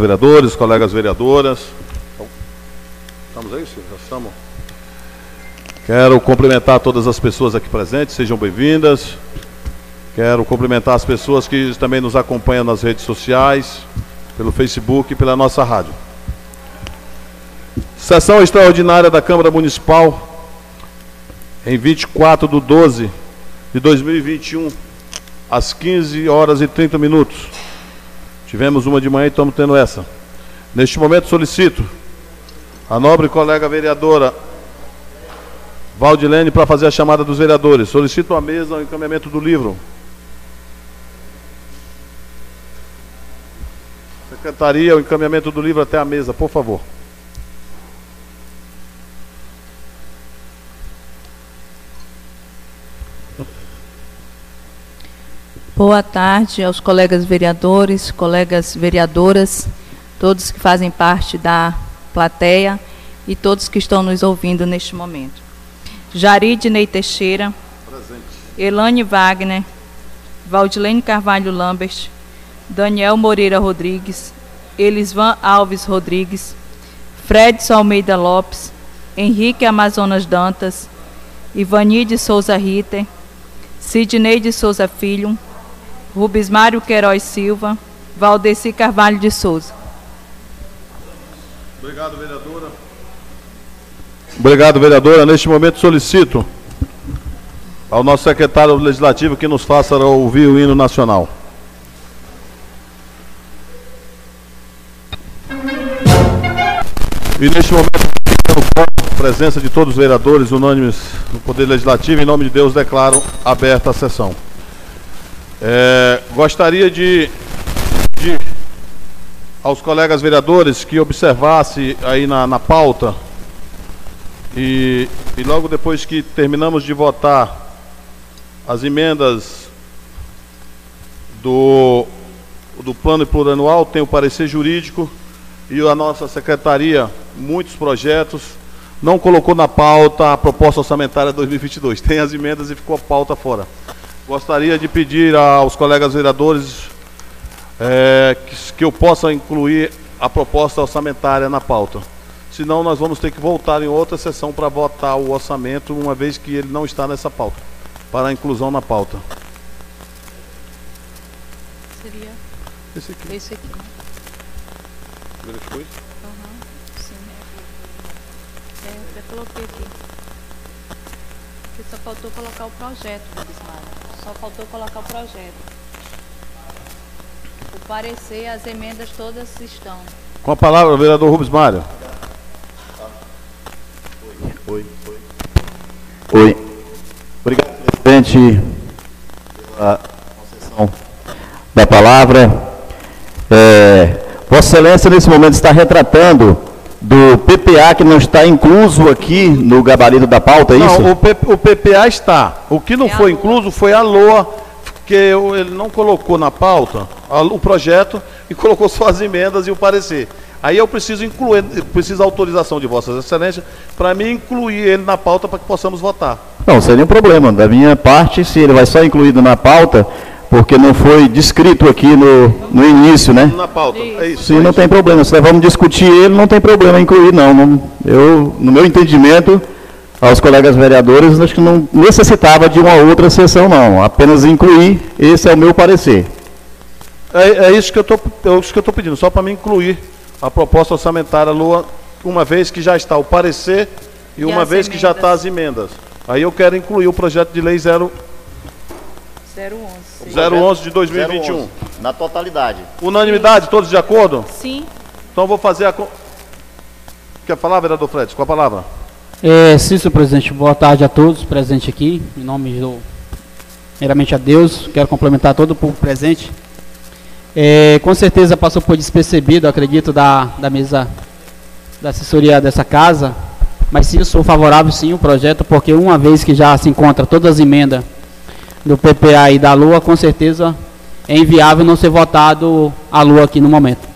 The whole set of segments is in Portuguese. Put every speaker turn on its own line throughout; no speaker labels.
vereadores, colegas vereadoras. Estamos aí, senhor? Já estamos. Quero cumprimentar todas as pessoas aqui presentes, sejam bem-vindas. Quero cumprimentar as pessoas que também nos acompanham nas redes sociais, pelo Facebook e pela nossa rádio. Sessão extraordinária da Câmara Municipal, em 24 de 12 de 2021, às 15 horas e 30 minutos. Tivemos uma de manhã e estamos tendo essa. Neste momento solicito a nobre colega vereadora Valdilene para fazer a chamada dos vereadores. Solicito a mesa o encaminhamento do livro. Secretaria, o encaminhamento do livro até a mesa, por favor.
Boa tarde aos colegas vereadores, colegas vereadoras, todos que fazem parte da plateia e todos que estão nos ouvindo neste momento. Jaridney Teixeira, Presente. Elane Wagner, Valdilene Carvalho Lambert, Daniel Moreira Rodrigues, Elisvan Alves Rodrigues, Fredson Almeida Lopes, Henrique Amazonas Dantas, Ivani de Souza Ritter, Sidney de Souza Filho, Rubens Mário Queiroz Silva, Valdeci Carvalho de Souza.
Obrigado, vereadora. Obrigado, vereadora. Neste momento solicito ao nosso secretário legislativo que nos faça ouvir o hino nacional. E neste momento, a presença de todos os vereadores unânimes do Poder Legislativo, em nome de Deus, declaro aberta a sessão. É, gostaria de, de, aos colegas vereadores que observasse aí na, na pauta e, e logo depois que terminamos de votar as emendas do, do plano plurianual, tem o parecer jurídico e a nossa secretaria, muitos projetos, não colocou na pauta a proposta orçamentária 2022. Tem as emendas e ficou a pauta fora. Gostaria de pedir aos colegas vereadores é, que, que eu possa incluir a proposta orçamentária na pauta. Senão nós vamos ter que voltar em outra sessão para votar o orçamento, uma vez que ele não está nessa pauta, para a inclusão na pauta.
Seria
esse aqui.
Esse aqui.
Primeira coisa?
Uhum, sim. É, eu coloquei aqui. Porque só faltou colocar o projeto, Bismarck. Só faltou colocar o projeto. O parecer, as emendas todas estão.
Com a palavra, o vereador Rubens Mário.
Oi, oi. Oi. Obrigado, presidente, pela concessão da palavra. É, Vossa Excelência, nesse momento, está retratando do PPA que não está incluso aqui no gabarito da pauta, é
não,
isso?
O, o PPA está. O que não é foi incluso foi a LOA, que ele não colocou na pauta a, o projeto e colocou só as emendas e o parecer. Aí eu preciso incluir, preciso autorização de Vossa Excelência para mim incluir ele na pauta para que possamos votar.
Não, seria um problema. Da minha parte, se ele vai só incluído na pauta, porque não foi descrito aqui no, no início, né?
Na pauta, é isso.
Sim, é não isso. tem problema. Se nós vamos discutir ele, não tem problema incluir, não. não. Eu, no meu entendimento, aos colegas vereadores, acho que não necessitava de uma outra sessão, não. Apenas incluir, esse é o meu parecer.
É, é isso que eu é estou pedindo, só para me incluir a proposta orçamentária Lua, uma vez que já está o parecer e, e uma vez emendas. que já está as emendas. Aí eu quero incluir o projeto de lei 0 011. 011 de 2021. 011,
na totalidade.
Unanimidade, Sim. todos de acordo?
Sim.
Então vou fazer a. Quer falar, vereador Fred? Com a palavra.
É, Cícero, presidente, boa tarde a todos presentes aqui. Em nome do. Primeiramente a Deus, quero complementar todo o povo presente. É, com certeza passou por despercebido, acredito, da, da mesa da assessoria dessa casa, mas sim, eu sou favorável sim ao projeto, porque uma vez que já se encontra todas as emendas do PPA e da Lua, com certeza é inviável não ser votado a Lua aqui no momento.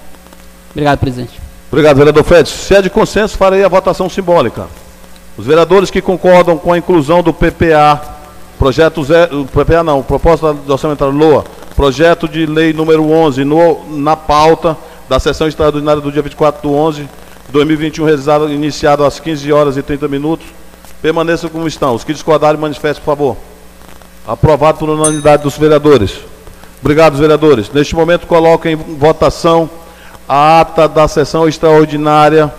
Obrigado, presidente.
Obrigado, vereador Fred. Se é de consenso, farei a votação simbólica. Os vereadores que concordam com a inclusão do PPA, projeto zero, PPA não, proposta do orçamentário LOA, projeto de lei número 11 no, na pauta, da sessão extraordinária do dia 24 de 11 de 2021, realizada, iniciada às 15 horas e 30 minutos, permaneçam como estão. Os que discordarem, manifestem, por favor. Aprovado por unanimidade dos vereadores. Obrigado, vereadores. Neste momento, coloco em votação a ata da sessão extraordinária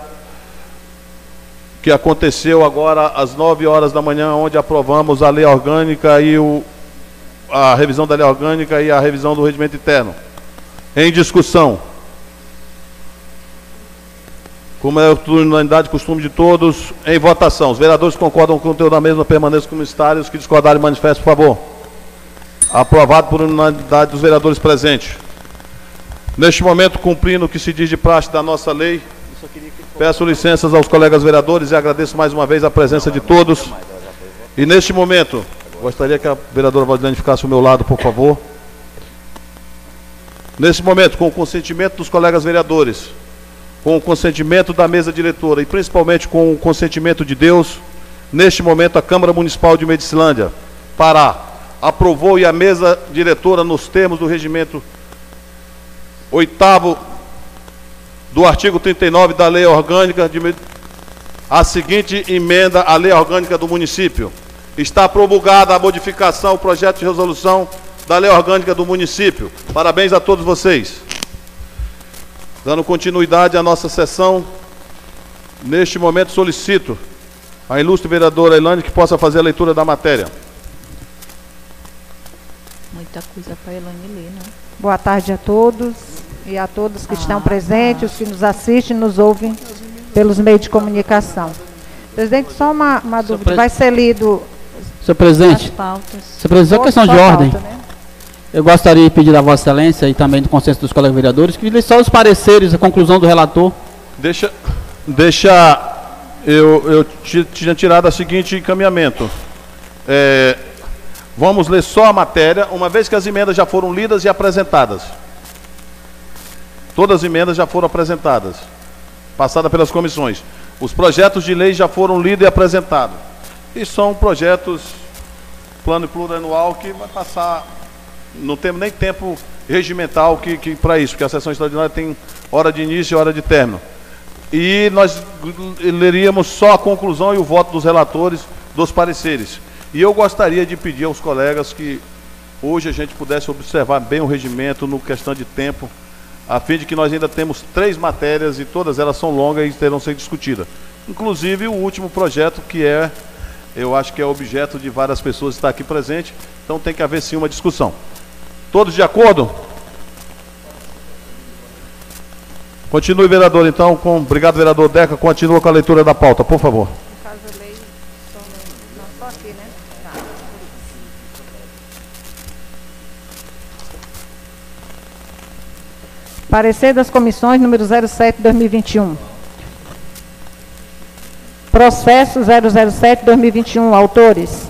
que aconteceu agora às 9 horas da manhã, onde aprovamos a lei orgânica e o, a revisão da lei orgânica e a revisão do regimento interno. Em discussão. Como é a unanimidade costume de todos, em votação. Os vereadores concordam com o conteúdo da mesma, permaneçam como estários. Os que discordarem, manifestem, por favor. Aprovado por unanimidade dos vereadores presentes. Neste momento, cumprindo o que se diz de praxe da nossa lei, peço licenças aos colegas vereadores e agradeço mais uma vez a presença de todos. E neste momento, gostaria que a vereadora Valdilene ficasse ao meu lado, por favor. Nesse momento, com o consentimento dos colegas vereadores, com o consentimento da mesa diretora e principalmente com o consentimento de Deus, neste momento a Câmara Municipal de Medicilândia, Pará, aprovou e a mesa diretora, nos termos do regimento oitavo do artigo 39 da Lei Orgânica de a seguinte emenda à Lei Orgânica do município. Está promulgada a modificação, o projeto de resolução da Lei Orgânica do município. Parabéns a todos vocês. Dando continuidade à nossa sessão, neste momento solicito a ilustre vereadora Elane que possa fazer a leitura da matéria.
Muita coisa para a Elane ler, né?
Boa tarde a todos e a todos que estão presentes, os que nos assistem, nos ouvem pelos meios de comunicação. Presidente, só uma, uma dúvida.
pres-
Vai ser lido
Senhor
As
presidente,
pautas.
senhor presidente, é
toda
questão de ordem.
pauta, né?
Eu gostaria de pedir a Vossa Excelência e também do consenso dos colegas vereadores que lê só os pareceres, a conclusão do relator.
Deixa, deixa eu, eu ti- tinha tirado o seguinte encaminhamento. É, vamos ler só a matéria, uma vez que as emendas já foram lidas e apresentadas. Todas as emendas já foram apresentadas, passadas pelas comissões. Os projetos de lei já foram lidos e apresentados. E são projetos plano plurianual que vai passar. Não temos nem tempo regimental que, que para isso, porque a sessão extraordinária tem hora de início e hora de término. E nós leríamos só a conclusão e o voto dos relatores dos pareceres. E eu gostaria de pedir aos colegas que hoje a gente pudesse observar bem o regimento no questão de tempo, a fim de que nós ainda temos três matérias e todas elas são longas e terão ser discutidas. Inclusive o último projeto que é, eu acho que é objeto de várias pessoas estar aqui presente, então tem que haver sim uma discussão. Todos de acordo? Continue, vereador, então. Com... Obrigado, vereador Deca. Continua com a leitura da pauta, por favor.
Parecer das comissões número 07/2021. Processo 007/2021. Autores: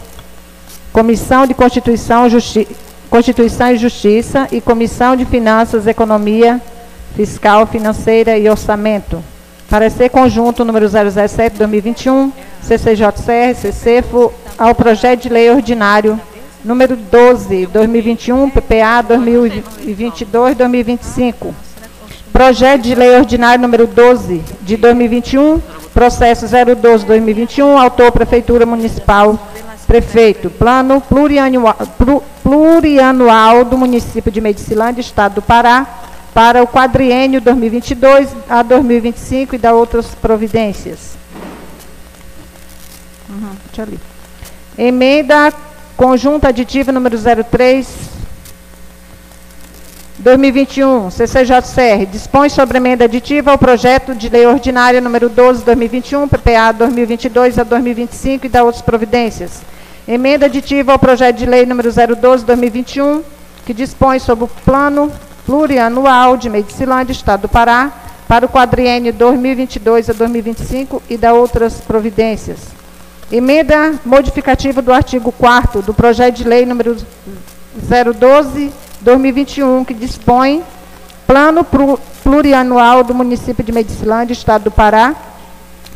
Comissão de Constituição, Justi- Constituição e Justiça e Comissão de Finanças, Economia, Fiscal, Financeira e Orçamento. Parecer conjunto número 007/2021, CCJCR, CCFO, ao projeto de lei ordinário número 12, 2021, PPA 2022-2025. Projeto de lei ordinário número 12 de 2021, processo 012-2021, autor Prefeitura Municipal, prefeito. Plano plurianual, plu- plurianual do município de Medicilândia, Estado do Pará, para o quadriênio 2022 a 2025 e da outras providências. Uhum. Emenda conjunta aditiva número 03 2021, CCJCR, dispõe sobre emenda aditiva ao projeto de lei ordinária número 12, 2021, PPA 2022 a 2025 e da outras providências. Emenda aditiva ao projeto de lei número 012, 2021, que dispõe sobre o plano plurianual de Medicilândia, Estado do Pará, para o quadriênio 2022 a 2025 e da outras providências. Emenda modificativa do artigo 4 do projeto de lei número 012 2021, que dispõe plano plu- plurianual do município de Medicilândia, Estado do Pará,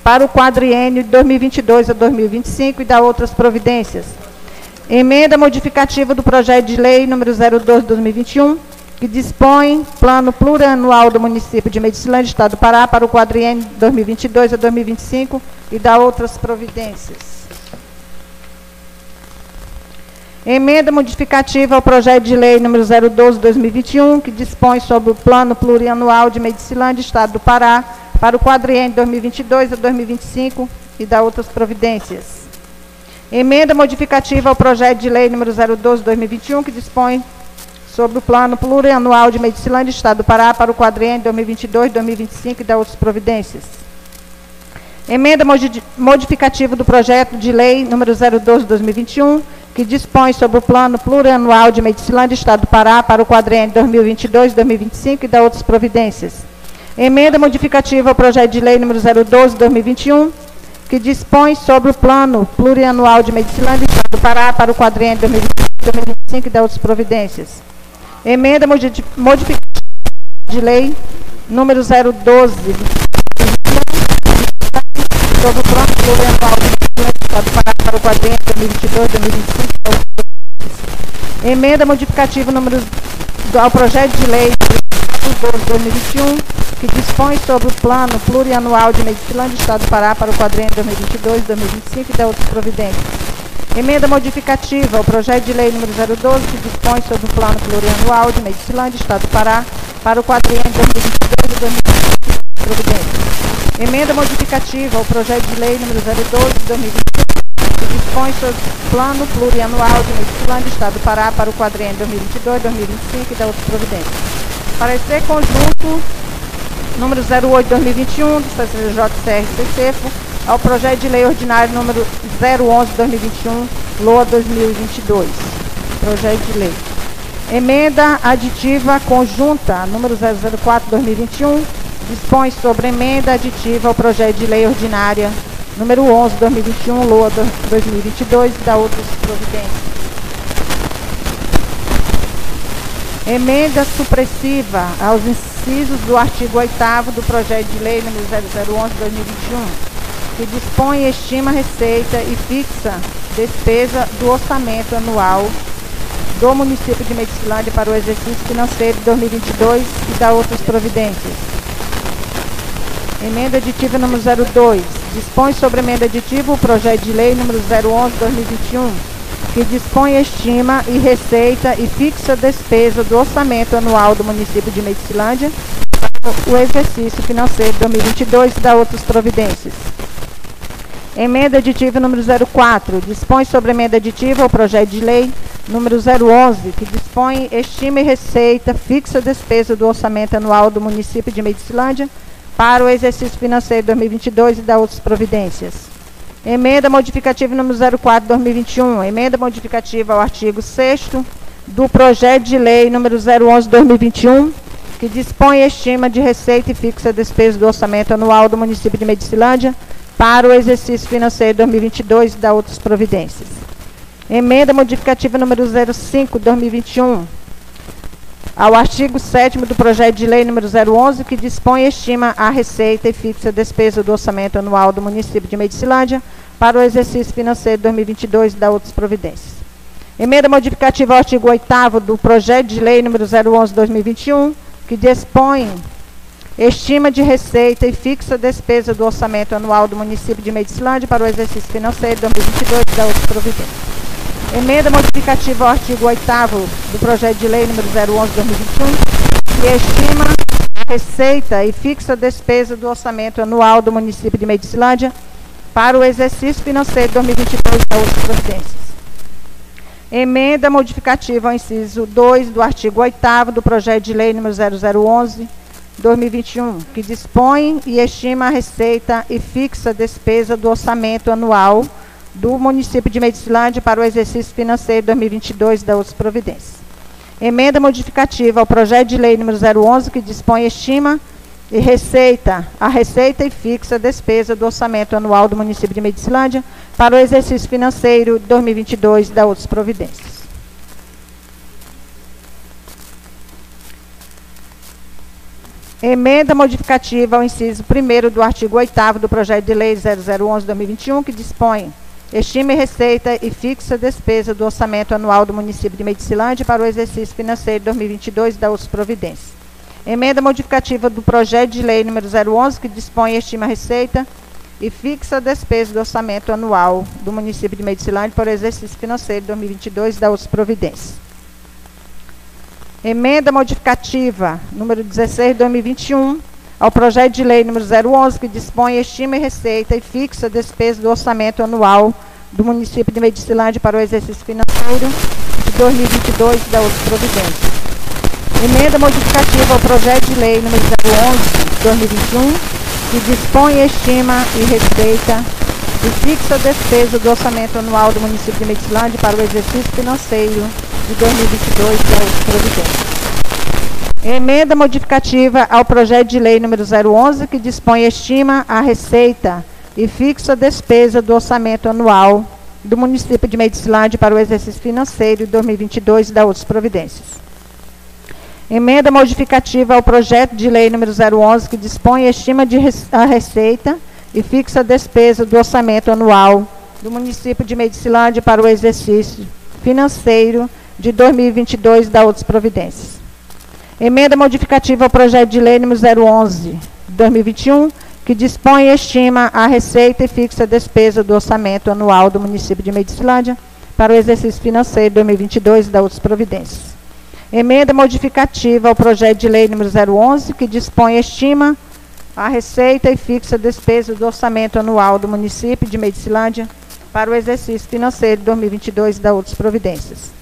para o quadriênio de 2022 a 2025 e da outras providências. Emenda modificativa do projeto de lei número 02 2021, que dispõe plano plurianual do município de Medicilândia, Estado do Pará, para o quadriênio 2022 a 2025 e dá outras providências. Emenda modificativa ao projeto de lei número 012-2021, que dispõe sobre o plano plurianual de Medicilândia, Estado do Pará, para o quadriênio 2022 a 2025 e dá outras providências. Emenda modificativa ao projeto de lei número 012-2021, que dispõe sobre o plano plurianual de Medicilândia, Estado do Pará, para o quadriênio 2022-2025 e dá outras providências. Emenda modificativa do projeto de lei número 012-2021, que dispõe sobre o plano plurianual de Medicilândia, Estado do Pará, para o quadriênio 2022-2025 e dá outras providências. Emenda modificativa ao projeto de lei número 012-2021, que dispõe sobre o plano plurianual de Medicilândia do Estado do Pará para o quadriênio 2025 e da outras providências. Emenda modificativa de lei número 012 sobre o plano plurianual de Medicilândia do Estado do Pará para o quadriênio 2022-2025. Emenda modificativa número ao projeto de lei 2021 que dispõe sobre o plano plurianual de Medicilândia do Estado do Pará para o quadrinho 2022 2025 e da outras providências. Emenda modificativa ao projeto de lei número 012, que dispõe sobre o plano plurianual de Medicilândia do Estado do Pará para o quadrinho 2022 e 2025 providências. Emenda modificativa ao projeto de lei número 012 2021, que dispõe sobre o plano plurianual de Medicilândia do Estado do Pará para o quadrinho 2022 2025 e da outras providências. Parecer conjunto número 08-2021, do CCJ-CR-CCFO, ao projeto de lei ordinário número 011-2021, LOA 2022. Projeto de lei. Emenda aditiva conjunta número 004-2021, dispõe sobre emenda aditiva ao projeto de lei ordinária número 11-2021, LOA 2022 e da outras providências. Emenda supressiva aos incisos do artigo 8 do projeto de lei número 0011-2021, que dispõe e estima receita e fixa despesa do orçamento anual do município de Medicilândia para o exercício financeiro de 2022 e da outras providências. Emenda aditiva número 02. Dispõe sobre emenda aditiva o projeto de lei número 011-2021, que dispõe, estima e receita e fixa despesa do orçamento anual do município de Medicilândia para o exercício financeiro 2022 e da outras providências. Emenda aditiva número 04, dispõe sobre emenda aditiva ao projeto de lei número 011, que dispõe, estima e receita, fixa despesa do orçamento anual do município de Medicilândia para o exercício financeiro 2022 e da outras providências. Emenda modificativa número 04/2021, emenda modificativa ao artigo 6 do projeto de lei número 011/2021, que dispõe e estima de receita e fixa despesa do orçamento anual do município de Medicilândia para o exercício financeiro 2022 e da outras providências. Emenda modificativa número 05/2021, ao artigo 7 do projeto de lei número 011, que dispõe e estima a receita e fixa a despesa do orçamento anual do município de Medicilândia para o exercício financeiro 2022 e da outras providências. Emenda modificativa ao artigo 8 do projeto de lei número 011-2021, que dispõe estima de receita e fixa a despesa do orçamento anual do município de Medicilândia para o exercício financeiro 2022 e da outras providências. Emenda modificativa ao artigo 8 do projeto de lei número 011/2021, que estima a receita e fixa despesa do orçamento anual do município de Medicilândia para o exercício financeiro 2022 da outras providências. Emenda modificativa ao inciso 2 do artigo 8 do projeto de lei número 0011 2021, que dispõe e estima a receita e fixa despesa do orçamento anual do município de Medicilândia para o exercício financeiro 2022 da outras providências. Emenda modificativa ao projeto de lei número 011 que dispõe estima e receita, a receita e fixa a despesa do orçamento anual do município de Medicilândia para o exercício financeiro 2022 da outras providências. Emenda modificativa ao inciso 1 do artigo 8 do projeto de lei 0011-2021, que dispõe Estima e receita e fixa despesa do orçamento anual do município de Medicilândia para o exercício financeiro 2022 da outras providências. Emenda modificativa do projeto de lei número 011, que dispõe estima a receita e fixa a despesa do orçamento anual do município de Medicilândia para o exercício financeiro 2022 da outras providências. Emenda modificativa número 16 de 2021 ao projeto de lei número 011, que dispõe estima e receita e fixa a despesa do orçamento anual do município de Medicilândia para o exercício financeiro de 2022 da outras providências. Emenda modificativa ao projeto de lei número 011 de 2021, que dispõe estima e receita e fixa a despesa do orçamento anual do município de Medicilândia para o exercício financeiro de 2022 da outras providências. Emenda modificativa ao projeto de lei número 011, que dispõe estima a receita e fixa a despesa do orçamento anual do município de Medicilândia para o exercício financeiro de 2022 e da outras providências. Emenda modificativa ao projeto de lei número 011, que dispõe estima de a receita e fixa a despesa do orçamento anual do município de Medicilândia para o exercício financeiro de 2022 e da outras providências. Emenda modificativa ao projeto de lei número 011, 2021, que dispõe e estima a receita e fixa a despesa do orçamento anual do município de Medicilândia para o exercício financeiro 2022 e da outras providências. Emenda modificativa ao projeto de lei número 011, que dispõe e estima a receita e fixa a despesa do orçamento anual do município de Medicilândia para o exercício financeiro 2022 e da outras providências.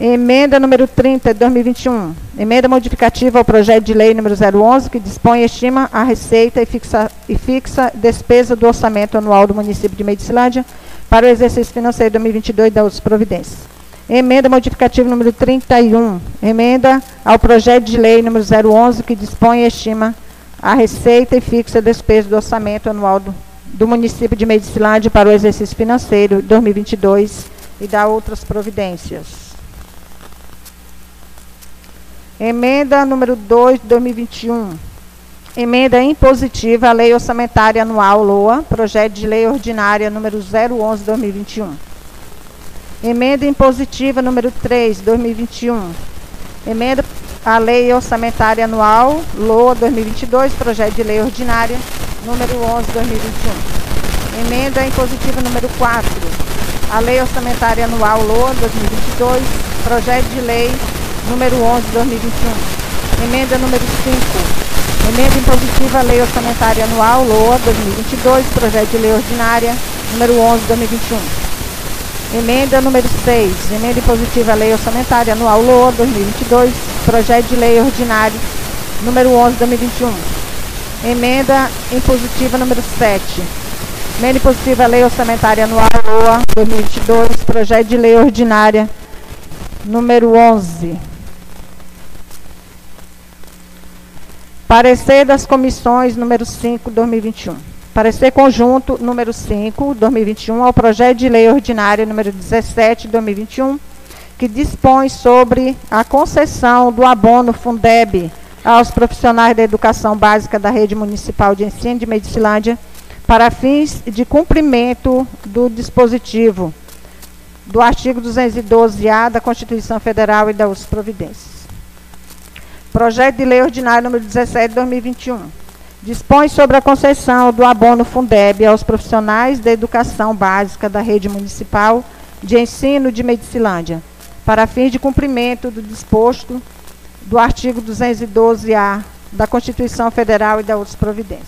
Emenda número 30 de 2021. Emenda modificativa ao projeto de lei número 011, que dispõe e estima a receita e fixa, e fixa despesa do orçamento anual do município de Medicilândia para o exercício financeiro 2022 da outras providências. Emenda modificativa número 31. Emenda ao projeto de lei número 011, que dispõe e estima a receita e fixa despesa do orçamento anual do, do município de Medicilândia para o exercício financeiro 2022 e da outras providências. Emenda número 2 de 2021. Emenda impositiva à Lei Orçamentária Anual LOA, projeto de lei ordinária número 011 de 2021. Emenda impositiva número 3 de 2021. Emenda à Lei Orçamentária Anual LOA 2022, projeto de lei ordinária número 11 de 2021. Emenda impositiva número 4. A Lei Orçamentária Anual LOA 2022, projeto de lei número 11 de 2021. Emenda número 5. Emenda impositiva à Lei Orçamentária Anual, LOA 2022, projeto de lei ordinária, número 11 de 2021. Emenda número 6. Emenda impositiva à Lei Orçamentária Anual, LOA 2022, projeto de lei ordinário, número 11 de 2021. Emenda impositiva número 7. Emenda impositiva à Lei Orçamentária Anual, LOA 2022, projeto de lei ordinária, número 11. Parecer das comissões número 5, 2021. Parecer conjunto número 5, 2021, ao projeto de lei ordinária número 17, 2021, que dispõe sobre a concessão do abono Fundeb aos profissionais da educação básica da rede municipal de ensino de Medicilândia para fins de cumprimento do dispositivo do artigo 212-A da Constituição Federal e das providências. Projeto de Lei Ordinário número 17 de 2021. Dispõe sobre a concessão do abono Fundeb aos profissionais da educação básica da rede municipal de ensino de Medicilândia, para fins de cumprimento do disposto do artigo 212-A da Constituição Federal e da outras providências.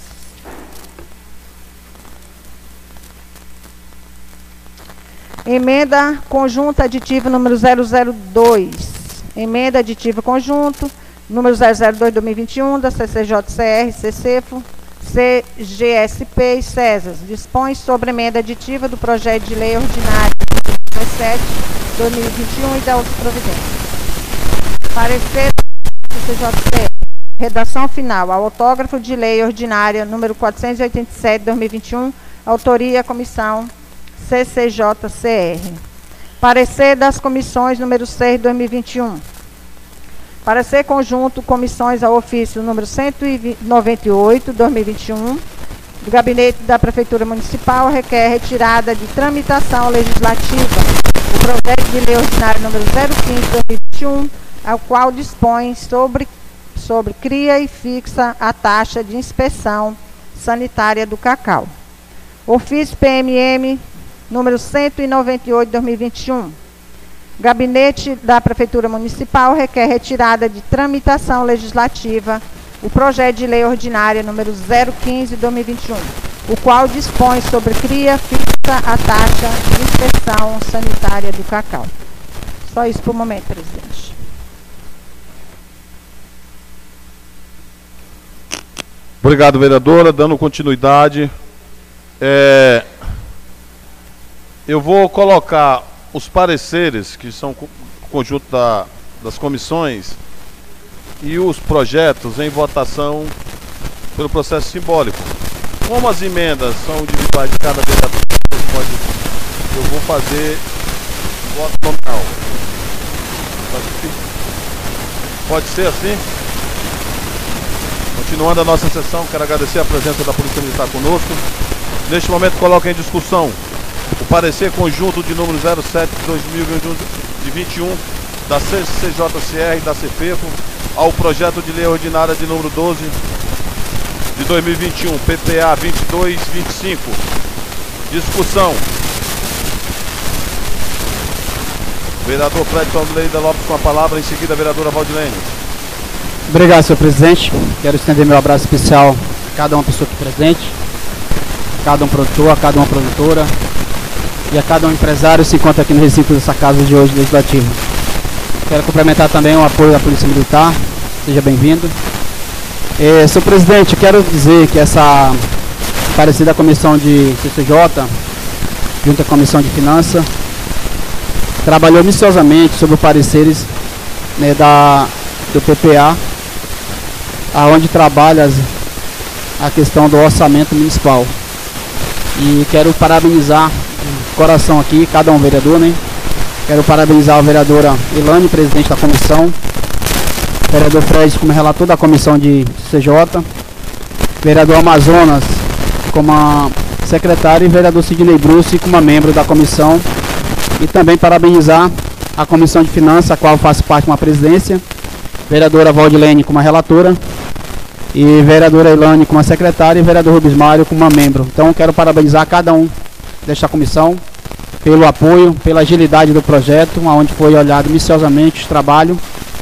Emenda conjunta aditiva número 002. Emenda aditiva conjunto número 002-2021, da CCJCR, CCFO, CGSP e CESAS, dispõe sobre emenda aditiva do projeto de lei ordinário 17 2021 e da outras providências. Parecer CCJCR. Redação final. Ao autógrafo de lei ordinária número 487 2021, autoria comissão CCJCR. Parecer das comissões número 6 2021 para ser conjunto comissões ao ofício número 198, 2021, do Gabinete da Prefeitura Municipal requer retirada de tramitação legislativa o projeto de lei ordinário número 015-2021, ao qual dispõe sobre, sobre cria e fixa a taxa de inspeção sanitária do cacau. Ofício PMM número 198-2021. Gabinete da Prefeitura Municipal requer retirada de tramitação legislativa o projeto de lei ordinária número 015-2021, o qual dispõe sobre cria fixa a taxa de inspeção sanitária do cacau. Só isso por momento, presidente.
Obrigado, vereadora. Dando continuidade, é, eu vou colocar os pareceres, que são conjunto da, das comissões, e os projetos em votação pelo processo simbólico. Como as emendas são individuais de cada vereador, eu vou fazer voto nominal. Pode ser assim? Continuando a nossa sessão, quero agradecer a presença da Polícia Militar conosco. Neste momento, coloco em discussão o parecer conjunto de número 07 de 2021 da CCJCR e da CFEFO ao projeto de lei ordinária de número 12 de 2021, PPA 2225. Discussão. Vereador Fred Leida Lopes com a palavra, em seguida a vereadora Valdilene.
Obrigado, senhor presidente. Quero estender meu abraço especial a cada uma pessoa aqui presente, a cada um produtor, a cada uma produtora e a cada um empresário se encontra aqui no recinto dessa casa de hoje legislativa. Quero complementar também o apoio da Polícia Militar. Seja bem-vindo. É, senhor presidente, quero dizer que essa parecida comissão de CCJ, junto à comissão de finanças, trabalhou minuciosamente sobre pareceres né, da, do PPA, aonde trabalha a questão do orçamento municipal. E quero parabenizar coração aqui, cada um vereador, né? Quero parabenizar a vereadora Ilane, presidente da comissão, vereador Fred como relator da comissão de CJ, vereador Amazonas como secretário e vereador Sidney Bruce como membro da comissão. E também parabenizar a comissão de finanças, a qual faço parte com a presidência, vereadora Valdilene como relatora e vereadora Ilane como secretária e vereador Rubens Mário como membro. Então quero parabenizar cada um desta comissão pelo apoio, pela agilidade do projeto, onde foi olhado minuciosamente o trabalho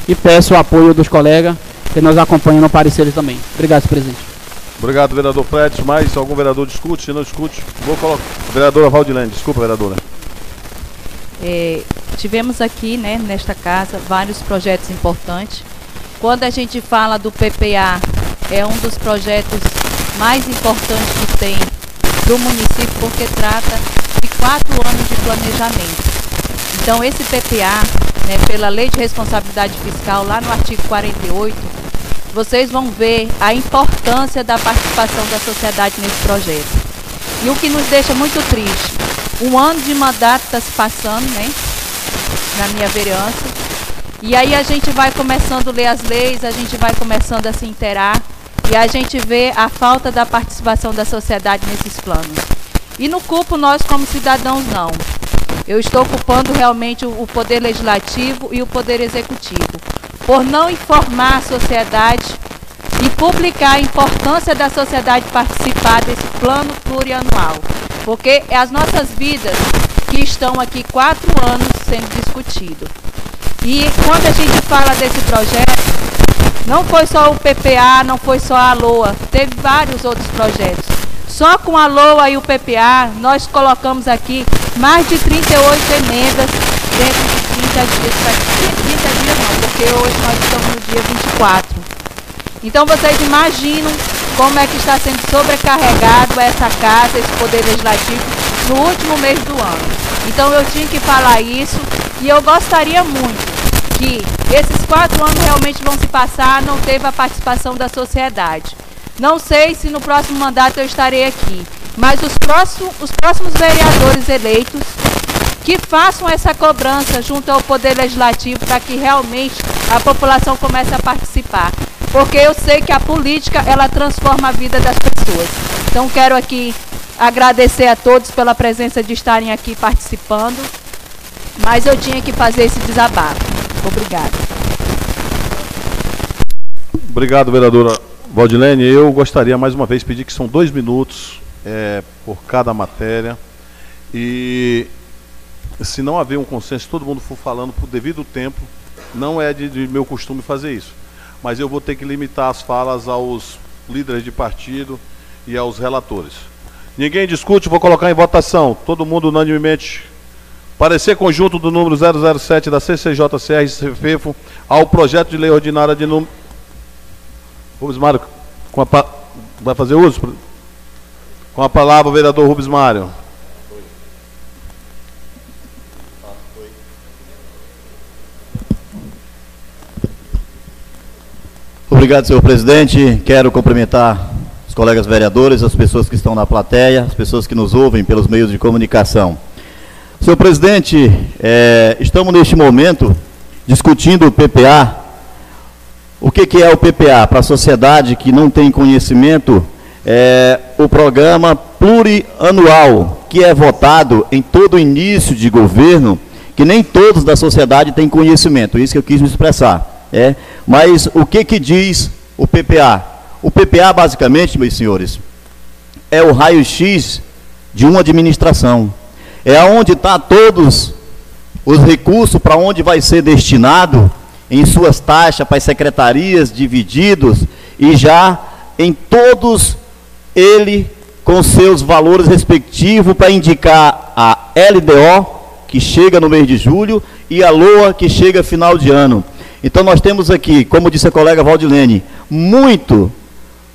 e peço o apoio dos colegas que nos acompanham no pareceres também. Obrigado, presidente.
Obrigado, vereador Fred. Mais algum vereador discute? Se não discute, vou colocar. Vereadora Valdilene, desculpa, vereadora.
É, tivemos aqui, né, nesta casa, vários projetos importantes. Quando a gente fala do PPA, é um dos projetos mais importantes que tem do município, porque trata de quatro anos de planejamento. Então, esse PPA, né, pela Lei de Responsabilidade Fiscal, lá no artigo 48, vocês vão ver a importância da participação da sociedade nesse projeto. E o que nos deixa muito triste, um ano de mandato está se passando, né, na minha vereança, e aí a gente vai começando a ler as leis, a gente vai começando a se interar, e a gente vê a falta da participação da sociedade nesses planos. E não culpo nós como cidadãos, não. Eu estou ocupando realmente o poder legislativo e o poder executivo, por não informar a sociedade e publicar a importância da sociedade participar desse plano plurianual. Porque é as nossas vidas que estão aqui quatro anos sendo discutido. E quando a gente fala desse projeto, não foi só o PPA, não foi só a LOA, teve vários outros projetos. Só com a LOA e o PPA, nós colocamos aqui mais de 38 emendas dentro de 30 dias. 30 dias não, porque hoje nós estamos no dia 24. Então vocês imaginam como é que está sendo sobrecarregado essa casa, esse poder legislativo, no último mês do ano. Então eu tinha que falar isso e eu gostaria muito que esses quatro anos realmente vão se passar, não teve a participação da sociedade. Não sei se no próximo mandato eu estarei aqui, mas os próximos, os próximos vereadores eleitos que façam essa cobrança junto ao Poder Legislativo para que realmente a população comece a participar. Porque eu sei que a política, ela transforma a vida das pessoas. Então, quero aqui agradecer a todos pela presença de estarem aqui participando. Mas eu tinha que fazer esse desabafo. Obrigada.
Obrigado, vereadora Valdilene. Eu gostaria mais uma vez pedir que são dois minutos é, por cada matéria. E se não haver um consenso, todo mundo for falando por devido tempo, não é de, de meu costume fazer isso. Mas eu vou ter que limitar as falas aos líderes de partido e aos relatores. Ninguém discute, vou colocar em votação. Todo mundo unanimemente. Parecer conjunto do número 007 da CCJCR CFEFO ao projeto de lei ordinária de número. Rubens Mário, com a pa... vai fazer uso? Com a palavra o vereador Rubens Mário.
Obrigado, senhor presidente. Quero cumprimentar os colegas vereadores, as pessoas que estão na plateia, as pessoas que nos ouvem pelos meios de comunicação. Senhor presidente, é, estamos neste momento discutindo o PPA. O que, que é o PPA? Para a sociedade que não tem conhecimento, é o programa plurianual, que é votado em todo início de governo, que nem todos da sociedade têm conhecimento. Isso que eu quis me expressar. É. Mas o que, que diz o PPA? O PPA, basicamente, meus senhores, é o raio-x de uma administração é onde está todos os recursos para onde vai ser destinado em suas taxas para as secretarias divididos e já em todos ele com seus valores respectivos para indicar a LDO que chega no mês de julho e a LOA que chega final de ano. Então nós temos aqui, como disse a colega Valdilene, muito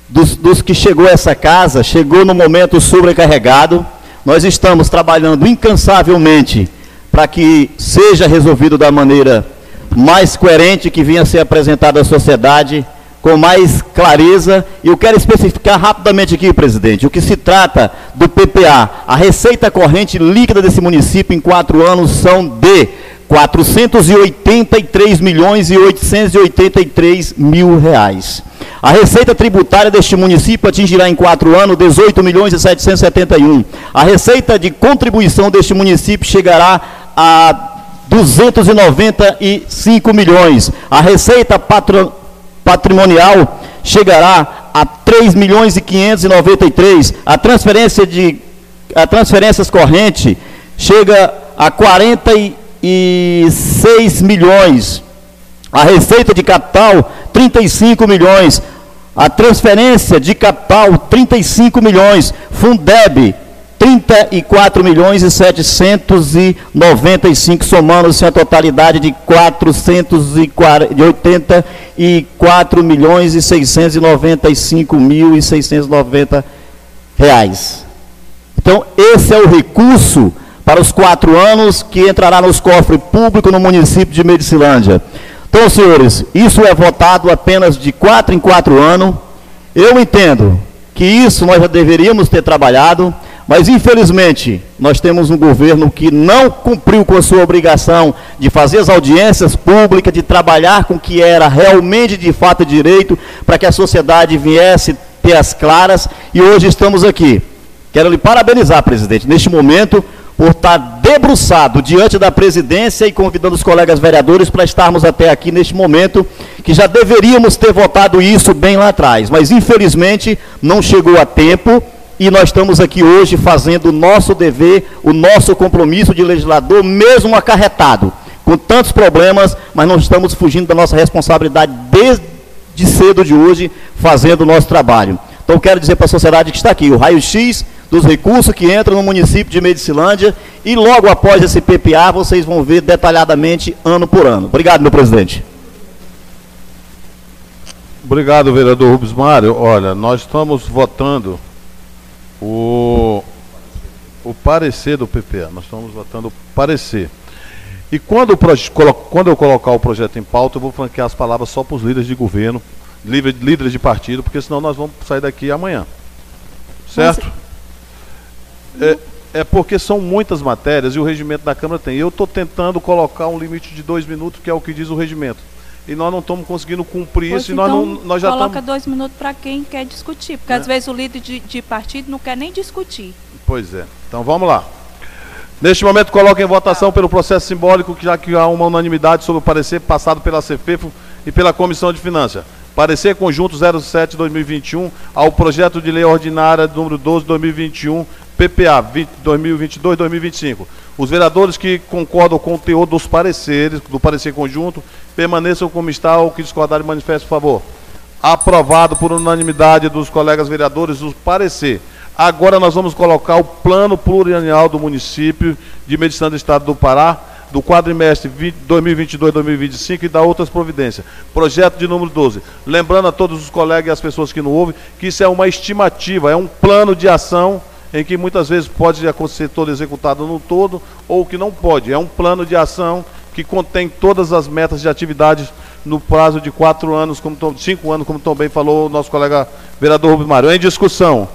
dos, dos que chegou a essa casa, chegou no momento sobrecarregado, nós estamos trabalhando incansavelmente para que seja resolvido da maneira mais coerente que vinha a ser apresentada à sociedade, com mais clareza. E eu quero especificar rapidamente aqui, presidente, o que se trata do PPA. A receita corrente líquida desse município em quatro anos são de 483 milhões e 883 mil reais. A receita tributária deste município atingirá em quatro anos 18 milhões e 771. A receita de contribuição deste município chegará a 295 milhões. A receita patrimonial chegará a 3 milhões e 593. A transferência de a transferências corrente chega a 46 milhões. A receita de capital 35 milhões. A transferência de capital, 35 milhões. Fundeb, 34 milhões e 795, somando-se a totalidade de 484 milhões e 695 mil e 690 reais. Então, esse é o recurso para os quatro anos que entrará nos cofres públicos no município de Medicilândia. Então, senhores, isso é votado apenas de quatro em quatro anos. Eu entendo que isso nós já deveríamos ter trabalhado, mas infelizmente nós temos um governo que não cumpriu com a sua obrigação de fazer as audiências públicas, de trabalhar com o que era realmente de fato direito, para que a sociedade viesse ter as claras, e hoje estamos aqui. Quero lhe parabenizar, presidente, neste momento, por estar debruçado diante da presidência e convidando os colegas vereadores para estarmos até aqui neste momento, que já deveríamos ter votado isso bem lá atrás, mas infelizmente não chegou a tempo e nós estamos aqui hoje fazendo o nosso dever, o nosso compromisso de legislador, mesmo acarretado, com tantos problemas, mas não estamos fugindo da nossa responsabilidade desde cedo de hoje, fazendo o nosso trabalho. Então quero dizer para a sociedade que está aqui, o raio-x dos recursos que entram no município de Medicilândia e logo após esse PPA vocês vão ver detalhadamente ano por ano. Obrigado, meu presidente.
Obrigado, vereador Rubens Mário. Olha, nós estamos votando o, o parecer do PPA. Nós estamos votando o parecer. E quando, o, quando eu colocar o projeto em pauta, eu vou franquear as palavras só para os líderes de governo, líderes de partido, porque senão nós vamos sair daqui amanhã. Certo? Mas... É, é porque são muitas matérias e o regimento da Câmara tem. Eu estou tentando colocar um limite de dois minutos, que é o que diz o regimento. e nós não estamos conseguindo cumprir
Pois
isso e nós,
então,
não, nós já
coloca
estamos.
dois minutos para quem quer discutir, porque
É.
às vezes o líder de, de partido não quer nem discutir.
Pois é. Então vamos lá. Neste momento, coloco em votação pelo processo simbólico, que já que há uma unanimidade sobre o parecer passado pela CFEFO e pela Comissão de Finanças. Parecer conjunto 07-2021 ao projeto de lei ordinária número 12-2021, PPA 2022-2025. Os vereadores que concordam com o teor dos pareceres, do parecer conjunto, permaneçam como está ou que discordarem manifestem, por favor. Aprovado por unanimidade dos colegas vereadores o parecer. Agora nós vamos colocar o plano plurianual do município de Medicina do Estado do Pará, do quadrimestre 2022-2025 e da outras providências. Projeto de número 12. Lembrando a todos os colegas e as pessoas que não ouvem que isso é uma estimativa, é um plano de ação em que muitas vezes pode acontecer todo executado no todo ou que não pode. É um plano de ação que contém todas as metas de atividades no prazo de quatro anos, como cinco anos, como também falou o nosso colega vereador Rubens Mário. Em discussão.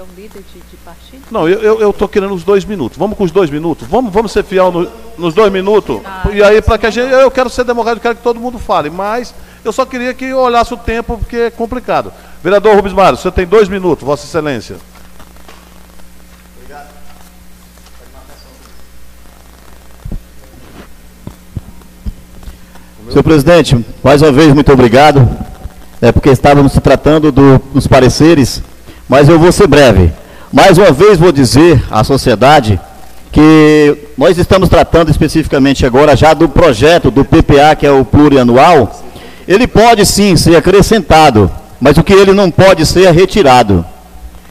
É o líder de, de partido?
Não, eu estou querendo os dois minutos. Vamos com os dois minutos? Vamos, vamos ser fiel no- nos dois minutos? e aí, para que a gente. Eu quero ser democrático, quero que todo mundo fale, mas eu só queria que olhasse o tempo, porque é complicado. Vereador Rubens Mário, você tem dois minutos, Vossa Excelência.
Senhor presidente, mais uma vez, muito obrigado. É porque estávamos se tratando do- dos pareceres, mas eu vou ser breve. Mais uma vez vou dizer à sociedade que nós estamos tratando especificamente agora já do projeto do PPA, que é o plurianual. Ele pode sim ser acrescentado, mas o que ele não pode ser é retirado.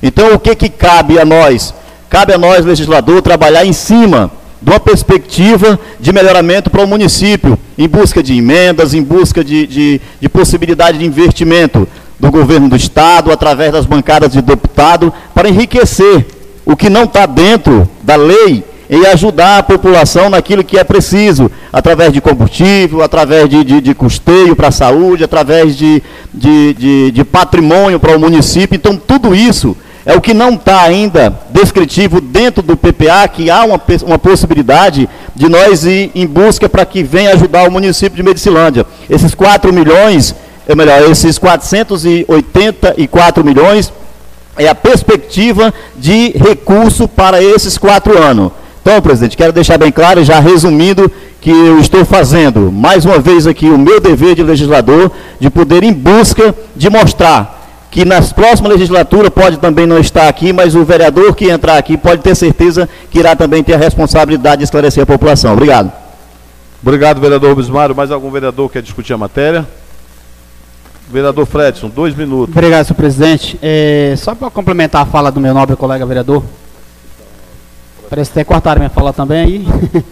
Então, o que, que cabe a nós? Cabe a nós, legislador, trabalhar em cima de uma perspectiva de melhoramento para o município, em busca de emendas, em busca de, de, de possibilidade de investimento do governo do Estado, através das bancadas de deputado, para enriquecer o que não está dentro da lei e ajudar a população naquilo que é preciso, através de combustível, através de, de, de custeio para a saúde, através de, de, de, patrimônio para o município. Então, tudo isso é o que não está ainda descritivo dentro do PPA, que há uma, uma possibilidade de nós ir em busca para que venha ajudar o município de Medicilândia. Esses 4 milhões, é melhor, esses 484 milhões é a perspectiva de recurso para esses quatro anos. Então, presidente, quero deixar bem claro, já resumindo, que eu estou fazendo, mais uma vez aqui, o meu dever de legislador, de poder em busca de mostrar que nas próximas legislaturas pode também não estar aqui, mas o vereador que entrar aqui pode ter certeza que irá também ter a responsabilidade de esclarecer a população. Obrigado.
Obrigado, vereador Rubens. Mais algum vereador quer discutir a matéria? Vereador Fredson, dois minutos.
Obrigado, senhor presidente. É, só para complementar a fala do meu nobre colega vereador. Parece até cortaram minha fala também aí.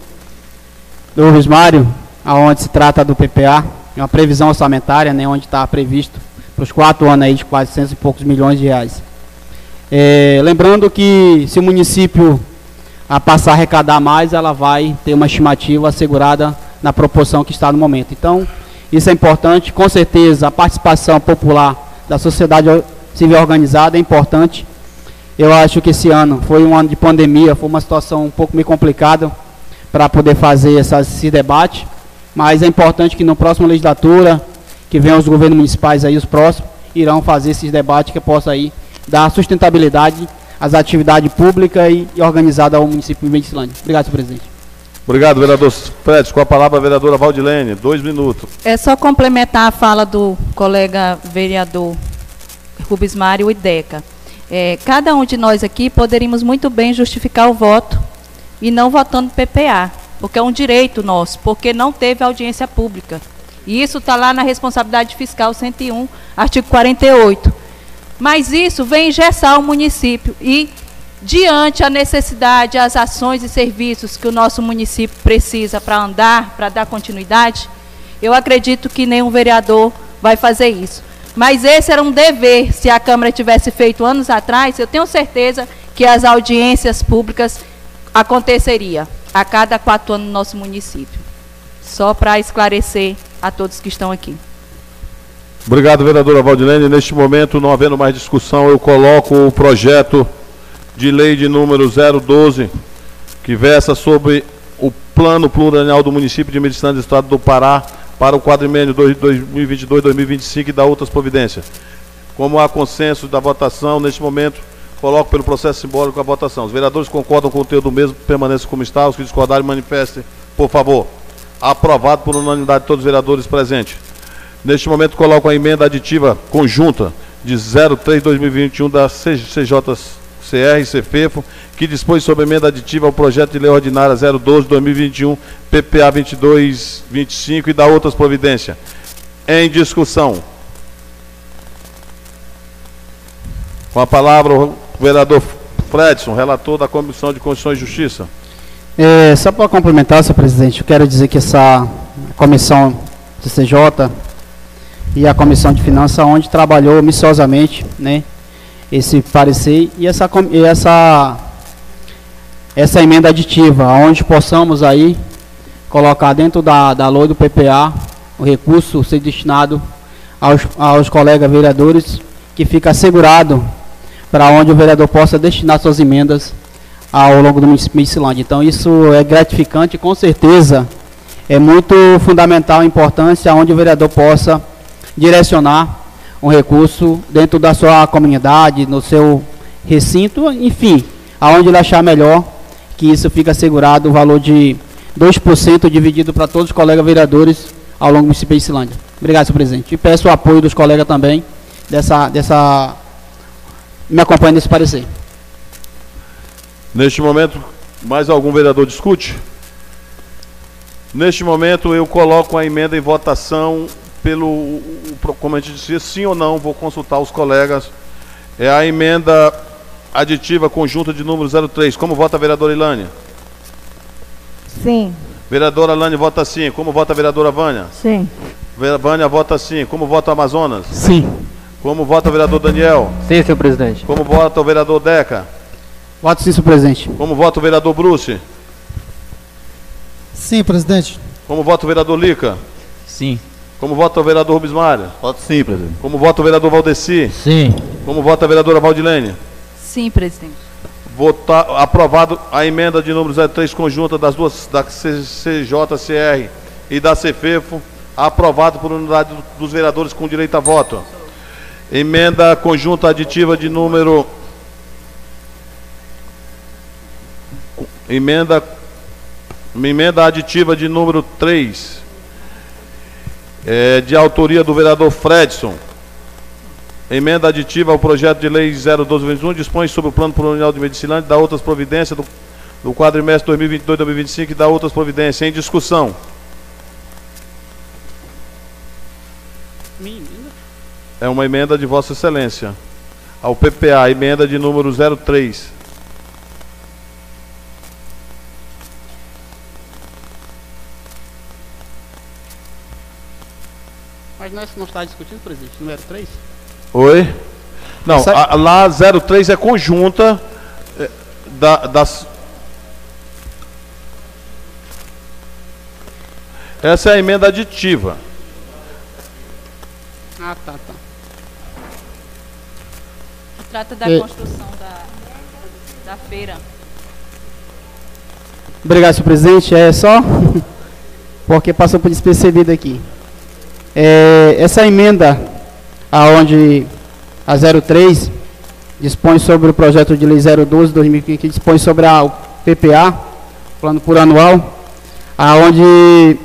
do Luiz Mário, aonde se trata do PPA, é uma previsão orçamentária, né, onde está previsto para os quatro anos aí de 400 e poucos milhões de reais. É, lembrando que se o município a passar a arrecadar mais, ela vai ter uma estimativa assegurada na proporção que está no momento. Então, isso é importante. Com certeza, a participação popular da sociedade civil organizada é importante. Eu acho que esse ano foi um ano de pandemia, foi uma situação um pouco meio complicada para poder fazer essa, esse debate, mas é importante que na próxima legislatura, que venham os governos municipais aí, os próximos, irão fazer esses debates que possa aí dar sustentabilidade às atividades públicas e, e organizadas ao município de Medicilândia. Obrigado, senhor presidente.
Obrigado, vereador Fredson. Com a palavra a vereadora Valdilene, dois minutos.
É só complementar a fala do colega vereador Rubens Mário e Deca. É, cada um de nós aqui poderíamos muito bem justificar o voto e não votando PPA, porque é um direito nosso, porque não teve audiência pública. E isso está lá na responsabilidade fiscal 101, artigo 48. Mas isso vem engessar o município e, diante a necessidade, as ações e serviços que o nosso município precisa para andar, para dar continuidade, eu acredito que nenhum vereador vai fazer isso. Mas esse era um dever, se a Câmara tivesse feito anos atrás, eu tenho certeza que as audiências públicas aconteceria a cada quatro anos no nosso município. Só para esclarecer a todos que estão aqui.
Obrigado, vereadora Valdilene. Neste momento, não havendo mais discussão, eu coloco o projeto de lei de número 012, que versa sobre o Plano Plurianual do Município de Medicina do Estado do Pará para o quadrimênio 2022-2025 e da outras providências. Como há consenso da votação, neste momento, coloco pelo processo simbólico a votação. Os vereadores concordam com o conteúdo do mesmo, permaneçam como está. Os que discordarem, manifestem, por favor. Aprovado por unanimidade de todos os vereadores presentes. Neste momento, coloco a emenda aditiva conjunta de 03-2021 da CJCR e CFEFO, que dispõe sobre emenda aditiva ao projeto de lei ordinária 012-2021, PPA 2225 e da outras providências. Em discussão. Com a palavra o vereador Fredson, relator da Comissão de Constituição e Justiça.
É, só para complementar, senhor presidente, eu quero dizer que essa comissão de CJ e a comissão de finanças, onde trabalhou missosamente, né, esse parecer e essa, e essa, essa emenda aditiva, onde possamos aí colocar dentro da, da lei do PPA o recurso ser destinado aos, aos colegas vereadores, que fica assegurado para onde o vereador possa destinar suas emendas ao longo do município de. Então isso é gratificante, com certeza é muito fundamental a importância onde o vereador possa direcionar um recurso dentro da sua comunidade, no seu recinto, enfim, aonde ele achar melhor, que isso fica assegurado o valor de 2% dividido para todos os colegas vereadores ao longo do município de Islândia. Obrigado, senhor presidente. E peço o apoio dos colegas também dessa, dessa me acompanha nesse parecer.
Neste momento, mais algum vereador discute? Neste momento, eu coloco a emenda em votação pelo, como a gente disse, sim ou não, vou consultar os colegas. É a emenda aditiva conjunta de número 03. Como vota a vereadora Ilânia?
Sim.
Vereadora Ilânia vota sim. Como vota a vereadora Vânia?
Sim.
Vânia vota sim. Como vota a Amazonas?
Sim.
Como vota o vereador Daniel?
Sim, senhor presidente.
Como vota o vereador Deca?
Voto sim, senhor presidente.
Como vota o vereador Bruce?
Sim, presidente.
Como vota o vereador Lica?
Sim.
Como vota o vereador Rubens Mário?
Voto sim, presidente.
Como vota o vereador Valdeci?
Sim.
Como vota a vereadora Valdilene?
Sim, presidente.
Votar, aprovado a emenda de número 03 conjunta das duas, da CJCR e da CFEFO, aprovado por unidade dos vereadores com direito a voto. Emenda conjunta aditiva de número. Emenda. Emenda aditiva de número 3. É, de autoria do vereador Fredson. Emenda aditiva ao projeto de lei 01221 dispõe sobre o plano plurianual de Medicilândia e dá outras providências do, do quadrimestre 2022-2025 e dá outras providências. Em discussão. É uma emenda de Vossa Excelência. Ao PPA, emenda de número 03.
Mas nós não está discutindo, presidente, número 3?
Oi? Não,
Essa-
a, lá 03 é conjunta é, da, das. Essa é a emenda aditiva.
Ah, tá, tá.
Que trata da
É.
construção da, da feira.
Obrigado, senhor presidente. É só porque passou por despercebido aqui. É, essa emenda, aonde a 03 dispõe sobre o projeto de lei 012 2015, que dispõe sobre a, PPA, plano por anual, aonde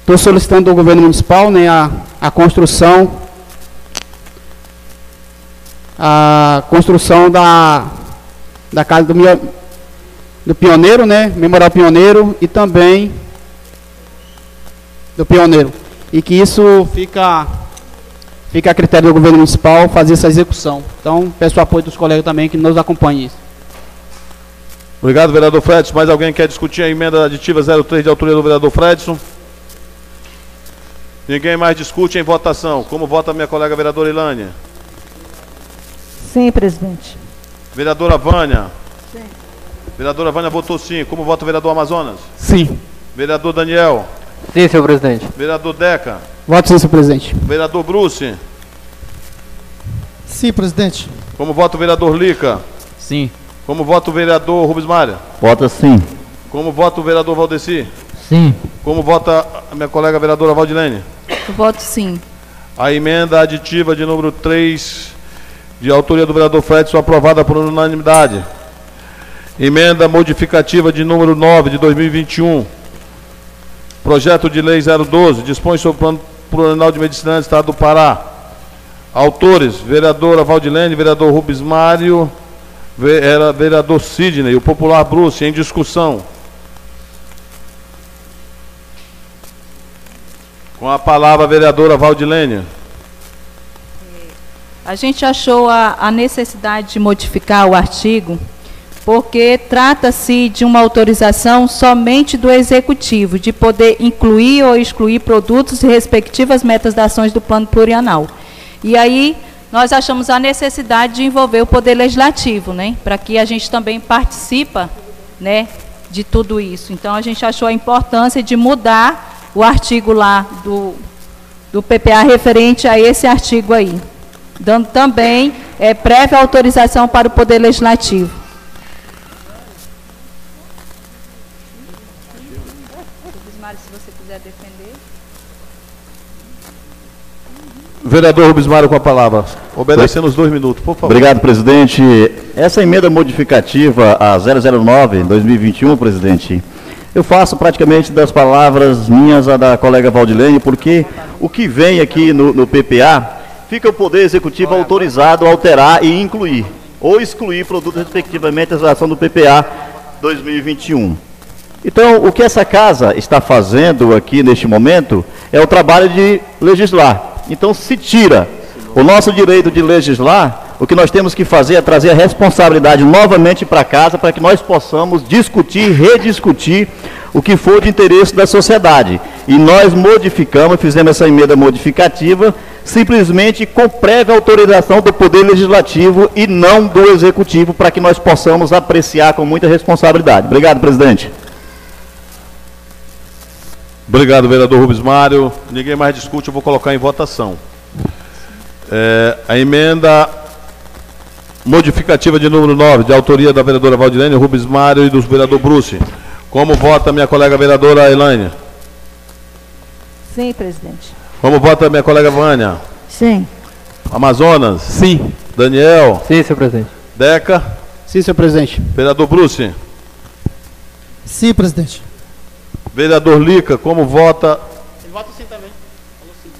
estou solicitando ao governo municipal né, a, a construção a construção da, da casa do, Mio- do pioneiro, né? Memorial Pioneiro e também do pioneiro. E que isso fica fica a critério do governo municipal fazer essa execução. Então, peço o apoio dos colegas também que nos acompanhem isso.
Obrigado, vereador Fredson. Mais alguém quer discutir a emenda aditiva 03 de autoria do vereador Fredson? Ninguém mais discute em votação. Como vota a minha colega vereadora Ilânia?
Sim, presidente.
Vereadora Vânia? Sim. Vereadora Vânia votou sim. Como vota o vereador Amazonas?
Sim.
Vereador Daniel?
Sim, senhor presidente.
Vereador Deca?
Voto sim, senhor presidente.
Vereador Bruce?
Sim, presidente.
Como vota o vereador Lica?
Sim.
Como vota o vereador Rubens Mária?
Voto sim.
Como vota o vereador Valdeci?
Sim.
Como vota a minha colega vereadora Valdilene?
Eu voto sim.
A emenda aditiva de número 3, de autoria do vereador Fredson, aprovada por unanimidade. Emenda modificativa de número 9 de 2021. Projeto de lei 012, dispõe sobre o plano plurianual de medicinais do Estado do Pará. Autores, vereadora Valdilene, vereador Rubens Mário, vereador Sidney, o popular Bruce, em discussão. Com a palavra a vereadora Valdilene.
A gente achou a, a necessidade de modificar o artigo porque trata-se de uma autorização somente do executivo de poder incluir ou excluir produtos e respectivas metas das ações do plano plurianual. E aí nós achamos a necessidade de envolver o poder legislativo, né, para que a gente também participa, né, de tudo isso. Então a gente achou a importância de mudar o artigo lá do do PPA referente a esse artigo aí, dando também é, prévia autorização para o Poder Legislativo. se você quiser defender.
Vereador Rubens Mário com a palavra. Obedecendo os dois minutos, por favor.
Obrigado, presidente. Essa emenda modificativa a 009 2021, presidente, eu faço praticamente das palavras minhas a da colega Valdilene, porque o que vem aqui no, no PPA fica o Poder Executivo autorizado a alterar e incluir, ou excluir produtos respectivamente da ação do PPA 2021. Então, o que essa casa está fazendo aqui neste momento é o trabalho de legislar. Então, se tira o nosso direito de legislar, o que nós temos que fazer é trazer a responsabilidade novamente para casa para que nós possamos discutir, rediscutir o que for de interesse da sociedade. E nós modificamos, fizemos essa emenda modificativa, simplesmente com prévia autorização do Poder Legislativo e não do Executivo, para que nós possamos apreciar com muita responsabilidade. Obrigado, presidente.
Obrigado, vereador Rubens Mário. Ninguém mais discute, eu vou colocar em votação. É, a emenda modificativa de número 9, de autoria da vereadora Valdilene Rubens Mário e do vereador Bruce. Como vota minha colega vereadora Elaine?
Sim, presidente.
Como vota minha colega Vânia?
Sim.
Amazonas?
Sim.
Daniel?
Sim, senhor presidente.
Deca?
Sim, senhor presidente.
Vereador Bruce?
Sim, presidente.
Vereador Lica, como vota?
Ele vota sim também.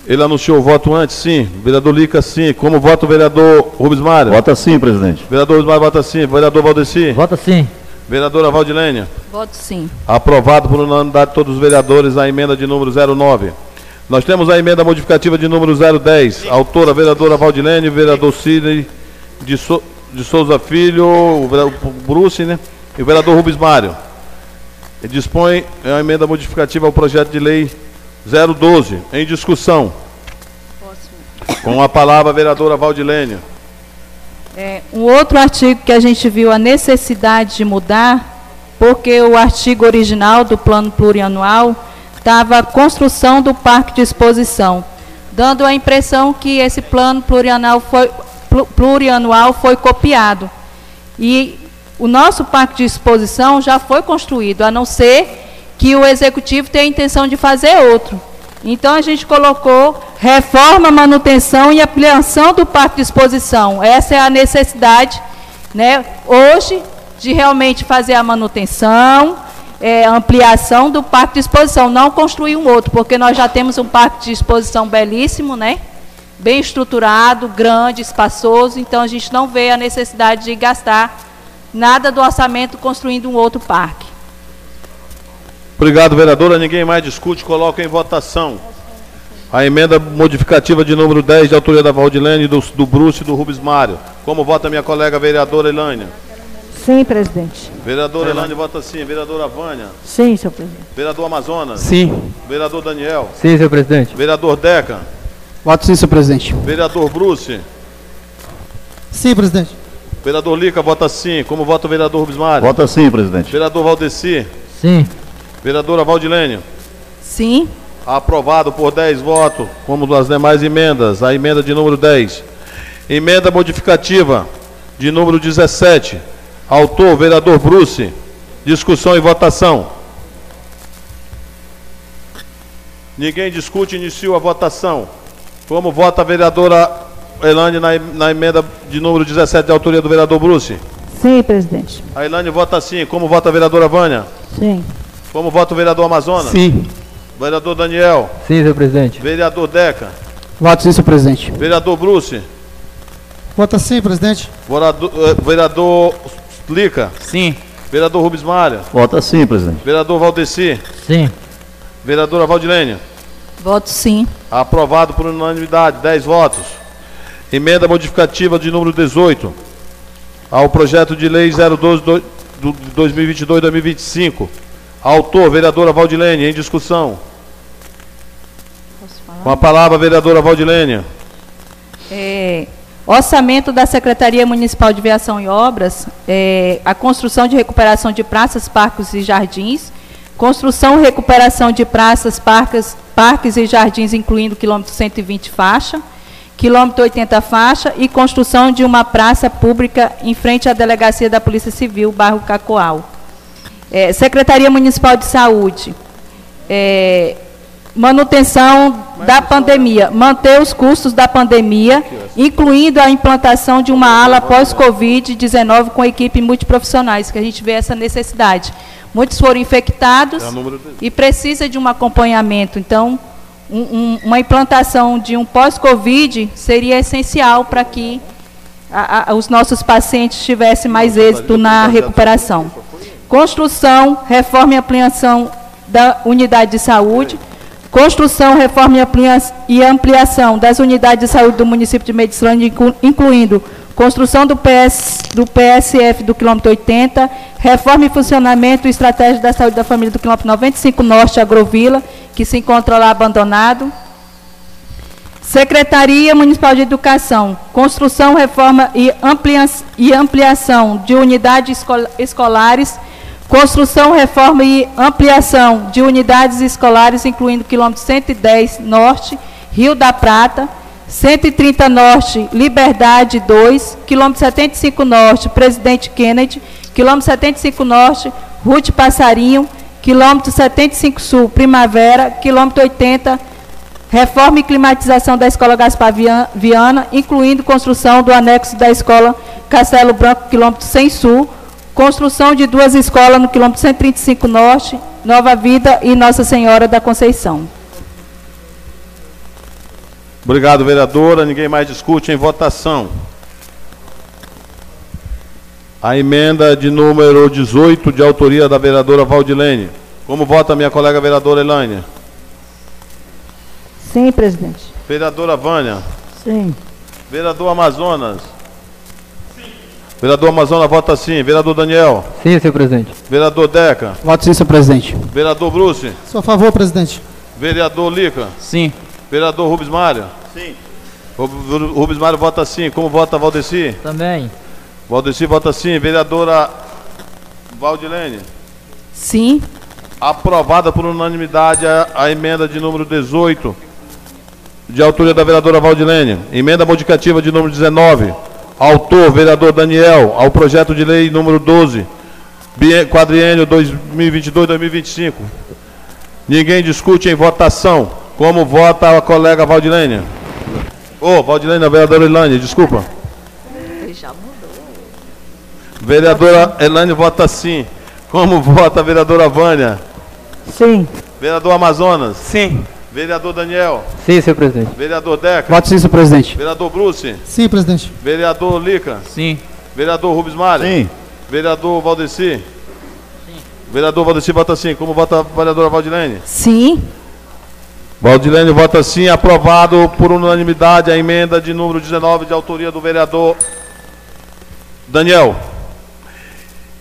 Ele anunciou o voto antes? Sim. Vereador Lica, sim. Como vota o vereador Rubens Mário?
Vota sim, presidente.
Vereador Rubens Mário vota sim. Vereador Valdeci?
Vota sim.
Vereadora Valdilene?
Voto sim.
Aprovado por unanimidade de todos os vereadores a emenda de número 09. Nós temos a emenda modificativa de número 010. Autora, vereadora Valdilene, vereador Sidney de, Sou- de Souza Filho, o vereador Bruce, né? E o vereador Rubens Mário. E dispõe a emenda modificativa ao projeto de lei 012. Em discussão. Com a palavra, a vereadora Valdilene.
É, um outro artigo que a gente viu a necessidade de mudar, porque o artigo original do plano plurianual estava construção do parque de exposição, dando a impressão que esse plano plurianual foi, plu- plurianual foi copiado. E o nosso parque de exposição já foi construído, a não ser que o executivo tenha a intenção de fazer outro. Então a gente colocou reforma, manutenção e ampliação do parque de exposição. Essa é a necessidade, né, hoje, de realmente fazer a manutenção, é, ampliação do parque de exposição, não construir um outro, porque nós já temos um parque de exposição belíssimo, né? Bem estruturado, grande, espaçoso, então a gente não vê a necessidade de gastar nada do orçamento construindo um outro parque.
Obrigado, vereadora. Ninguém mais discute, coloca em votação. A emenda modificativa de número 10, de autoria da Valdilene, do, do Bruce e do Rubens Mário. Como vota minha colega vereadora Elânia?
Sim, presidente.
Vereadora Elânia vota sim. Vereadora Vânia?
Sim, senhor presidente.
Vereador Amazonas?
Sim.
Vereador Daniel?
Sim, senhor presidente.
Vereador Deca?
Voto sim, senhor presidente.
Vereador Bruce?
Sim, presidente.
Vereador Lica vota sim. Como vota o vereador Rubens Mário?
Vota sim, presidente.
Vereador Valdeci?
Sim.
Vereadora Valdilene?
Sim,
Aprovado por 10 votos, como das demais emendas. A emenda de número 10. Emenda modificativa de número 17. Autor, vereador Bruce. Discussão e votação. Ninguém discute, inicio a votação. Como vota a vereadora Elane na, na emenda de número 17 de autoria do vereador Bruce?
Sim, presidente.
A Elane vota sim. Como vota a vereadora Vânia?
Sim.
Como vota o vereador Amazonas?
Sim.
Vereador Daniel?
Sim, senhor presidente.
Vereador Deca?
Voto sim, senhor presidente.
Vereador Bruce?
Vota sim, presidente.
Vereador, eh, vereador Lica?
Sim.
Vereador Rubens Mário?
Vota sim, presidente.
Vereador Valdeci?
Sim.
Vereadora Valdilene?
Voto sim.
Aprovado por unanimidade, 10 votos. Emenda modificativa de número 18 ao projeto de lei 012 do, do 2022-2025. Autor, vereadora Valdilene, em discussão. Com a palavra, vereadora Valdilene.
É, orçamento da Secretaria Municipal de Viação e Obras, é, a construção de recuperação de praças, parques e jardins, construção e recuperação de praças, parques, parques e jardins, incluindo quilômetro 120 faixa, quilômetro 80 faixa e construção de uma praça pública em frente à Delegacia da Polícia Civil, bairro Cacoal. É, Secretaria Municipal de Saúde, é, manutenção da pandemia, manter os custos da pandemia, incluindo a implantação de uma ala pós-Covid-19 com equipe multiprofissionais, que a gente vê essa necessidade. Muitos foram infectados
É
e precisa de um acompanhamento. Então, um- um- uma implantação de um pós-Covid seria essencial para que a- a- os nossos pacientes tivessem mais êxito na recuperação. Construção, reforma e ampliação da unidade de saúde. Construção, reforma e amplia- ampliação das unidades de saúde do município de Medicilândia, inclu- incluindo construção do, PS, do PSF do quilômetro 80, reforma e funcionamento e estratégia da saúde da família do quilômetro 95 Norte, Agrovila, que se encontra lá abandonado. Secretaria Municipal de Educação, construção, reforma e, amplia e ampliação de unidades escol escolares, construção, reforma e ampliação de unidades escolares, incluindo quilômetro 110 Norte, Rio da Prata, 130 Norte, Liberdade 2, quilômetro 75 Norte, Presidente Kennedy, quilômetro 75 Norte, Ruth Passarinho, quilômetro 75 Sul, Primavera, quilômetro 80 Reforma e climatização da Escola Gaspar Vian- Viana, incluindo construção do anexo da Escola Castelo Branco, quilômetro 100 Sul, construção de duas escolas no quilômetro 135 Norte, Nova Vida e Nossa Senhora da Conceição.
Obrigado, vereadora. Ninguém mais discute em votação. A emenda de número 18, de autoria da vereadora Valdilene. Como vota a minha colega vereadora Elaine?
Sim, presidente.
Vereadora Vânia.
Sim.
Vereador Amazonas. Vereador Amazonas vota sim. Vereador Daniel.
Sim, senhor presidente.
Vereador Deca.
Voto sim, senhor presidente.
Vereador Bruce.
Sou a favor, presidente.
Vereador Lica.
Sim.
Vereador Rubens Mário. Sim. Rubens Mário vota sim. Como vota Valdeci?
Também.
Valdeci vota sim. Vereadora Valdilene.
Sim.
Aprovada por unanimidade a, a emenda de número 18, de autoria da vereadora Valdilene. Emenda modificativa de número 19. Autor, vereador Daniel, ao projeto de lei número 12, bie- quadriênio 2022-2025. Ninguém discute em votação. Como vota a colega Valdilene? Ô, Valdilene, a vereadora Elane, desculpa. Vereadora Elane vota sim. Como vota a vereadora Vânia?
Sim.
Vereador Amazonas.
Sim.
Vereador Daniel.
Sim, senhor presidente.
Vereador Deca.
Voto sim, senhor presidente.
Vereador Bruce.
Sim, presidente.
Vereador Lica.
Sim.
Vereador Rubens Mário.
Sim.
Vereador Valdeci. Vereador Valdeci vota sim. Como vota a vereadora Valdilene?
Sim.
Valdilene vota sim. Aprovado por unanimidade a emenda de número 19 de autoria do vereador Daniel.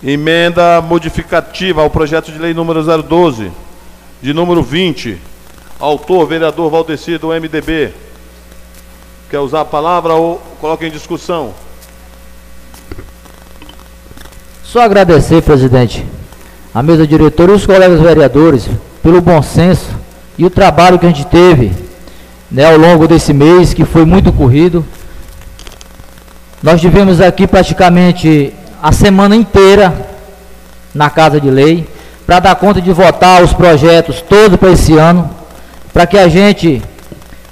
Emenda modificativa ao projeto de lei número 012, de número 20. Autor, vereador Valdeci, do MDB. Quer usar a palavra ou coloca em discussão?
Só agradecer, presidente, a mesa diretora e os colegas vereadores pelo bom senso e o trabalho que a gente teve né, ao longo desse mês, que foi muito corrido. Nós tivemos aqui praticamente a semana inteira na Casa de Lei para dar conta de votar os projetos todos para esse ano, para que a gente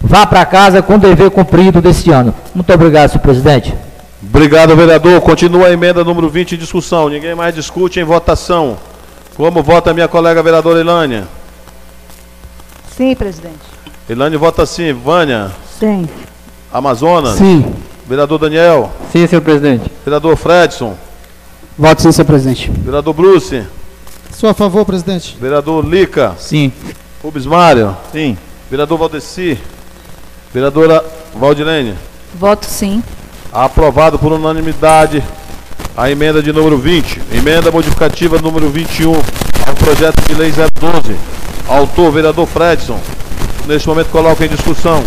vá para casa com o dever cumprido deste ano. Muito obrigado, senhor presidente.
Obrigado, vereador. Continua a emenda número 20 em discussão. Ninguém mais discute em votação. Como vota minha colega vereadora Elânia?
Sim, presidente.
Elânia vota sim. Vânia?
Sim.
Amazonas?
Sim.
Vereador Daniel?
Sim, senhor presidente.
Vereador Fredson?
Voto sim, senhor presidente.
Vereador Bruce?
Sou a favor, presidente.
Vereador Lica?
Sim.
Rubens Mário?
Sim.
Vereador Valdeci? Vereadora Valdilene?
Voto sim.
Aprovado por unanimidade a emenda de número 20. Emenda modificativa número 21 ao projeto de lei 012. Autor, vereador Fredson. Neste momento coloco em discussão.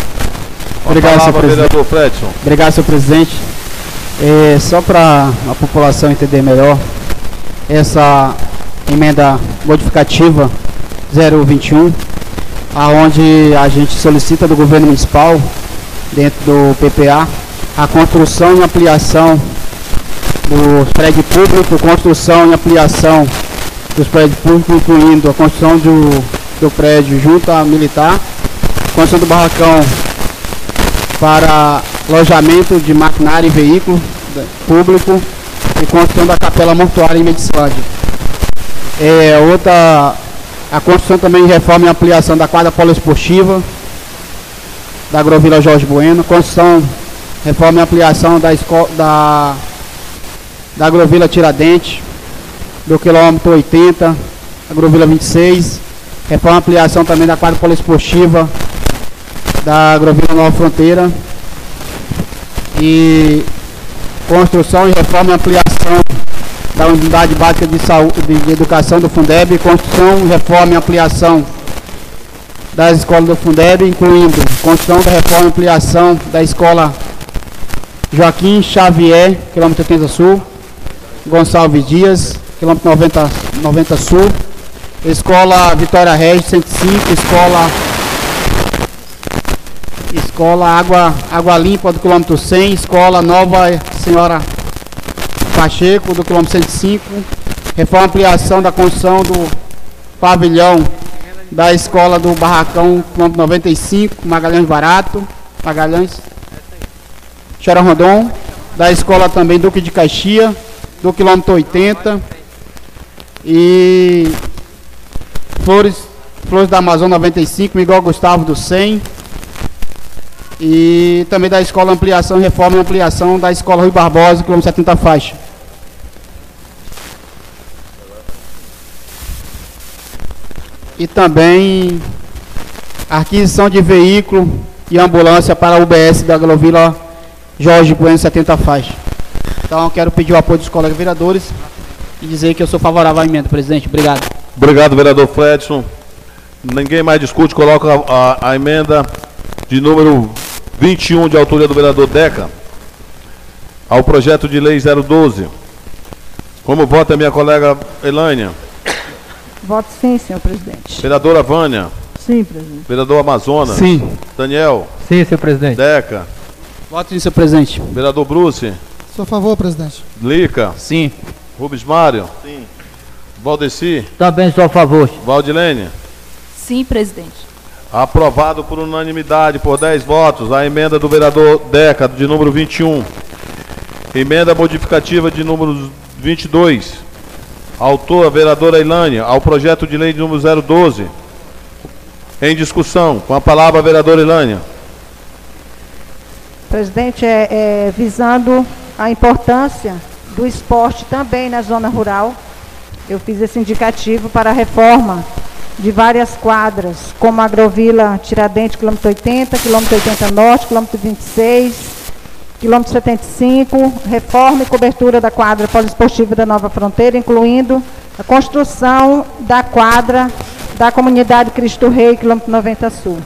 A
Obrigado, senhor
palavra,
presidente.
vereador Fredson.
Obrigado, senhor presidente. É, só para a população entender melhor, essa emenda modificativa 021, aonde a gente solicita do governo municipal, dentro do PPA, a construção e ampliação do prédio público, construção e ampliação dos prédios públicos, incluindo a construção do, do prédio junto à militar, construção do barracão para alojamento de maquinário e veículo público e construção da capela mortuária em Medicilândia. É, outra, a construção também reforma e ampliação da quadra poliesportiva da Agrovila Jorge Bueno, construção, reforma e ampliação da, esco- da, da Tiradentes, do quilômetro 80, Agrovila 26, reforma e ampliação também da quadra poliesportiva da Agrovila Nova Fronteira. E construção e reforma e ampliação da unidade básica de saúde de, de educação do Fundeb, construção, reforma e ampliação das escolas do Fundeb, incluindo construção da reforma e ampliação da escola Joaquim Xavier, quilômetro 80 Sul, Gonçalves Dias, quilômetro 90, 90 Sul, escola Vitória Regis 105, escola Escola Água, Água Limpa do quilômetro 100, Escola Nova Senhora Pacheco do quilômetro 105, reforma ampliação da construção do pavilhão da Escola do Barracão, quilômetro 95, Magalhães Barato, Magalhães, Xará Rondon, da Escola também Duque de Caxia, do quilômetro 80, e Flores, Flores da Amazônia 95, Miguel Gustavo do 100, e também da Escola Ampliação, Reforma e Ampliação da Escola Rui Barbosa, quilômetro 70 faixa. E também aquisição de veículo e ambulância para a UBS da Agrovila Jorge Bueno 70 faixa. Então quero pedir o apoio dos colegas vereadores e dizer que eu sou favorável à emenda, presidente. Obrigado.
Obrigado, vereador Fredson. Ninguém mais discute, coloca a, a- a emenda de número 21 de autoria do vereador Deca ao projeto de lei 012. Como vota a minha colega Elânia?
Voto sim, senhor presidente.
Vereadora Vânia?
Sim, presidente.
Vereador Amazonas?
Sim.
Daniel?
Sim, senhor presidente.
Deca?
Voto sim, senhor presidente.
Vereador Bruce?
Sou a favor, presidente.
Lica?
Sim.
Rubens Mário? Sim. Valdeci?
Também sou a favor.
Valdilene?
Sim, presidente.
Aprovado por unanimidade, por 10 votos, a emenda do vereador Deca, de número 21. Emenda modificativa de número 22. Autor, a vereadora Ilânia, ao projeto de lei de número 012. Em discussão, com a palavra a vereadora Ilânia.
Presidente, é, é, visando a importância do esporte também na zona rural, eu fiz esse indicativo para a reforma de várias quadras, como Agrovila Tiradentes, quilômetro 80, quilômetro 80 Norte, quilômetro 26, quilômetro 75, reforma e cobertura da quadra poliesportiva da Nova Fronteira, incluindo a construção da quadra da comunidade Cristo Rei, quilômetro 90 Sul.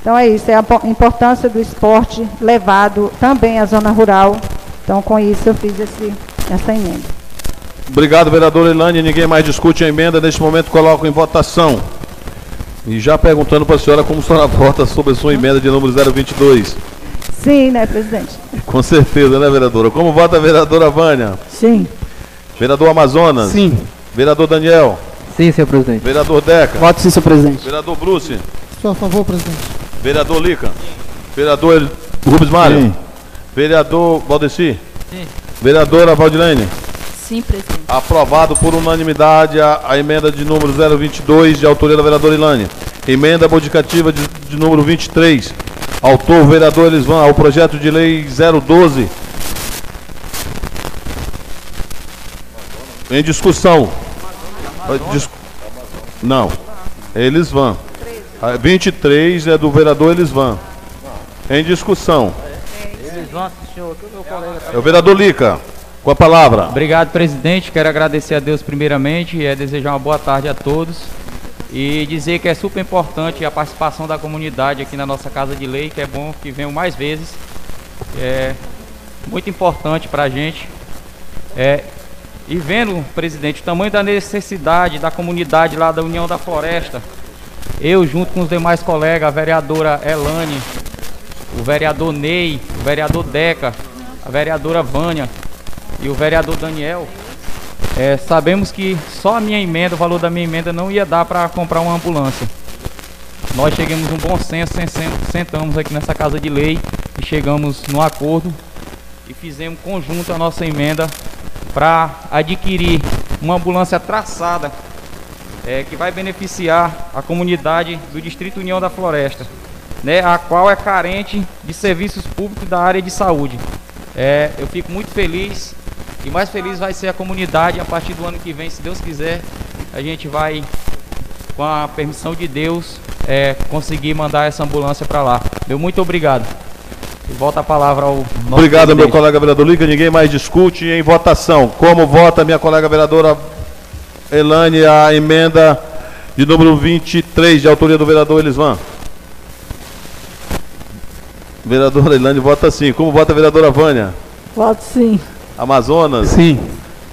Então é isso, é a po- importância do esporte levado também à zona rural. Então com isso eu fiz esse, essa emenda.
Obrigado, vereadora Ilânia. Ninguém mais discute a emenda. Neste momento, coloco em votação. E já perguntando para a senhora como a senhora vota sobre a sua emenda de número 022.
Sim, né, presidente?
Com certeza, né, vereadora? Como vota a vereadora Vânia?
Sim.
Vereador Amazonas?
Sim.
Vereador Daniel?
Sim, senhor presidente.
Vereador Deca?
Voto sim, senhor presidente.
Vereador Bruce?
Sou a favor, presidente.
Vereador Lica. Vereador El- Rubens Mário.
Sim.
Vereador Valdeci.
Sim.
Vereadora Valdilene.
Sim, presidente.
Aprovado por unanimidade a, a emenda de número 022, de autoria da vereadora Ilane. Emenda modificativa de, de número 23, autor vereador Elisvan, ao projeto de lei 012. Em discussão. Dis- Não, Elisvan. Ah, 23 é do vereador Elisvan. Em discussão. É o vereador Lica, com a palavra.
Obrigado, presidente. Quero agradecer a Deus primeiramente e é desejar uma boa tarde a todos. E dizer que é super importante a participação da comunidade aqui na nossa Casa de Lei, que é bom que venham mais vezes. É muito importante para a gente. É, e vendo, presidente, o tamanho da necessidade da comunidade lá da União da Floresta, eu junto com os demais colegas, a vereadora Elane, o vereador Ney, o vereador Deca, a vereadora Vânia e o vereador Daniel, é, sabemos que só a minha emenda, o valor da minha emenda não ia dar para comprar uma ambulância. Nós chegamos num bom senso, sen- sen- sentamos aqui nessa casa de lei e chegamos no acordo e fizemos conjunto a nossa emenda para adquirir uma ambulância traçada é, que vai beneficiar a comunidade do Distrito União da Floresta, né, a qual é carente de serviços públicos da área de saúde. É, eu fico muito feliz e mais feliz vai ser a comunidade a partir do ano que vem, se Deus quiser, a gente vai, com a permissão de Deus, é, conseguir mandar essa ambulância para lá. Meu muito obrigado. E volta a palavra ao nosso
Obrigado, meu
presidente.
colega vereador Lica. Ninguém mais discute em votação. Como vota minha colega vereadora Elane a emenda de número 23, de autoria do vereador Elisvan? Vereadora Elane vota sim. Como vota a vereadora Vânia?
Voto sim.
Amazonas?
Sim.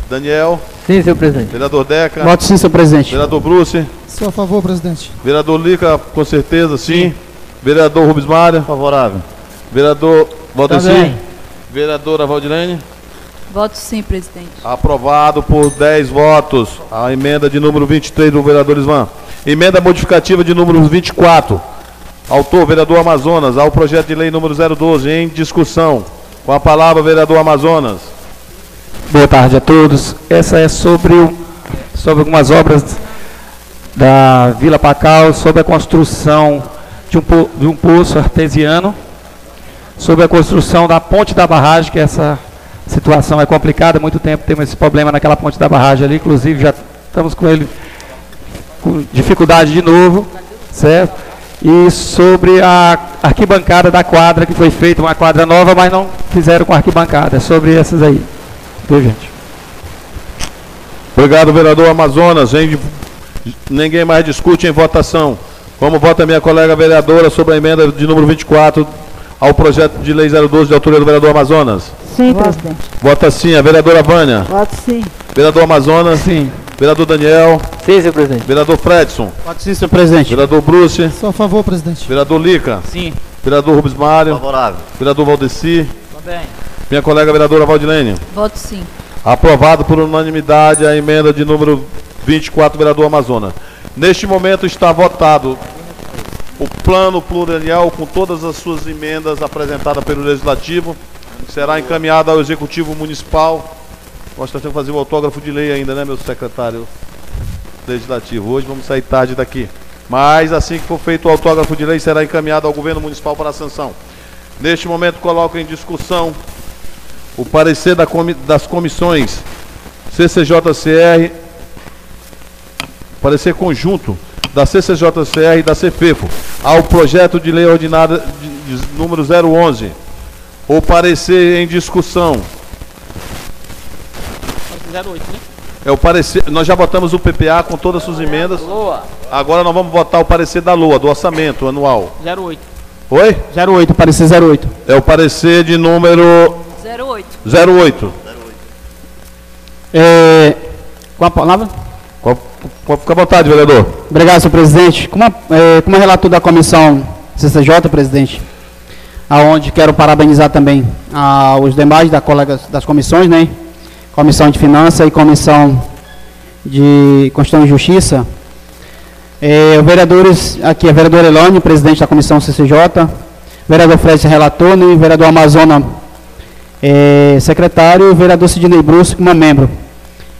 Daniel?
Sim, senhor presidente.
Vereador Deca?
Voto sim, senhor presidente.
Vereador Bruce?
Sou a favor, presidente.
Vereador Lica, com certeza, sim. Vereador Rubens Mário?
Favorável.
Vereador Valdeci?
Também.
Vereadora Valdilene?
Voto sim, presidente.
Aprovado por 10 votos. A emenda de número 23 do vereador Isvan. Emenda modificativa de número 24. Autor, vereador Amazonas. Ao projeto de lei número 012, em discussão. Com a palavra, vereador Amazonas.
Boa tarde a todos. Essa é sobre, o- sobre algumas obras da Vila Pacal, sobre a construção de um, de um poço artesiano, sobre a construção da ponte da barragem, que essa situação é complicada, há muito tempo temos esse problema naquela ponte da barragem ali, inclusive já estamos com ele com dificuldade de novo, certo? E sobre a arquibancada da quadra, que foi feita uma quadra nova, mas não fizeram com arquibancada, é sobre essas aí. Viu, gente?
Obrigado, vereador Amazonas. Em- Ninguém mais discute em votação. Como vota minha colega vereadora sobre a emenda de número 24 ao projeto de lei 012 de autoria do vereador Amazonas?
Sim, presidente.
Vota sim. A vereadora Vânia?
Voto sim.
Vereador Amazonas?
Sim.
Vereador Daniel?
Sim, senhor presidente.
Vereador Fredson?
Voto sim, senhor presidente.
Vereador Bruce?
Sou a favor, presidente.
Vereador Lica?
Sim.
Vereador Rubens Mário?
Favorável.
Vereador Valdeci?
Também.
Minha colega vereadora Valdilene?
Voto sim.
Aprovado por unanimidade a emenda de número 24, vereador Amazonas. Neste momento está votado o plano plurianual com todas as suas emendas apresentadas pelo Legislativo. Será encaminhado ao Executivo Municipal. Nós temos que fazer o autógrafo de lei ainda, né, meu secretário legislativo? Hoje vamos sair tarde daqui. Mas assim que for feito o autógrafo de lei, será encaminhado ao Governo Municipal para a sanção. Neste momento, coloco em discussão o parecer da comi- das comissões CCJCR, parecer conjunto da CCJCR e da CFEFO ao projeto de lei ordinária de, de número 011. O parecer em discussão
08, né?
é o parecer. Nós já votamos o PPA com todas as suas emendas. Agora nós vamos votar o parecer da LOA, do orçamento anual.
08.
Oi?
08, parecer 08.
É o parecer de número
08.
08.
É, com a palavra?
Pode ficar à vontade, vereador.
Obrigado, senhor presidente. Como, a- é, como relator da comissão CCJ, presidente, aonde quero parabenizar também aos demais da colegas das comissões, né? Comissão de Finanças e Comissão de Constituição e Justiça. É, vereadores, aqui a vereadora Elane, presidente da comissão CCJ, vereador Fred, relator, e vereador Amazona, é, secretário, o vereador Sidney Bruce, como membro.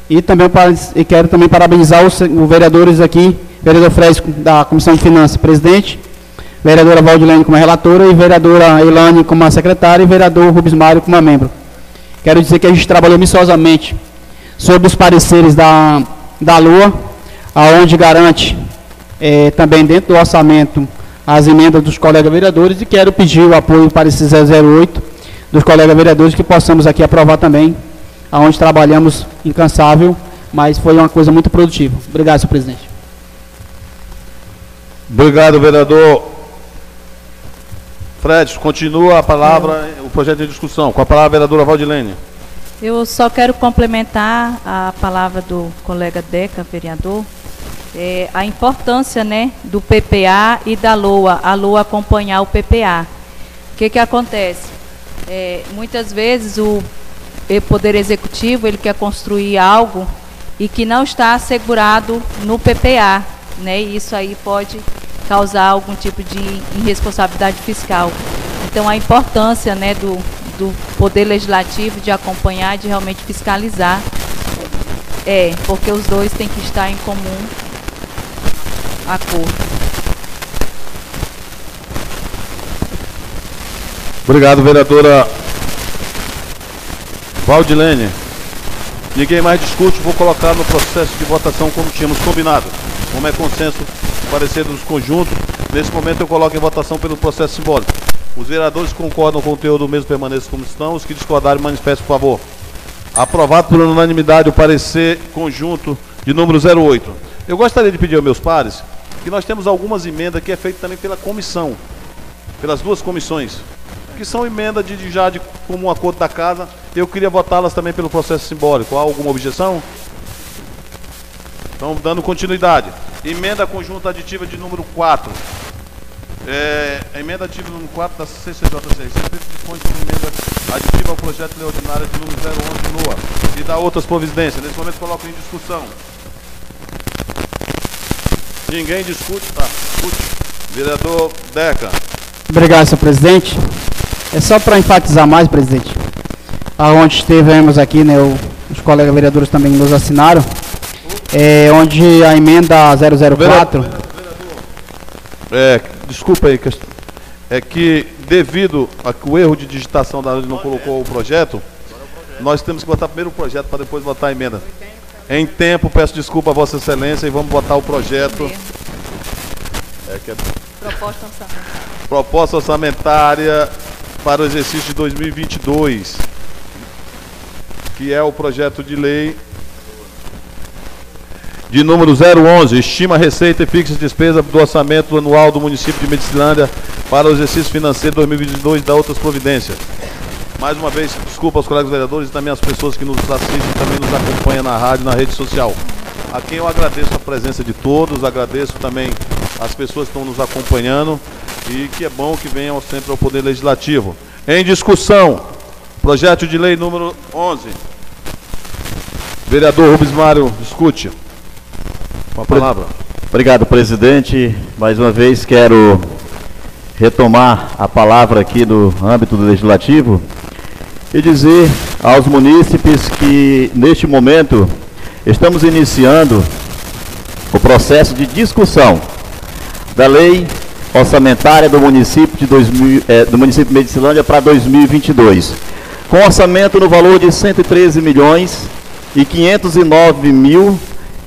E também para- e quero também parabenizar os, os vereadores aqui, vereador Fred da Comissão de Finanças, presidente, vereadora Valdilene como relatora e vereadora Elane como a secretária e vereador Rubens Mário como membro. Quero dizer que a gente trabalhou missosamente sobre os pareceres da, da Lua, aonde garante também dentro do orçamento as emendas dos colegas vereadores e quero pedir o apoio do parecer 008 dos colegas vereadores que possamos aqui aprovar também, aonde trabalhamos incansável, mas foi uma coisa muito produtiva. Obrigado, senhor presidente.
Obrigado, vereador. Fred, continua a palavra, o projeto em discussão. Com a palavra, a vereadora Valdilene.
Eu só quero complementar a palavra do colega Deca, vereador, é, a importância né, do PPA e da LOA, a LOA acompanhar o PPA. O que, que acontece? É, muitas vezes o Poder Executivo ele quer construir algo e que não está assegurado no PPA, né? E isso aí pode causar algum tipo de irresponsabilidade fiscal. Então a importância, né, do, do Poder Legislativo de acompanhar, de realmente fiscalizar, é porque os dois têm que estar em comum acordo.
Obrigado, vereadora Valdilene. Ninguém mais discute, vou colocar no processo de votação como tínhamos combinado. Como é consenso, parecer dos conjuntos, nesse momento eu coloco em votação pelo processo simbólico. Os vereadores concordam com o conteúdo mesmo permaneçam como estão, os que discordarem manifestem por favor. Aprovado por unanimidade o parecer conjunto de número 08. Eu gostaria de pedir aos meus pares que nós temos algumas emendas que é feita também pela comissão, pelas duas comissões, que são emendas de, de já de comum acordo da casa. Eu queria votá-las também pelo processo simbólico. Há alguma objeção? Então, dando continuidade. Emenda conjunta aditiva de número 4. É, emenda aditiva número 4 da CCJ6. Sempre dispõe sobre emenda aditiva ao projeto de lei ordinária de número 011 NOA e dá outras providências. Nesse momento coloco em discussão. Ninguém discute? Tá, discute. Vereador Deca.
Obrigado, senhor presidente. É só para enfatizar mais, presidente, aonde estivemos aqui, né, os colegas vereadores também nos assinaram, é, onde a emenda 004...
É, desculpa aí, é que devido a que o erro de digitação da não colocou o projeto, nós temos que botar primeiro o projeto para depois botar a emenda. Em tempo, peço desculpa a Vossa Excelência e vamos botar o projeto. É que é
Proposta orçamentária.
proposta orçamentária para o exercício de 2022, que é o projeto de lei de número 011, estima receita e fixa despesa do orçamento anual do município de Medicilândia para o exercício financeiro 2022 e da outras providências. Mais uma vez, desculpa aos colegas vereadores e também às pessoas que nos assistem também nos acompanham na rádio na rede social. A quem eu agradeço a presença de todos, agradeço também as pessoas que estão nos acompanhando e que é bom que venham sempre ao Poder Legislativo. Em discussão, projeto de lei número 11. Vereador Rubens Mário, discute. Com a palavra.
Obrigado, presidente. Mais uma vez quero retomar a palavra aqui no âmbito do legislativo e dizer aos munícipes que neste momento estamos iniciando o processo de discussão da lei orçamentária do município de 2000, eh, do município de Medicilândia para 2022, com orçamento no valor de 113 milhões e 509 mil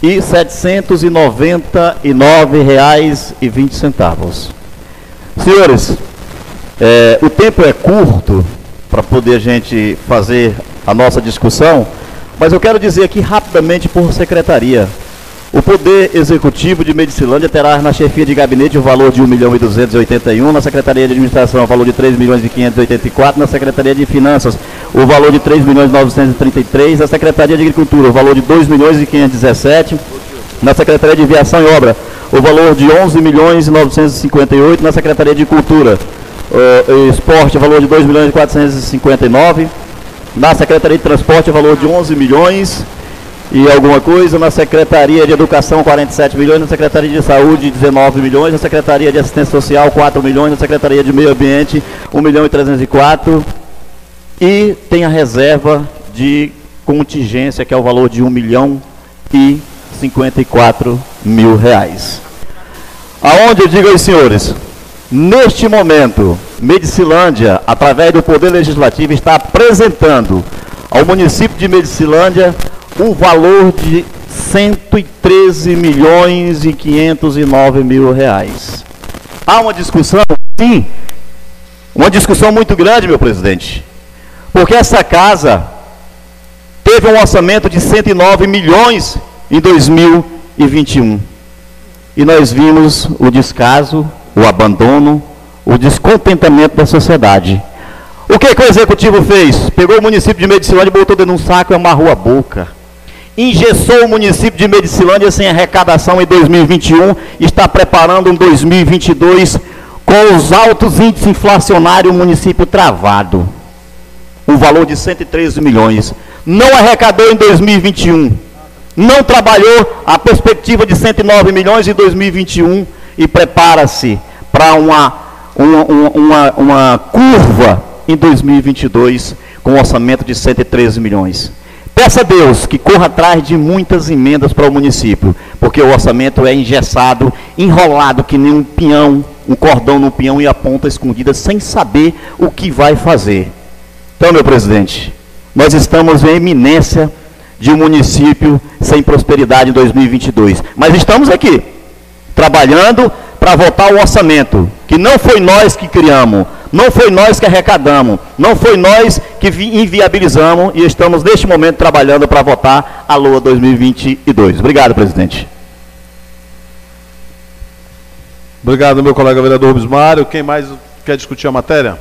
e 799 reais e 20 centavos. Senhores, eh, o tempo é curto para poder a gente fazer a nossa discussão, mas eu quero dizer aqui rapidamente por secretaria. O Poder Executivo de Medicilândia terá na chefia de gabinete o valor de 1 milhão e 281, na Secretaria de Administração o valor de 3 milhões e 584, na Secretaria de Finanças o valor de 3 milhões e 933, na Secretaria de Agricultura o valor de 2 milhões e 517, na Secretaria de Viação e Obra o valor de 11 milhões e 958, na Secretaria de Cultura e Esporte o valor de 2 milhões e 459, na Secretaria de Transporte o valor de 11 milhões e alguma coisa, na Secretaria de Educação 47 milhões, na Secretaria de Saúde 19 milhões, na Secretaria de Assistência Social 4 milhões, na Secretaria de Meio Ambiente 1 milhão e 304 e tem a reserva de contingência que é o valor de 1 milhão e 54 mil reais. Aonde eu digo aos senhores, neste momento, Medicilândia, através do Poder Legislativo, está apresentando ao município de Medicilândia o valor de 113 milhões e 509 mil reais. Há uma discussão? Sim. Uma discussão muito grande, meu presidente. Porque essa casa teve um orçamento de 109 milhões em 2021. E nós vimos o descaso, o abandono, o descontentamento da sociedade. O que, que o executivo fez? Pegou o município de Medicilândia e botou dentro de um saco e amarrou a boca. Engessou o município de Medicilândia sem arrecadação em 2021, está preparando um 2022 com os altos índices inflacionários, o município travado. Um valor de 113 milhões. Não arrecadou em 2021. Não trabalhou a perspectiva de 109 milhões em 2021 e prepara-se para uma, uma, uma, uma curva em 2022 com orçamento de 113 milhões. Peça a Deus que corra atrás de muitas emendas para o município, porque o orçamento é engessado, enrolado que nem um peão, um cordão no peão e a ponta escondida, sem saber o que vai fazer. Então, meu presidente, nós estamos em eminência de um município sem prosperidade em 2022. Mas estamos aqui, trabalhando para votar o orçamento, que não foi nós que criamos, não foi nós que arrecadamos, não foi nós que inviabilizamos e estamos neste momento trabalhando para votar a LOA 2022. Obrigado, presidente.
Obrigado, meu colega vereador Rubens Mário. Quem mais quer discutir a matéria?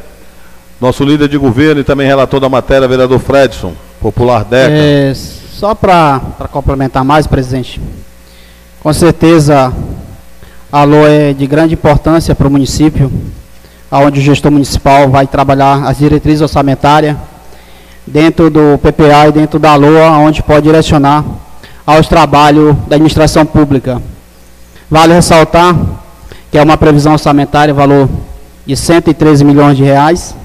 Nosso líder de governo e também relator da matéria, vereador Fredson, popular DECA.
É, só para complementar mais, presidente, com certeza a LOA é de grande importância para o município, onde o gestor municipal vai trabalhar as diretrizes orçamentárias dentro do PPA e dentro da LOA, onde pode direcionar aos trabalhos da administração pública. Vale ressaltar que é uma previsão orçamentária, valor de 113 milhões de reais.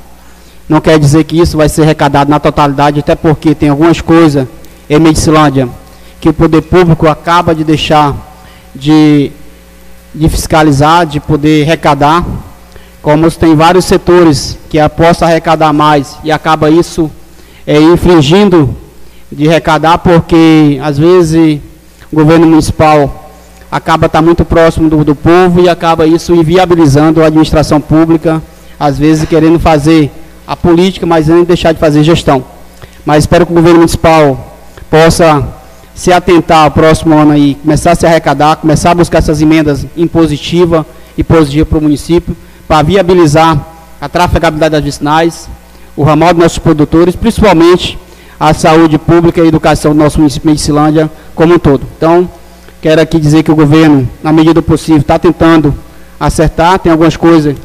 Não quer dizer que isso vai ser arrecadado na totalidade, até porque tem algumas coisas em Medicilândia que o poder público acaba de deixar de, de fiscalizar, de poder arrecadar, como tem vários setores que apostam arrecadar mais e acaba isso é, infringindo de arrecadar, porque às vezes o governo municipal acaba estar tá muito próximo do, do povo e acaba isso inviabilizando a administração pública, às vezes querendo fazer a política, mas nem deixar de fazer gestão. Mas espero que o governo municipal possa se atentar ao próximo ano aí, começar a se arrecadar, começar a buscar essas emendas impositivas e positivas para o município, para viabilizar a trafegabilidade das vicinais, o ramal dos nossos produtores, principalmente a saúde pública e a educação do nosso município de Medicilândia como um todo. Então, quero aqui dizer que o governo, na medida do possível, está tentando acertar, tem algumas coisas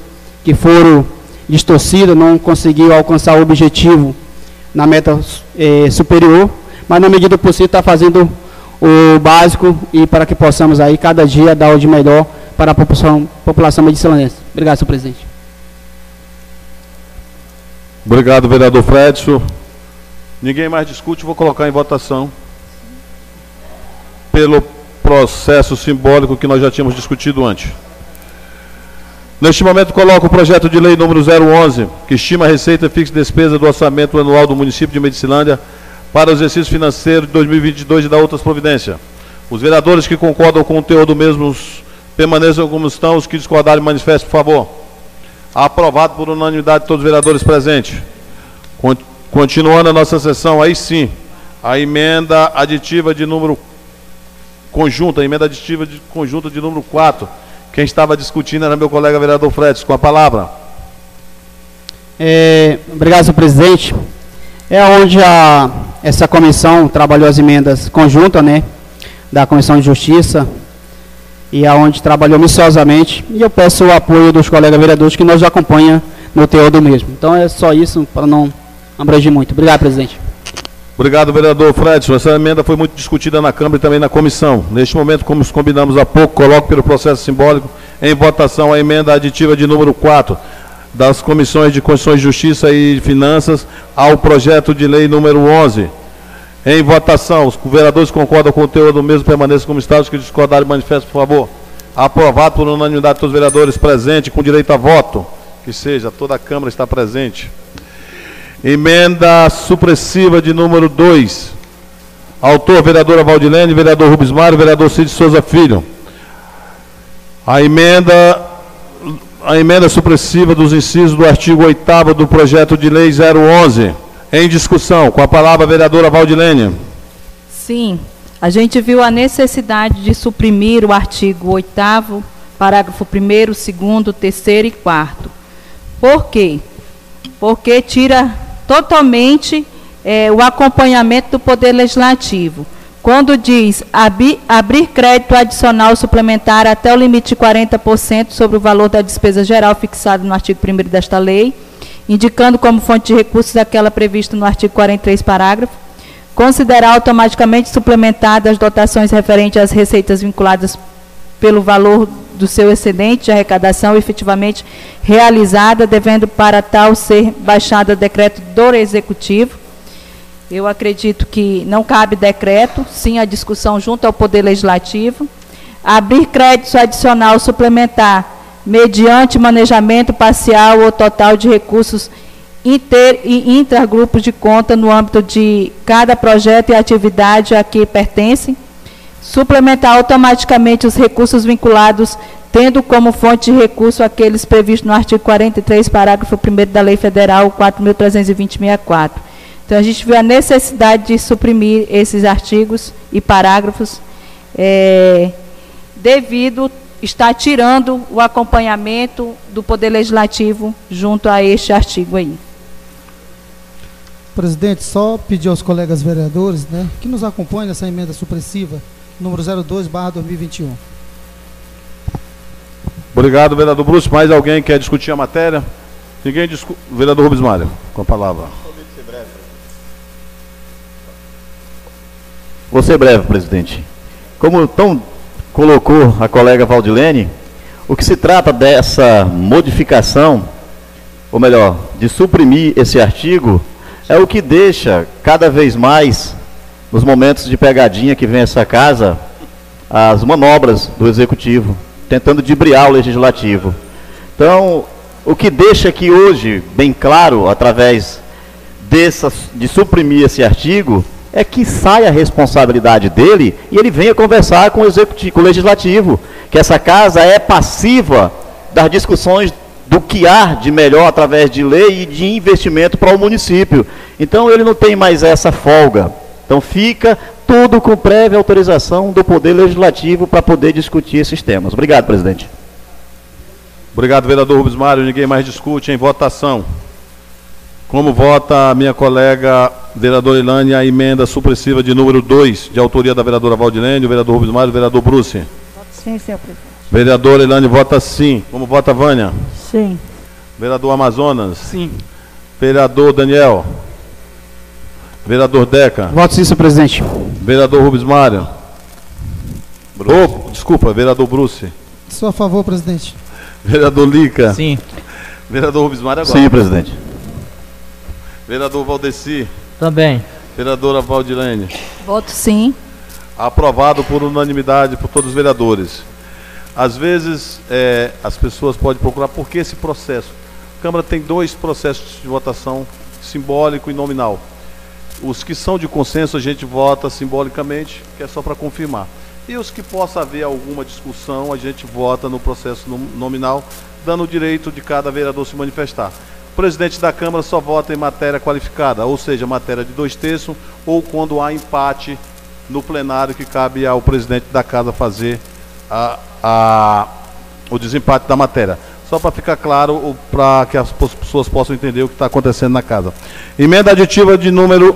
que foram distorcidas, não conseguiu alcançar o objetivo na meta eh, superior, mas na medida possível está fazendo o básico e para que possamos aí cada dia dar o de melhor para a população, população medicilanense. Obrigado, senhor presidente.
Obrigado, vereador Fredson. Ninguém mais discute, vou colocar em votação. Pelo processo simbólico que nós já tínhamos discutido antes. Neste momento, coloco o projeto de lei número 011, que estima a receita fixa e despesa do orçamento anual do município de Medicilândia para o exercício financeiro de 2022 e da outras providências. Os vereadores que concordam com o teor do mesmo permaneçam como estão, os que discordarem manifestem, por favor. Aprovado por unanimidade de todos os vereadores presentes. Continuando a nossa sessão, aí sim, a emenda aditiva de número conjunta, a emenda aditiva de conjunta de número 4. Quem estava discutindo era meu colega vereador Fredes, com a palavra.
É, obrigado, senhor presidente. É onde a essa comissão trabalhou as emendas conjuntas, né, da Comissão de Justiça, e aonde trabalhou minuciosamente, e eu peço o apoio dos colegas vereadores que nos acompanham no teor do mesmo. Então é só isso, para não abranger muito. Obrigado, presidente.
Obrigado, vereador Fredson. Essa emenda foi muito discutida na Câmara e também na comissão. Neste momento, como combinamos há pouco, coloco pelo processo simbólico em votação a emenda aditiva de número 4 das comissões de Constituição e Justiça e Finanças ao projeto de lei número 11. Em votação, os vereadores concordam com o teor do mesmo, permaneçam como está. Os que discordarem, manifestem, por favor. Aprovado por unanimidade de todos os vereadores presentes, com direito a voto. Que seja, toda a Câmara está presente. Emenda supressiva de número 2. Autor, vereadora Valdilene, vereador Rubens Mário, vereador Cid Souza Filho. A emenda, a emenda supressiva dos incisos do artigo 8 do projeto de lei 011. Em discussão, com a palavra a vereadora Valdilene.
Sim, a gente viu a necessidade de suprimir o artigo 8 parágrafo 1 2 3 e 4 Por quê? Porque tira totalmente é, o acompanhamento do Poder Legislativo. Quando diz abrir, abrir crédito adicional suplementar até o limite de 40% sobre o valor da despesa geral fixado no artigo 1 desta lei, indicando como fonte de recursos aquela prevista no artigo 43, parágrafo, considerar automaticamente suplementadas as dotações referentes às receitas vinculadas pelo valor do seu excedente de arrecadação efetivamente realizada, devendo para tal ser baixado decreto do Executivo. Eu acredito que não cabe decreto, sim a discussão junto ao Poder Legislativo. Abrir crédito adicional suplementar mediante manejamento parcial ou total de recursos inter e intragrupos de conta no âmbito de cada projeto e atividade a que pertencem, suplementar automaticamente os recursos vinculados, tendo como fonte de recurso aqueles previstos no artigo 43, parágrafo 1 da Lei Federal 4.320-64. Então, a gente viu a necessidade de suprimir esses artigos e parágrafos é, devido está tirando o acompanhamento do Poder Legislativo junto a este artigo aí.
Presidente, só pedir aos colegas vereadores né, que nos acompanhem nessa emenda supressiva, número 02, barra 2021.
Obrigado, vereador Bruce. Mais alguém quer discutir a matéria? Ninguém discute. Vereador Rubens Mário, com a palavra.
Vou ser breve, presidente. Como tão colocou a colega Valdilene, o que se trata dessa modificação, ou melhor, de suprimir esse artigo, é o que deixa cada vez mais, nos momentos de pegadinha que vem essa casa, as manobras do executivo, tentando dibriar o legislativo. Então, o que deixa aqui hoje bem claro, através dessa, de suprimir esse artigo, é que saia a responsabilidade dele e ele venha conversar com o, executivo, com o legislativo, que essa casa é passiva das discussões do que há de melhor através de lei e de investimento para o município. Então ele não tem mais essa folga. Então fica tudo com prévia autorização do Poder Legislativo para poder discutir esses temas. Obrigado, presidente.
Obrigado, vereador Rubens Mário. Ninguém mais discute em votação. Como vota a minha colega vereadora Ilane a emenda supressiva de número 2, de autoria da vereadora Valdilene, o vereador Rubens Mário e o vereador Bruce?
Sim, senhor presidente.
Vereadora Ilane vota sim. Como vota Vânia?
Sim.
Vereador Amazonas?
Sim.
Vereador Daniel? Vereador Deca?
Voto sim, senhor presidente.
Vereador Rubens Mário? Oh, desculpa, vereador Bruce.
Sou a favor, presidente.
Vereador Lica?
Sim.
Vereador Rubens Mário agora.
Sim, presidente.
Vereador Valdeci?
Também.
Vereadora Valdilene?
Voto sim.
Aprovado por unanimidade por todos os vereadores. Às vezes, é, as pessoas podem procurar por que esse processo. A Câmara tem dois processos de votação, simbólico e nominal. Os que são de consenso, a gente vota simbolicamente, que é só para confirmar. E os que possa haver alguma discussão, a gente vota no processo nominal, dando o direito de cada vereador se manifestar. O presidente da Câmara só vota em matéria qualificada, ou seja, matéria de dois terços, ou quando há empate no plenário que cabe ao presidente da casa fazer a, a, o desempate da matéria. Só para ficar claro, para que as pessoas possam entender o que está acontecendo na casa. Emenda aditiva de número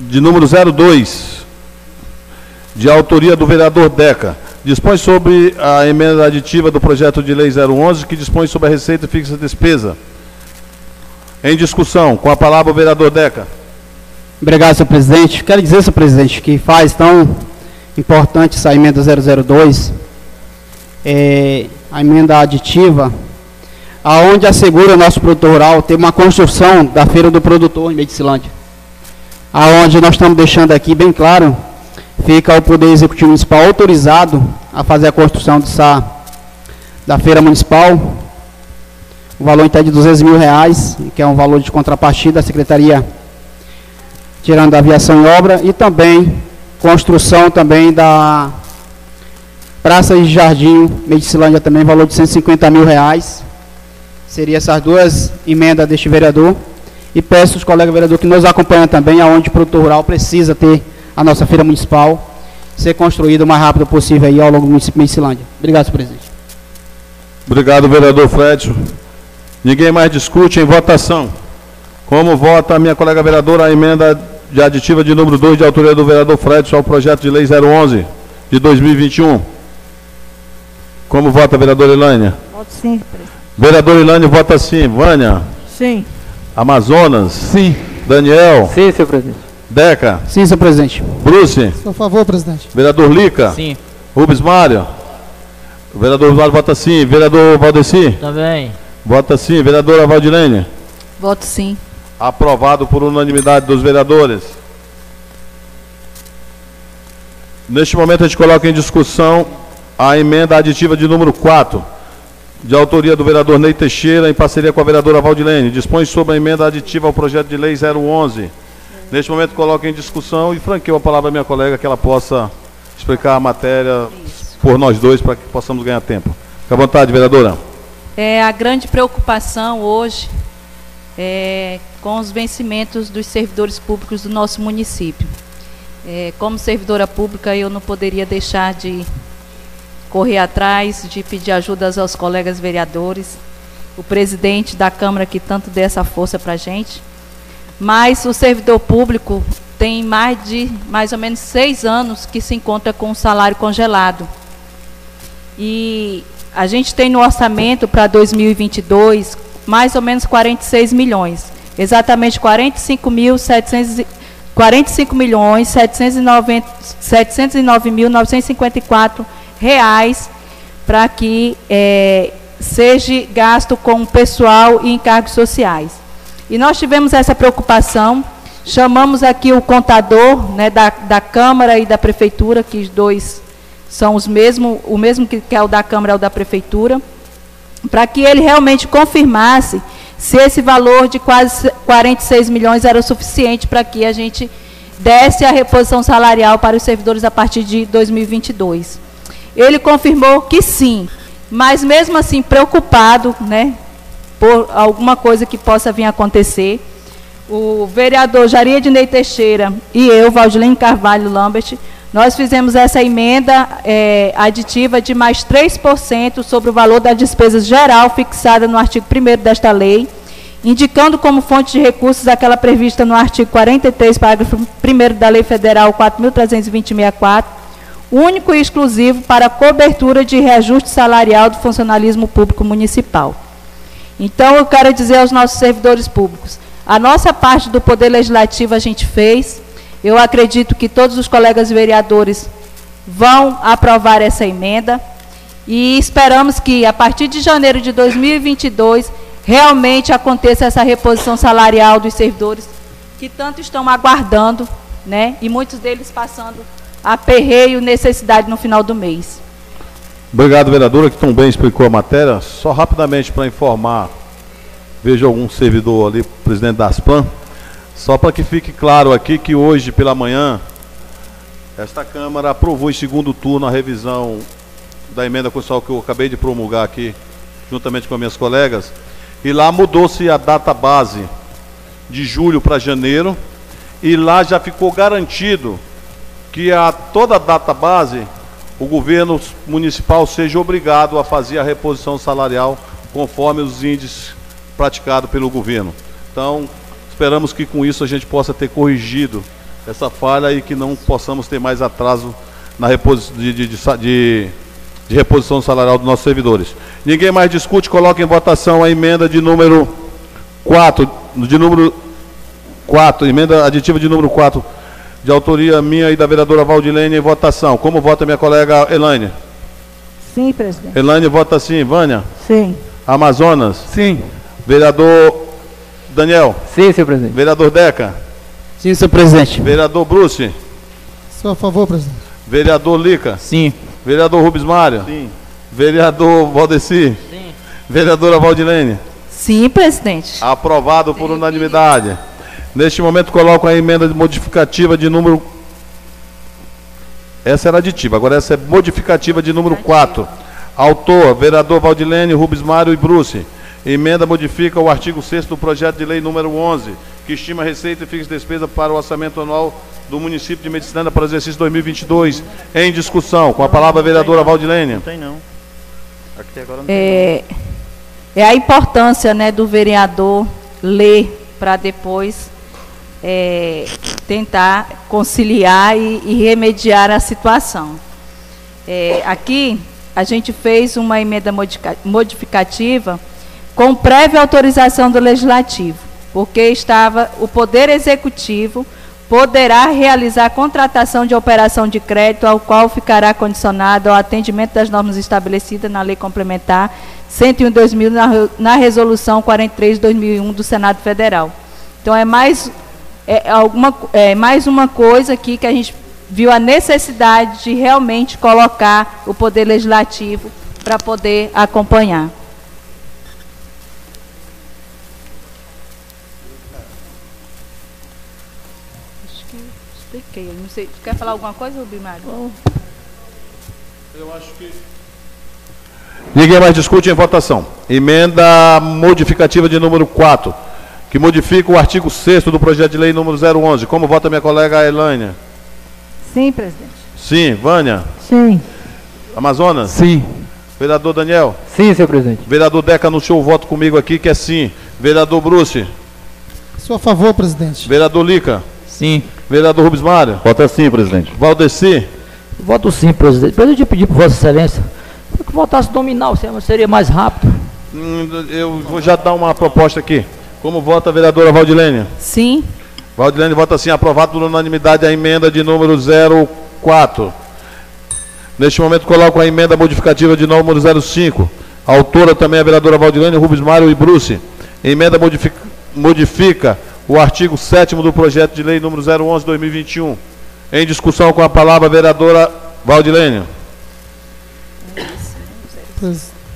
de número 02, de autoria do vereador Deca dispõe sobre a emenda aditiva do projeto de lei 011, que dispõe sobre a receita fixa e despesa. Em discussão, com a palavra o vereador Deca.
Obrigado, senhor presidente. Quero dizer, senhor presidente, que faz tão importante essa emenda 002, é, a emenda aditiva, aonde assegura o nosso produtor rural ter uma construção da feira do produtor em Medicilândia. Aonde nós estamos deixando aqui bem claro, fica o Poder Executivo Municipal autorizado a fazer a construção dessa, da feira municipal, o valor então de 200 mil reais, que é um valor de contrapartida da Secretaria tirando a aviação em obra, e também construção também da Praça de Jardim Medicilândia também, valor de 150 mil reais. Seria essas duas emendas deste vereador. E peço aos colegas vereadores que nos acompanham também, aonde o produtor rural precisa ter a nossa feira municipal ser construída o mais rápido possível aí ao longo do município de Medicilândia. Obrigado, senhor presidente.
Obrigado, vereador Fred. Ninguém mais discute em votação. Como vota a minha colega vereadora a emenda de aditiva de número 2 de autoria do vereador Fred ao projeto de lei 011 de 2021? Como vota a vereadora Elânia?
Voto sim, presidente.
Vereadora Elânia vota sim. Vânia?
Sim.
Amazonas?
Sim.
Daniel?
Sim, senhor presidente.
Deca?
Sim, senhor presidente.
Bruce?
Por favor, presidente.
Vereador Lica?
Sim.
Rubens Mário? O vereador Rubens Mário vota sim. Vereador Valdeci?
Também.
Vota sim. Vereadora Valdilene?
Voto sim.
Aprovado por unanimidade dos vereadores. Neste momento a gente coloca em discussão a emenda aditiva de número 4, de autoria do vereador Ney Teixeira, em parceria com a vereadora Valdilene. Dispõe sobre a emenda aditiva ao projeto de lei 011. Neste momento coloca em discussão e franqueio a palavra à minha colega que ela possa explicar a matéria por nós dois para que possamos ganhar tempo. Fique à vontade, vereadora.
É, a grande preocupação hoje é com os vencimentos dos servidores públicos do nosso município. É, como servidora pública, eu não poderia deixar de correr atrás, de pedir ajuda aos colegas vereadores, o presidente da Câmara que tanto dê essa força para a gente. Mas o servidor público tem mais de mais ou menos seis anos que se encontra com o salário congelado. E a gente tem no orçamento para 2022 mais ou menos 46 milhões, exatamente 45 mil 700 45 milhões 790 709 mil 954 reais para que é, seja gasto com pessoal e encargos sociais. E nós tivemos essa preocupação, chamamos aqui o contador né, da, da Câmara e da Prefeitura, que os dois são os mesmos, o mesmo que, é o da Câmara é o da Prefeitura, para que ele realmente confirmasse se esse valor de quase 46 milhões era o suficiente para que a gente desse a reposição salarial para os servidores a partir de 2022. Ele confirmou que sim, mas mesmo assim preocupado, né, por alguma coisa que possa vir a acontecer, o vereador Jaria Ney Teixeira e eu, Valdilene Carvalho Lambert, nós fizemos essa emenda é, aditiva de mais 3% sobre o valor da despesa geral fixada no artigo 1 desta lei, indicando como fonte de recursos aquela prevista no artigo 43, parágrafo 1 da Lei Federal 4.320-64, único e exclusivo para cobertura de reajuste salarial do funcionalismo público municipal. Então, eu quero dizer aos nossos servidores públicos, a nossa parte do Poder Legislativo a gente fez, eu acredito que todos os colegas vereadores vão aprovar essa emenda e esperamos que, a partir de janeiro de 2022, realmente aconteça essa reposição salarial dos servidores que tanto estão aguardando, né? E muitos deles passando aperreio necessidade no final do mês.
Obrigado, vereadora, que tão bem explicou a matéria. Só rapidamente para informar, vejo algum servidor ali, presidente da Asplan, só para que fique claro aqui que hoje pela manhã, esta Câmara aprovou em segundo turno a revisão da emenda constitucional que eu acabei de promulgar aqui, juntamente com minhas colegas, e lá mudou-se a data base de julho para janeiro, e lá já ficou garantido que a toda a data base o governo municipal seja obrigado a fazer a reposição salarial conforme os índices praticados pelo governo. Então, esperamos que com isso a gente possa ter corrigido essa falha e que não possamos ter mais atraso na reposição de, de, de, de reposição salarial dos nossos servidores. Ninguém mais discute, coloca em votação a emenda de número 4, de número 4, emenda aditiva de número 4, de autoria minha e da vereadora Valdilene, em votação. Como vota minha colega Elaine?
Sim, presidente.
Elaine vota sim. Vânia?
Sim.
Amazonas?
Sim.
Vereador Daniel?
Sim, senhor presidente.
Vereador Deca?
Sim, senhor presidente.
Vereador Bruce?
Sou a favor, presidente.
Vereador Lica?
Sim.
Vereador Rubens Mário?
Sim.
Vereador Valdeci?
Sim.
Vereadora Valdilene?
Sim, presidente.
Aprovado por unanimidade. Neste momento coloco a emenda modificativa de número. Essa era aditiva, agora essa é modificativa de número 4. Autor, vereador Valdilene, Rubens Mário e Bruce. Emenda modifica o artigo 6 do projeto de lei número 11, que estima receita e fixa despesa para o orçamento anual do município de Medicina para o exercício 2022. Em discussão, com a palavra a vereadora Valdilene.
Não tem não. Aqui agora não tem
É, é a importância né, do vereador ler para depois é, tentar conciliar e, e remediar a situação. É, aqui a gente fez uma emenda modificativa com prévia autorização do legislativo, porque estava o poder executivo poderá realizar contratação de operação de crédito ao qual ficará condicionado ao atendimento das normas estabelecidas na Lei Complementar 101/2000 na, na Resolução 43/2001 do Senado Federal. Então é mais é alguma é mais uma coisa aqui que a gente viu a necessidade de realmente colocar o poder legislativo para poder acompanhar. Acho que expliquei. eu Não sei. Quer falar alguma coisa, Rubimário?
Eu acho que. Ninguém mais discute em votação. Emenda modificativa de número 4, que modifica o artigo 6 do projeto de lei número 011. Como vota minha colega Elaine?
Sim, presidente.
Sim. Vânia?
Sim.
Amazonas?
Sim.
Vereador Daniel?
Sim, senhor presidente.
Vereador Deca anunciou o voto comigo aqui, que é sim. Vereador Bruce?
Sou a favor, presidente.
Vereador Lica?
Sim.
Vereador Rubens Mário?
Vota sim, presidente.
Valdeci?
Voto sim, presidente. Depois eu te pedir por Vossa Excelência que votasse nominal, seria- seria mais rápido.
Hum, Eu vou já dar uma proposta aqui. Como vota a vereadora Valdilene?
Sim.
Valdilene vota sim, aprovado por unanimidade a emenda de número 04. Neste momento coloco a emenda modificativa de número 05. A autora também é a vereadora Valdilene, Rubens Mário e Bruce. Emenda modifica, modifica o artigo 7 do projeto de lei número 011-2021. Em discussão com a palavra a vereadora Valdilene.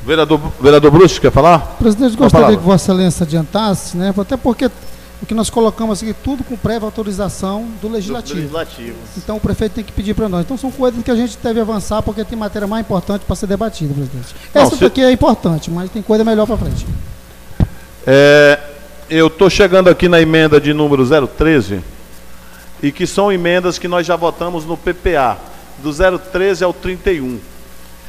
Vereador, vereador Bruce, quer falar?
Presidente, gostaria que Vossa Excelência adiantasse, né? Até porque o que nós colocamos aqui, tudo com prévia autorização do legislativo.
Legislativo.
Então o prefeito tem que pedir para nós. Então são coisas que a gente deve avançar porque tem matéria mais importante para ser debatida, presidente.
Não,
Essa
se-
daqui é importante, mas tem coisa melhor para frente.
É, eu estou chegando aqui na emenda de número 013, e que são emendas que nós já votamos no PPA, do 013 ao 31.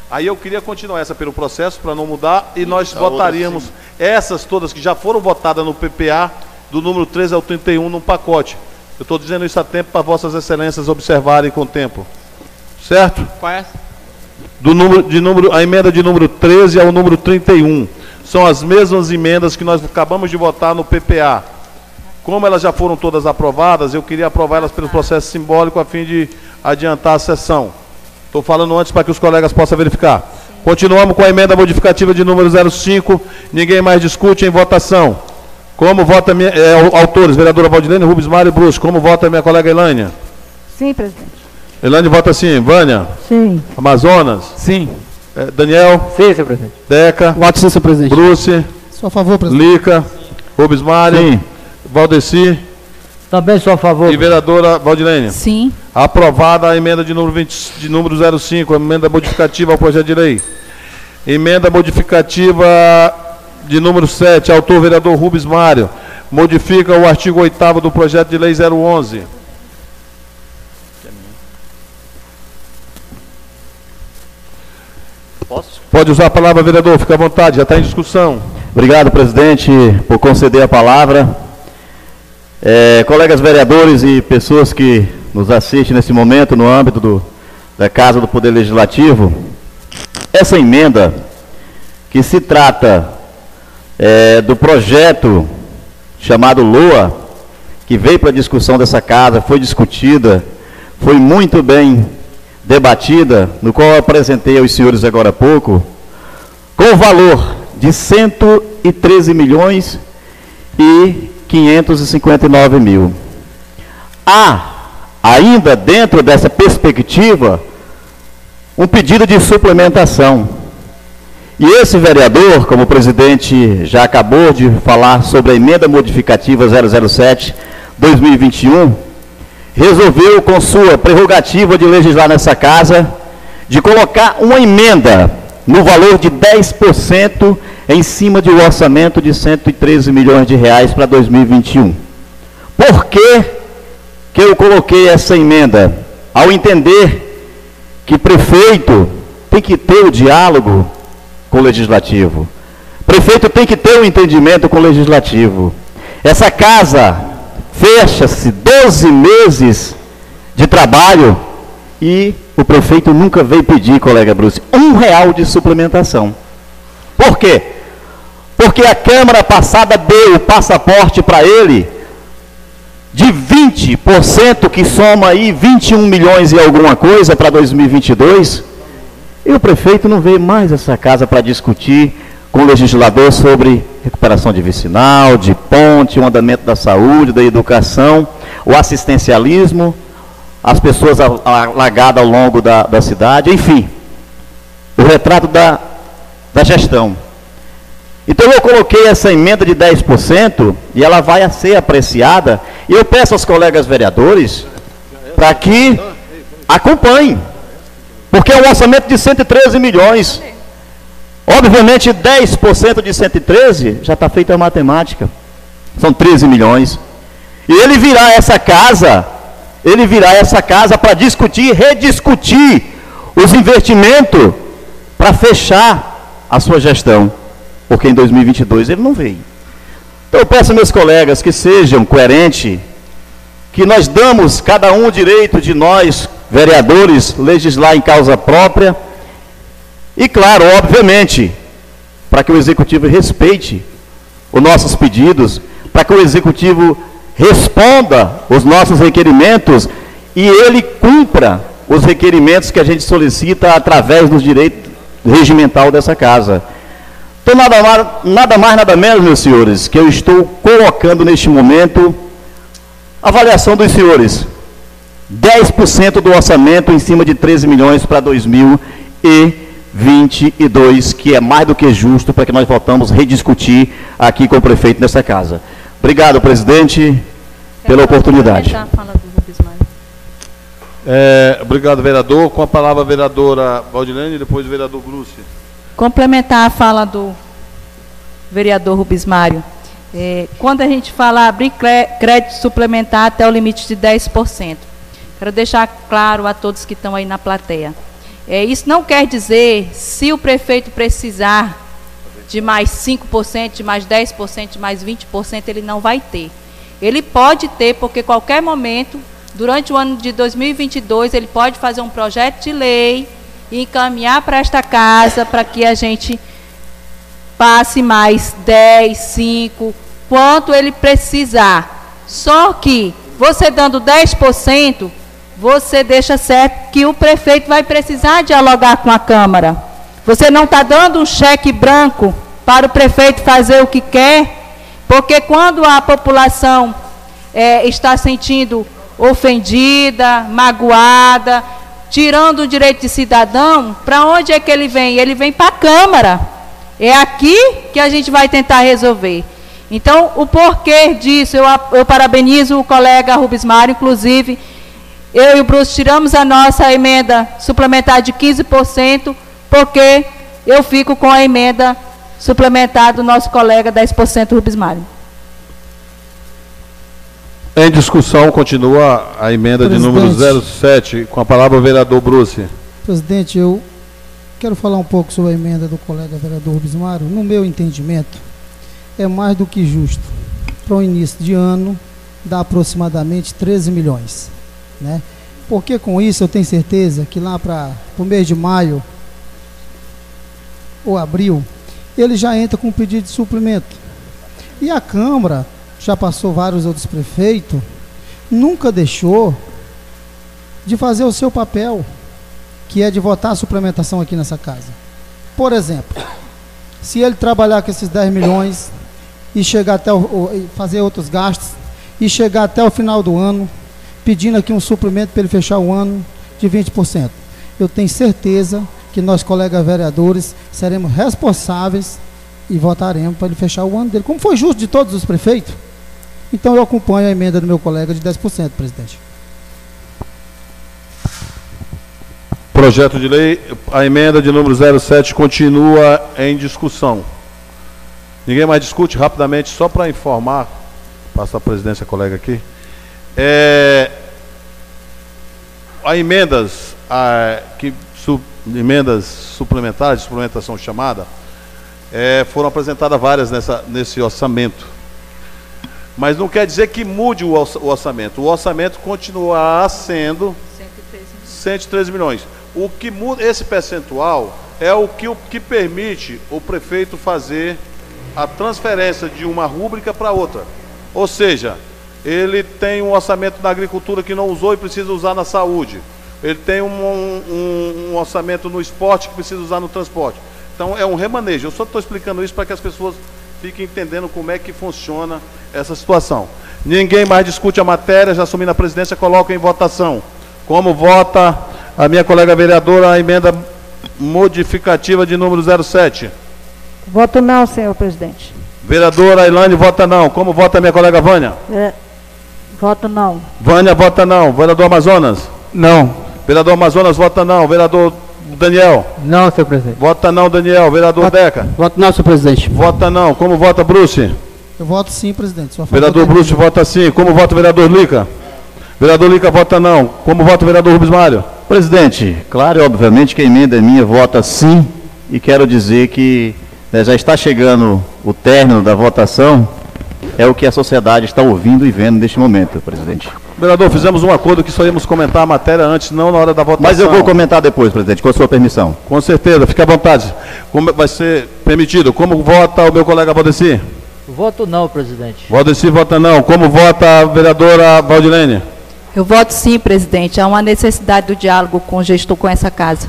Aí eu queria continuar essa pelo processo, para não mudar, e nós
outra
votaríamos essas todas que já foram votadas no PPA, do número 13 ao 31, num pacote. Eu estou dizendo isso a tempo para Vossas Excelências observarem com o tempo. Certo?
Qual é?
do número, de número, a emenda de número 13 ao número 31. São as mesmas emendas que nós acabamos de votar no PPA. Como elas já foram todas aprovadas, eu queria aprovar elas pelo processo simbólico a fim de adiantar a sessão. Estou falando antes para que os colegas possam verificar. Continuamos com a emenda modificativa de número 05. Ninguém mais discute em votação. Como vota minha, é, autores, vereadora Valdilene, Rubens Mário e Bruce. Como vota minha colega Elânia?
Sim, presidente.
Elânia vota sim. Vânia?
Sim.
Amazonas?
Sim.
É, Daniel?
Sim, senhor presidente.
Deca?
Voto sim, senhor presidente.
Bruce?
Sou a favor, presidente.
Lica? Rubens Mário?
Sim.
Valdeci?
Também sou a favor.
E vereadora Valdilene?
Sim.
Aprovada a emenda de número, 20, de número 05, a emenda modificativa ao projeto de lei. Emenda modificativa de número 7, autor vereador Rubens Mário. Modifica o artigo 8 do projeto de lei 011.
Posso?
Pode usar a palavra, vereador, fica à vontade, já está em discussão.
Obrigado, presidente, por conceder a palavra. É, colegas vereadores e pessoas que nos assistem nesse momento no âmbito do, da Casa do Poder Legislativo, essa emenda que se trata é, do projeto chamado LOA, que veio para discussão dessa casa, foi discutida, foi muito bem debatida, no qual eu apresentei aos senhores agora há pouco, com o valor de 113 milhões e 559 mil. Há, ainda dentro dessa perspectiva, um pedido de suplementação. E esse vereador, como o presidente já acabou de falar sobre a emenda modificativa 007 2021, resolveu, com sua prerrogativa de legislar nessa casa, de colocar uma emenda no valor de 10% em cima de um orçamento de 113 milhões de reais para 2021. Por que, que eu coloquei essa emenda? Ao entender que prefeito tem que ter o diálogo com o legislativo. Prefeito tem que ter o um entendimento com o legislativo. Essa casa fecha-se 12 meses de trabalho e o prefeito nunca veio pedir, colega Bruce, um real de suplementação. Por quê? Porque a Câmara passada deu o passaporte para ele de 20%, que soma aí 21 milhões e alguma coisa para 2022, e o prefeito não veio mais essa casa para discutir com o legislador sobre recuperação de vicinal, de ponte, o andamento da saúde, da educação, o assistencialismo, as pessoas alagadas ao longo da, da cidade, enfim, o retrato da, da gestão. Então eu coloquei essa emenda de 10% e ela vai ser apreciada. E eu peço aos colegas vereadores para que acompanhem. Porque é um orçamento de 113 milhões. Obviamente 10% de 113 já está feita a matemática. São 13 milhões. E ele virá essa casa, ele virá essa casa para discutir, rediscutir os investimentos para fechar a sua gestão porque em 2022 ele não veio. Então eu peço meus colegas que sejam coerentes, que nós damos cada um o direito de nós, vereadores, legislar em causa própria, e claro, obviamente, para que o executivo respeite os nossos pedidos, para que o executivo responda os nossos requerimentos e ele cumpra os requerimentos que a gente solicita através do direito regimental dessa casa. Então, nada mais, nada mais, nada menos, meus senhores, que eu estou colocando neste momento avaliação dos senhores. 10% do orçamento em cima de 13 milhões para 2022, que é mais do que justo para que nós voltamos a rediscutir aqui com o prefeito nessa casa. Obrigado, presidente, pela oportunidade.
É, obrigado, vereador. Com a palavra a vereadora Valdilene e depois o vereador Bruce.
Complementar a fala do vereador Rubens Mário. É, quando a gente fala abrir crédito suplementar até o limite de 10%, quero deixar claro a todos que estão aí na plateia. É, isso não quer dizer, se o prefeito precisar de mais 5%, de mais 10%, de mais 20%, ele não vai ter. Ele pode ter, porque qualquer momento, durante o ano de 2022, ele pode fazer um projeto de lei e encaminhar para esta casa para que a gente passe mais 10, 5, quanto ele precisar. Só que você dando 10%, você deixa certo que o prefeito vai precisar dialogar com a Câmara. Você não está dando um cheque branco para o prefeito fazer o que quer, porque quando a população é, está sentindo ofendida, magoada, tirando o direito de cidadão, para onde é que ele vem? Ele vem para a Câmara. É aqui que a gente vai tentar resolver. Então, o porquê disso, eu, eu parabenizo o colega Rubens Mário, inclusive, eu e o Bruce tiramos a nossa emenda suplementar de 15%, porque eu fico com a emenda suplementar do nosso colega 10% Rubens Mário.
Em discussão, continua a emenda Presidente. de número 07, com a palavra o vereador Bruce.
Presidente, eu quero falar um pouco sobre a emenda do colega vereador Rubens Mário. No meu entendimento, é mais do que justo. Para o início de ano, dá aproximadamente 13 milhões. Né? Porque com isso eu tenho certeza que lá para o mês de maio ou abril, ele já entra com um pedido de suplemento. E a Câmara já passou vários outros prefeitos, nunca deixou de fazer o seu papel, que é de votar a suplementação aqui nessa casa. Por exemplo, se ele trabalhar com esses 10 milhões e chegar até o, fazer outros gastos e chegar até o final do ano pedindo aqui um suplemento para ele fechar o ano de 20%. Eu tenho certeza que nós, colegas vereadores, seremos responsáveis e votaremos para ele fechar o ano dele, como foi justo de todos os prefeitos. Então eu acompanho a emenda do meu colega de 10%, presidente.
Projeto de lei, a emenda de número 07 continua em discussão. Ninguém mais discute rapidamente, só para informar, passa a presidência, colega aqui. É, a emendas, a, que, su, emendas suplementares, suplementação chamada, é, foram apresentadas várias nessa, nesse orçamento. Mas não quer dizer que mude o orça- o orçamento. O orçamento continuará sendo 113 milhões. O que muda esse percentual é o que, o que permite o prefeito fazer a transferência de uma rúbrica para outra. Ou seja, ele tem um orçamento na agricultura que não usou e precisa usar na saúde. Ele tem um, um- um orçamento no esporte que precisa usar no transporte. Então é um remanejo. Eu só estou explicando isso para que as pessoas fiquem entendendo como é que funciona essa situação. Ninguém mais discute a matéria, já assumindo a presidência, coloca em votação. Como vota a minha colega vereadora a emenda modificativa de número 07?
Voto não, senhor presidente.
Vereadora Ailane vota não. Como vota a minha colega Vânia?
É, voto não.
Vânia vota não. Vereador Amazonas?
Não.
Vereador Amazonas vota não. Vereador Daniel?
Não, senhor presidente.
Vota não, Daniel. Vereador Deca?
Voto não, senhor presidente.
Vota não. Como vota Bruce?
Eu voto sim, presidente. Favor
Vereador Bruce vota sim. Como vota o vereador Lica? Vereador Lica vota não. Como vota o vereador Rubens Mário?
Presidente, claro e obviamente que a emenda é minha vota sim e quero dizer que né, já está chegando o término da votação, é o que a sociedade está ouvindo e vendo neste momento, presidente.
Vereador, fizemos um acordo que só íamos comentar a matéria antes, não na hora da votação.
Mas eu vou comentar depois, presidente, com a sua permissão.
Com certeza, fique à vontade. Como vai ser permitido? Como vota o meu colega Valdeci?
Voto não, presidente.
Valdeci vota não. Como vota a vereadora Valdilene?
Eu voto sim, presidente. Há uma necessidade do diálogo com o gestor com essa casa.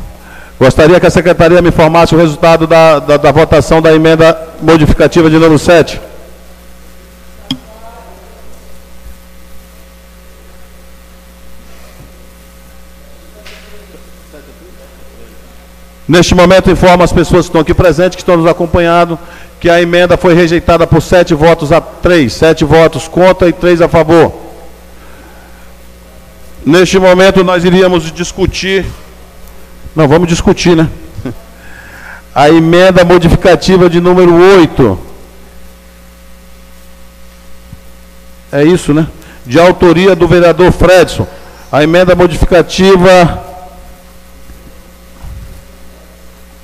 Gostaria que a secretaria me informasse o resultado da, da, da votação da emenda modificativa de número 7. Neste momento, informo as pessoas que estão aqui presentes, que estão nos acompanhando, que a emenda foi rejeitada por sete votos a três, sete votos contra e três a favor. Neste momento, nós iríamos discutir. Não, vamos discutir, né? A emenda modificativa de número 8. É isso, né? De autoria do vereador Fredson. A emenda modificativa.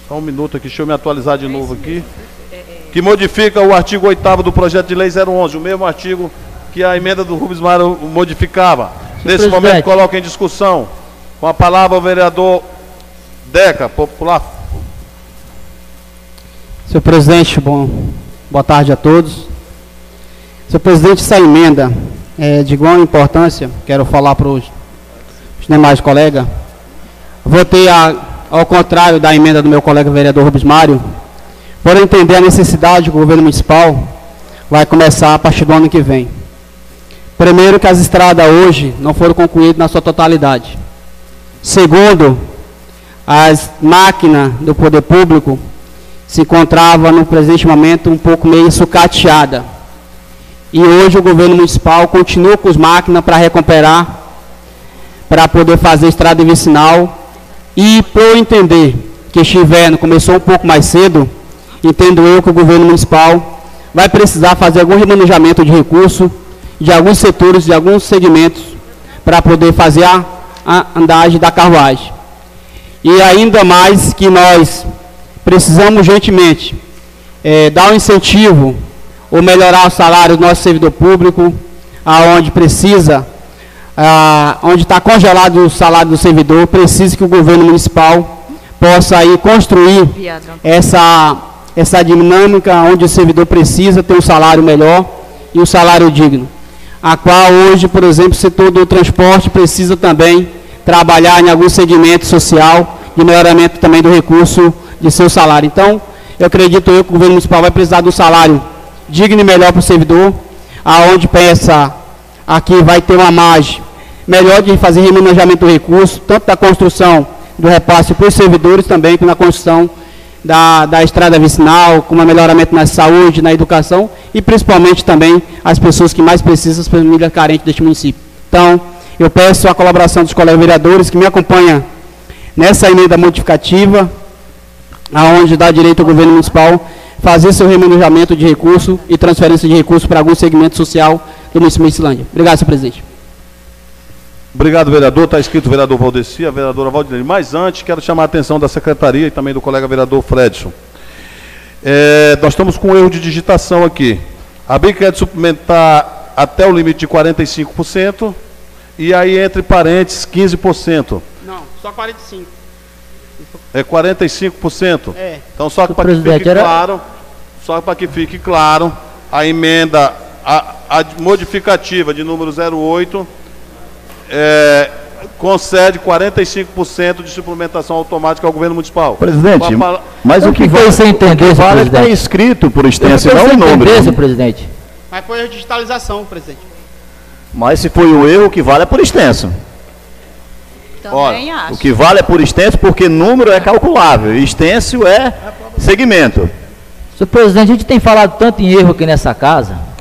Só um minuto aqui, deixa eu me atualizar de novo aqui. Que modifica o artigo 8 do projeto de lei 011, o mesmo artigo que a emenda do Rubens Mário modificava. Nesse
presidente.
momento, coloca em discussão. Com a palavra o vereador Deca, popular.
Senhor presidente, bom, boa tarde a todos. Senhor presidente, essa emenda é de igual importância, quero falar para os os demais colegas. Votei a- ao contrário da emenda do meu colega vereador Rubens Mário, por entender a necessidade que o governo municipal vai começar a partir do ano que vem. Primeiro, que as estradas hoje não foram concluídas na sua totalidade. Segundo, as máquinas do poder público se encontrava no presente momento um pouco meio sucateada. E hoje o governo municipal continua com as máquinas para recuperar, para poder fazer estrada vicinal. E para eu entender que este inverno começou um pouco mais cedo, entendo eu que o governo municipal vai precisar fazer algum remanejamento de recursos de alguns setores, de alguns segmentos, para poder fazer a, a andagem da carruagem. E ainda mais que nós precisamos urgentemente eh, dar um incentivo ou melhorar o salário do nosso servidor público, aonde precisa, ah, onde está congelado o salário do servidor, precisa que o governo municipal possa aí construir essa, essa dinâmica onde o servidor precisa ter um salário melhor e um salário digno. A qual hoje, por exemplo, o setor do transporte precisa também trabalhar em algum segmento social de melhoramento também do recurso de seu salário. Então, eu acredito eu que o governo municipal vai precisar um salário digno e melhor para o servidor, aonde pensa aqui vai ter uma margem melhor de fazer remanejamento do recurso, tanto da construção do repasse para os servidores também, como na construção da, da estrada vicinal, como a melhoramento na saúde, na educação e principalmente também as pessoas que mais precisam, as famílias carentes deste município. Então, eu peço a colaboração dos colegas vereadores que me acompanham nessa emenda modificativa, aonde dá direito ao governo municipal fazer seu remanejamento de recurso e transferência de recursos para algum segmento social do município de Islândia. Obrigado, senhor presidente.
Obrigado, vereador. Está escrito o vereador Valdeci, a vereadora Valdilene. Mas antes, quero chamar a atenção da secretaria e também do colega vereador Fredson. É, nós estamos com um erro de digitação aqui. A BIC quer suplementar até o limite de 45% e aí entre parênteses 15%.
Não, só 45%.
É 45%?
É.
Então, só para que fique
era-
claro, só para que fique claro, a emenda, a, a modificativa de número 08 é, concede 45% de suplementação automática ao governo municipal.
Presidente, mas
Eu
o que
fiquei
vale,
sem entender,
o vale é está escrito por extenso e não o número.
entender, senhor presidente.
Mas foi a digitalização, presidente.
Mas se foi o erro, o que vale é por extenso.
Também acho.
O que vale é por extenso porque número é calculável e extenso é segmento.
Senhor presidente, a gente tem falado tanto em erro aqui nessa casa.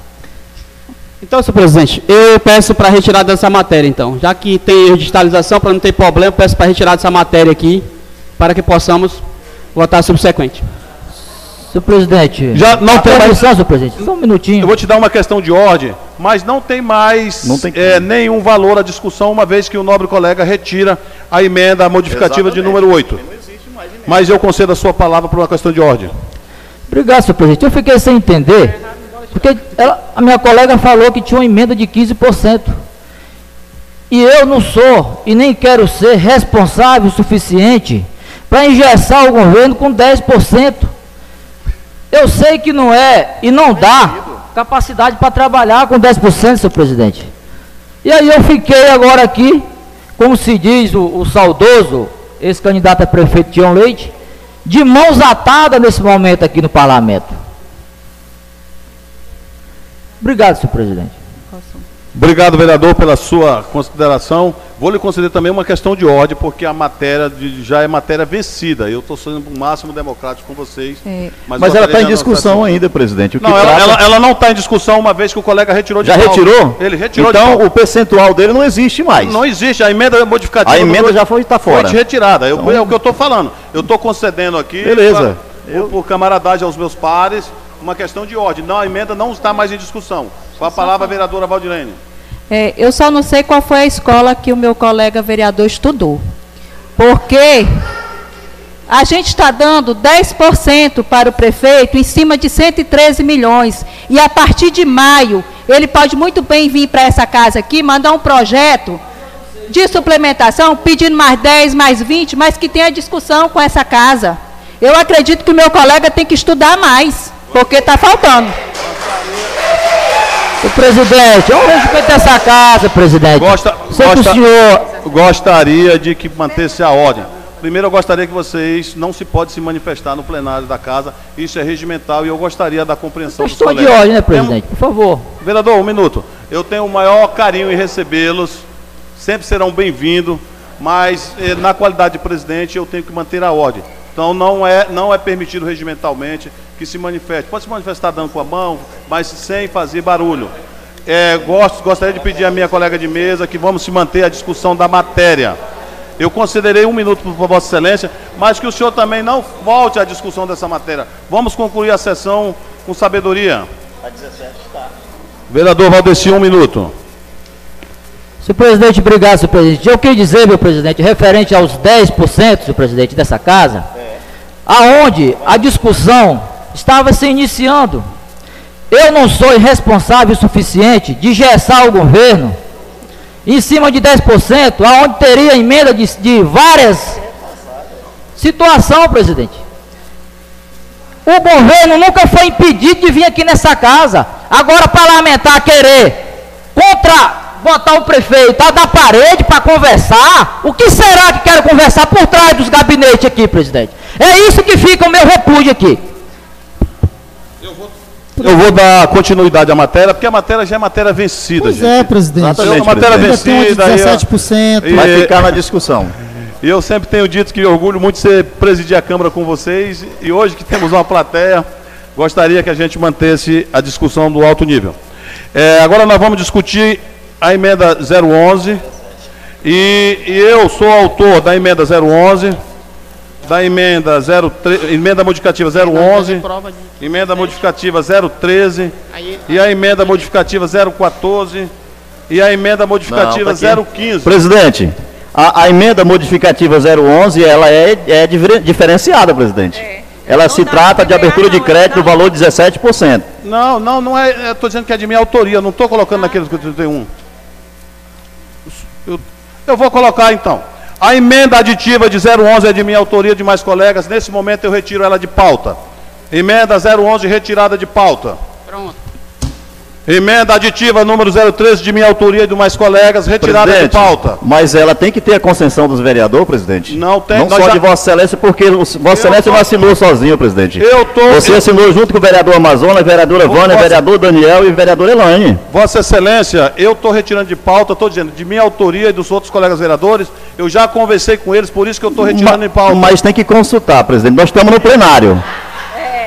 Então, senhor presidente, eu peço para retirar dessa matéria, então. Já que tem digitalização, para não ter problema, eu peço para retirar dessa matéria aqui, para que possamos votar subsequente.
Senhor presidente.
Já não tem mais-
senhor presidente. Só um minutinho.
Eu vou te dar uma questão de ordem, mas não tem mais
Não tem
é, nenhum valor à discussão, uma vez que o nobre colega retira a emenda modificativa de número 8. Mas eu concedo a sua palavra por uma questão de ordem.
Obrigado, senhor presidente. Eu fiquei sem entender, porque ela- a minha colega falou que tinha uma emenda de 15%. E eu não sou, e nem quero ser, responsável o suficiente para engessar o governo com 10%. Eu sei que não é e não dá capacidade para trabalhar com 10%, senhor presidente. E aí eu fiquei agora aqui, como se diz o, o saudoso ex-candidato a prefeito Tião Leite, de mãos atadas nesse momento aqui no parlamento. Obrigado, senhor presidente.
Obrigado, vereador, pela sua consideração. Vou lhe conceder também uma questão de ordem, porque a matéria de- já é matéria vencida. Eu estou sendo o máximo democrático com vocês.
É,
Mas
gostaria
ela está em discussão ainda, presidente. O que
Não, ela,
trata-
ela- ela não está em discussão, uma vez que o colega retirou de
Já retirou?
Ele retirou de
Então o percentual dele não existe mais.
Não existe, a emenda modificativa.
A
do
emenda
dois
já foi tá fora.
Foi retirada. Eu,
Então-
é o que eu estou falando. Eu estou concedendo aqui.
Beleza.
pra- Por, por camaradagem aos meus pares, uma questão de ordem. Não, a emenda não está mais em discussão. Com a palavra, a vereadora Valdirene.
É, eu só não sei qual foi a escola que o meu colega vereador estudou. Porque a gente está dando 10% para o prefeito em cima de 113 milhões. E a partir de maio, ele pode muito bem vir para essa casa aqui, mandar um projeto de suplementação, pedindo mais 10, mais 20, mas que tenha discussão com essa casa. Eu acredito que o meu colega tem que estudar mais, porque está faltando.
O presidente, um respeito dessa casa, presidente.
Gosta,
Sei que o
gosta-
senhor.
gostaria de que mantesse a ordem. Primeiro, eu gostaria que vocês não se pode se manifestar no plenário da casa. Isso é regimental e eu gostaria da compreensão dos
Questão de ordem, né, presidente? Por favor.
Vereador, um minuto. Eu tenho o maior carinho em recebê-los. Sempre serão bem-vindos. Mas, eh, na qualidade de presidente, eu tenho que manter a ordem. Então, não é, não é permitido regimentalmente que se manifeste. Pode se manifestar dando com a mão, mas sem fazer barulho. Eh, gosto, gostaria de pedir à minha colega de mesa que vamos se manter a discussão da matéria. Eu considerei um minuto para Vossa Excelência, mas que o senhor também não volte à discussão dessa matéria. Vamos concluir a sessão com sabedoria. Vereador Valdeci, um minuto.
Senhor presidente, obrigado, senhor presidente. Eu queria dizer, meu presidente, referente aos 10%, senhor presidente, dessa casa, aonde a discussão estava se iniciando. Eu não sou irresponsável o suficiente de gessar o governo em cima de 10%, aonde teria emenda de, de várias situações, presidente. O governo nunca foi impedido de vir aqui nessa casa. Agora, parlamentar querer contra botar o prefeito a da parede para conversar, o que será que quero conversar por trás dos gabinetes aqui, presidente? É isso que fica o meu repúdio aqui.
Eu vou dar continuidade à matéria, porque a matéria já é matéria vencida,
Pois
gente.
é, presidente.
Exatamente, a matéria
tem uma de
vencida. aí, ó.
17%.
E-
Vai ficar na discussão.
E eu sempre tenho dito que orgulho muito de ser presidir a Câmara com vocês. E hoje que temos uma plateia, gostaria que a gente mantesse a discussão do alto nível. É, agora nós vamos discutir a emenda 011. E, e eu sou autor da emenda 011, da emenda 03, emenda modificativa 011, emenda modificativa 013 e a emenda modificativa 014 e a emenda modificativa
Não, tá aqui.
015.
Presidente, a, a emenda modificativa 011, ela é, é diferenciada, presidente. Ela se trata de abertura de crédito no valor de 17%.
Não, não, não é. Estou dizendo que é de minha autoria, não estou colocando naqueles que eu tenho um. Eu, eu vou colocar então. A emenda aditiva de 011 é de minha autoria, de mais colegas. Nesse momento eu retiro ela de pauta. Emenda 011 retirada de pauta.
Pronto.
Emenda aditiva número 013 de minha autoria e de mais colegas, retirada de
Presidente,
pauta.
Mas ela tem que ter a consensão dos vereadores, presidente?
Não tem,
Não só
já-
de Vossa Excelência, porque o- Vossa Excelência
tô-
não assinou sozinho, presidente.
Eu tô-
Você
eu-
assinou junto com o vereador Amazonas, vereadora Vânia,
Vossa-
vereador Daniel e vereador Elaine.
Vossa Excelência, eu estou retirando de pauta, estou dizendo, de minha autoria e dos outros colegas vereadores, eu já conversei com eles, por isso que eu estou retirando
Ma-
em pauta.
Mas tem que consultar, presidente. Nós estamos no plenário.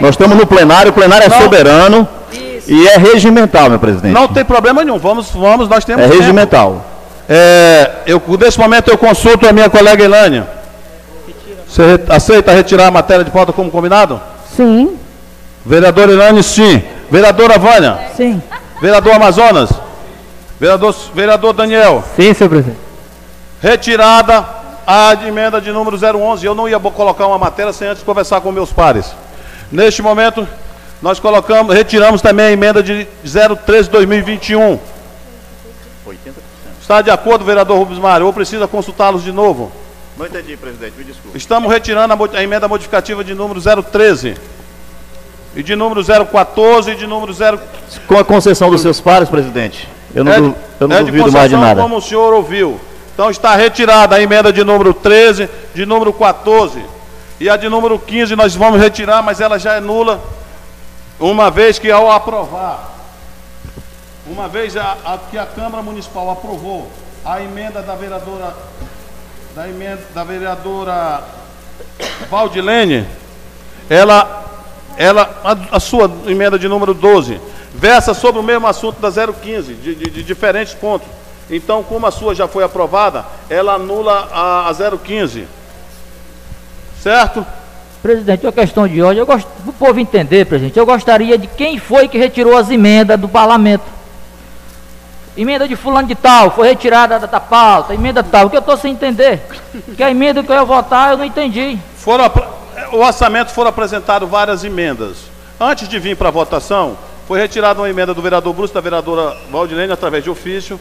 Nós estamos no plenário, o plenário é
Não.
soberano e é regimental, meu presidente.
Não tem problema nenhum, vamos, vamos, nós temos
é
tempo.
regimental.
É, eu, nesse momento eu consulto a minha colega Elânia. Você aceita retirar a matéria de pauta como combinado?
Sim.
Vereador Elânia, sim. Vereadora Vânia?
Sim.
Vereador Amazonas? Vereador, vereador Daniel?
Sim, senhor presidente.
Retirada a emenda de número 011. Eu não ia colocar uma matéria sem antes conversar com meus pares. Neste momento, nós colocamos, retiramos também a emenda de 013 2021. Está de acordo, vereador Rubens Mário? Ou precisa consultá-los de novo?
Não entendi, presidente. Me desculpe.
Estamos retirando a, a emenda modificativa de número 013. E de número 014 e de número 0.
Com a concessão dos seus pares, presidente, eu não,
é,
du- eu não
é de
duvido mais de nada.
como o senhor ouviu. Então está retirada a emenda de número 13, de número 14. E a de número 15 nós vamos retirar, mas ela já é nula, uma vez que ao aprovar, uma vez a, a- que a Câmara Municipal aprovou a emenda da vereadora, da emenda da vereadora Valdilene, ela, ela a, a sua emenda de número 12 versa sobre o mesmo assunto da 015, de, de- de diferentes pontos. Então, como a sua já foi aprovada, ela anula a, a 015. Certo?
Presidente, é uma questão de ordem. Eu gosto do povo entender, presidente. Eu gostaria de quem foi que retirou as emendas do parlamento. Emenda de fulano de tal, foi retirada da, da pauta, emenda tal, que eu estou sem entender. Que a emenda que eu ia votar, eu não entendi.
Foram, o orçamento foram apresentadas várias emendas. Antes de vir para a votação, foi retirada uma emenda do vereador Bruce, da vereadora Valdilene, através de ofício.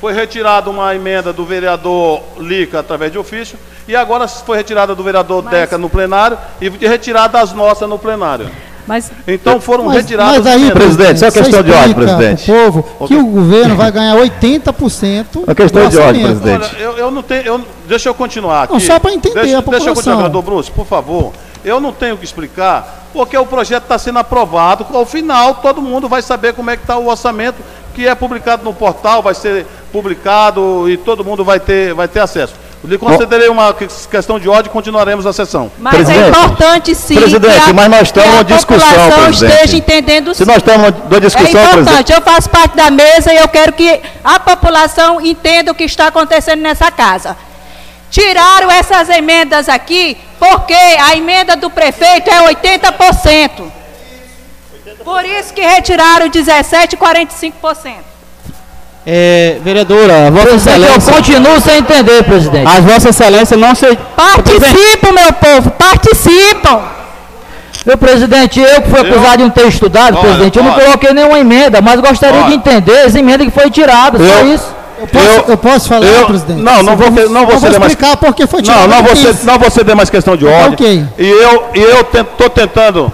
Foi retirada uma emenda do vereador Lica, através de ofício. E agora foi retirada do vereador Deca no plenário e retirada as nossas no plenário.
Mas
Então foram
Mas,
retiradas
mas aí.
Presidente, só
você
questão de ordem, presidente.
povo que o governo vai ganhar 80%
É questão
do
de ordem, presidente.
Olha, eu, eu não tenho. eu- deixa eu continuar aqui.
Não, só pra entender
deixa,
a
Deixa eu continuar,
população.
vereador Bruce, por favor. Eu não tenho que explicar, porque o projeto está sendo aprovado. Ao final, todo mundo vai saber como é que está o orçamento, que é publicado no portal, vai ser publicado e todo mundo vai ter, vai ter acesso. Lhe concederei uma que- questão de ordem e continuaremos a sessão.
Mas é
Presidente,
importante sim
presidente,
que a,
mas nós estamos
que a
numa discussão,
população
presidente.
esteja entendendo
Se
sim.
nós estamos numa discussão,
é importante,
presidente.
eu faço parte da mesa e eu quero que a população entenda o que está acontecendo nessa casa. Tiraram essas emendas aqui porque a emenda do prefeito é 80%. Por isso que retiraram 17 e 45%.
É, vereadora, Vossa
Presidente, eu
Excelência.
continuo sem entender, presidente.
As Vossa Excelência não se.
Participam, meu povo, participam.
Meu presidente, eu que fui acusado de não ter estudado,
Olha,
presidente, eu não
olha.
coloquei nenhuma emenda, mas gostaria
Olha.
de entender essa emenda que foi tirada, só
Eu-
isso.
Eu posso, eu, posso falar,
eu-
presidente?
não, não vou ter- não vou
eu
ceder mais-
explicar porque foi tirado
Não, não
do
você,
15.
não você dê mais questão de ordem.
ok.
E eu e eu estou tentando.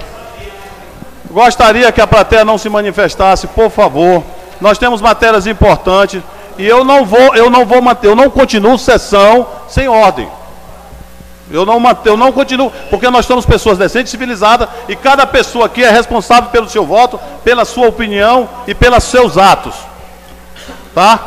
Gostaria que a plateia não se manifestasse, por favor. Nós temos matérias importantes e eu não vou, eu não vou manter, eu não continuo sessão sem ordem. Eu não, eu não continuo, porque nós somos pessoas decentes, civilizadas, e cada pessoa aqui é responsável pelo seu voto, pela sua opinião e pelos seus atos. Tá?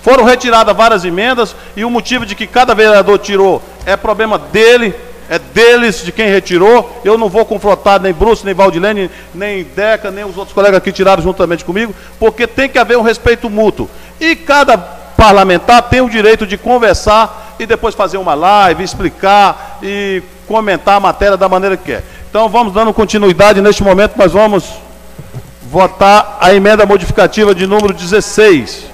Foram retiradas várias emendas, e o motivo de que cada vereador tirou é problema dele, é deles, de quem retirou. Eu não vou confrontar nem Bruce, nem Valdilene, nem Deca, nem os outros colegas que tiraram juntamente comigo, porque tem que haver um respeito mútuo. E cada parlamentar tem o direito de conversar e depois fazer uma live, explicar e comentar a matéria da maneira que quer. Então vamos dando continuidade. Neste momento nós vamos votar a emenda modificativa de número 16.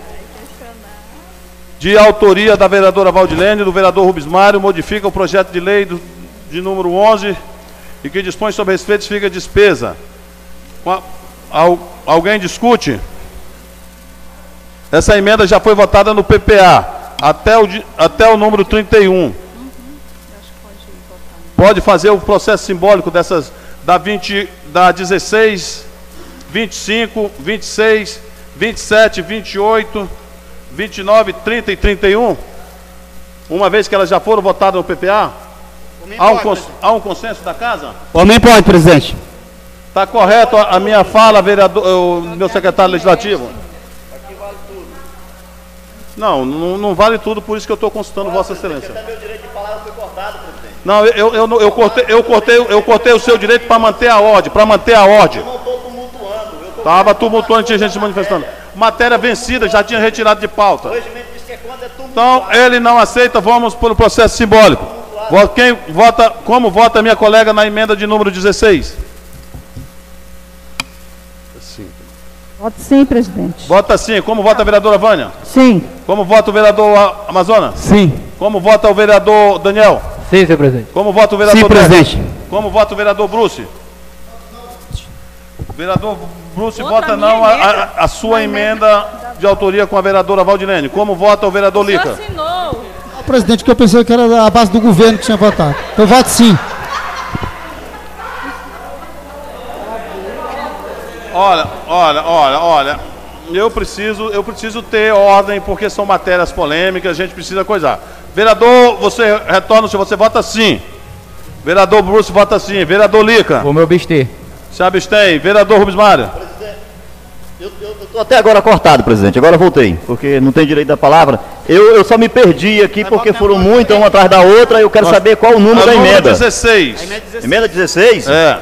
De autoria da vereadora Valdilene, do vereador Rubens Mário, modifica o projeto de lei do, de número 11 e que dispõe sobre respeito fica despesa. alguém discute? Essa emenda já foi votada no PPA até o, até o número 31. Pode fazer o processo simbólico dessas da 20, da 16, 25, 26, 27, 28, 29, 30 e 31? Uma vez que elas já foram votadas no PPA? Há um, cons, há um consenso da casa?
Homem pode, presidente.
Está correto a, a, minha fala, vereador, o meu secretário legislativo? Não, não, não, vale tudo, por isso que eu estou consultando Vossa Excelência. Meu direito de palavra foi cortado, presidente. Não, eu, eu, eu, eu, cortei, eu, cortei, eu cortei o seu direito para manter a ordem, para manter a ordem. Eu não estou tumultuando. Estava tumultuando, tinha gente se manifestando. Matéria vencida, já tinha retirado de pauta. É então, ele não aceita, vamos pelo processo simbólico. Quem vota, como vota minha colega na emenda de número 16?
Voto sim, presidente.
Vota sim. Como vota a vereadora Vânia?
Sim.
Como vota o vereador Amazonas?
Sim.
Como vota o vereador Daniel?
Sim, senhor presidente.
Como vota o vereador
Sim, presidente.
Como vota o vereador Bruce? O vereador Bruce Outra vota não a, a, a, sua emenda de autoria com a vereadora Valdilene. Como vota o vereador Lica? Assinou.
Presidente, que eu pensei que era a base do governo que tinha votado. Eu voto sim.
Olha, olha, olha, olha. Eu preciso, eu preciso ter ordem porque são matérias polêmicas, a gente precisa coisar. Vereador, você retorna, se você vota sim. Vereador Bruce vota sim. Vereador Lica.
Vou me abster.
Se abstém. Vereador Rubens Mário.
Eu estou até agora cortado, presidente. Agora voltei, porque não tem direito da palavra. Eu, eu só me perdi aqui porque foram muitas, uma atrás da outra. Eu quero saber qual o número da emenda.
16.
Emenda 16?
É.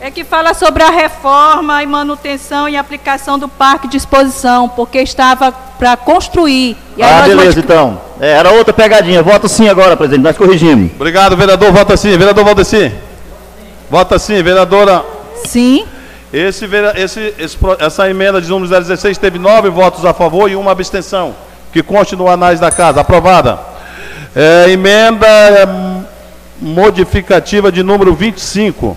É que fala sobre a reforma e manutenção e aplicação do parque de exposição, porque estava para construir.
ah, beleza, então. É, era outra pegadinha. Voto sim agora, presidente. Nós corrigimos.
Obrigado, vereador. Vota sim. Vereador Valdeci. Vota sim. Vereadora.
Sim.
Esse, esse, esse, essa emenda de número 016 teve nove votos a favor e uma abstenção, que conste no análise da casa. Aprovada. É, emenda modificativa de número 25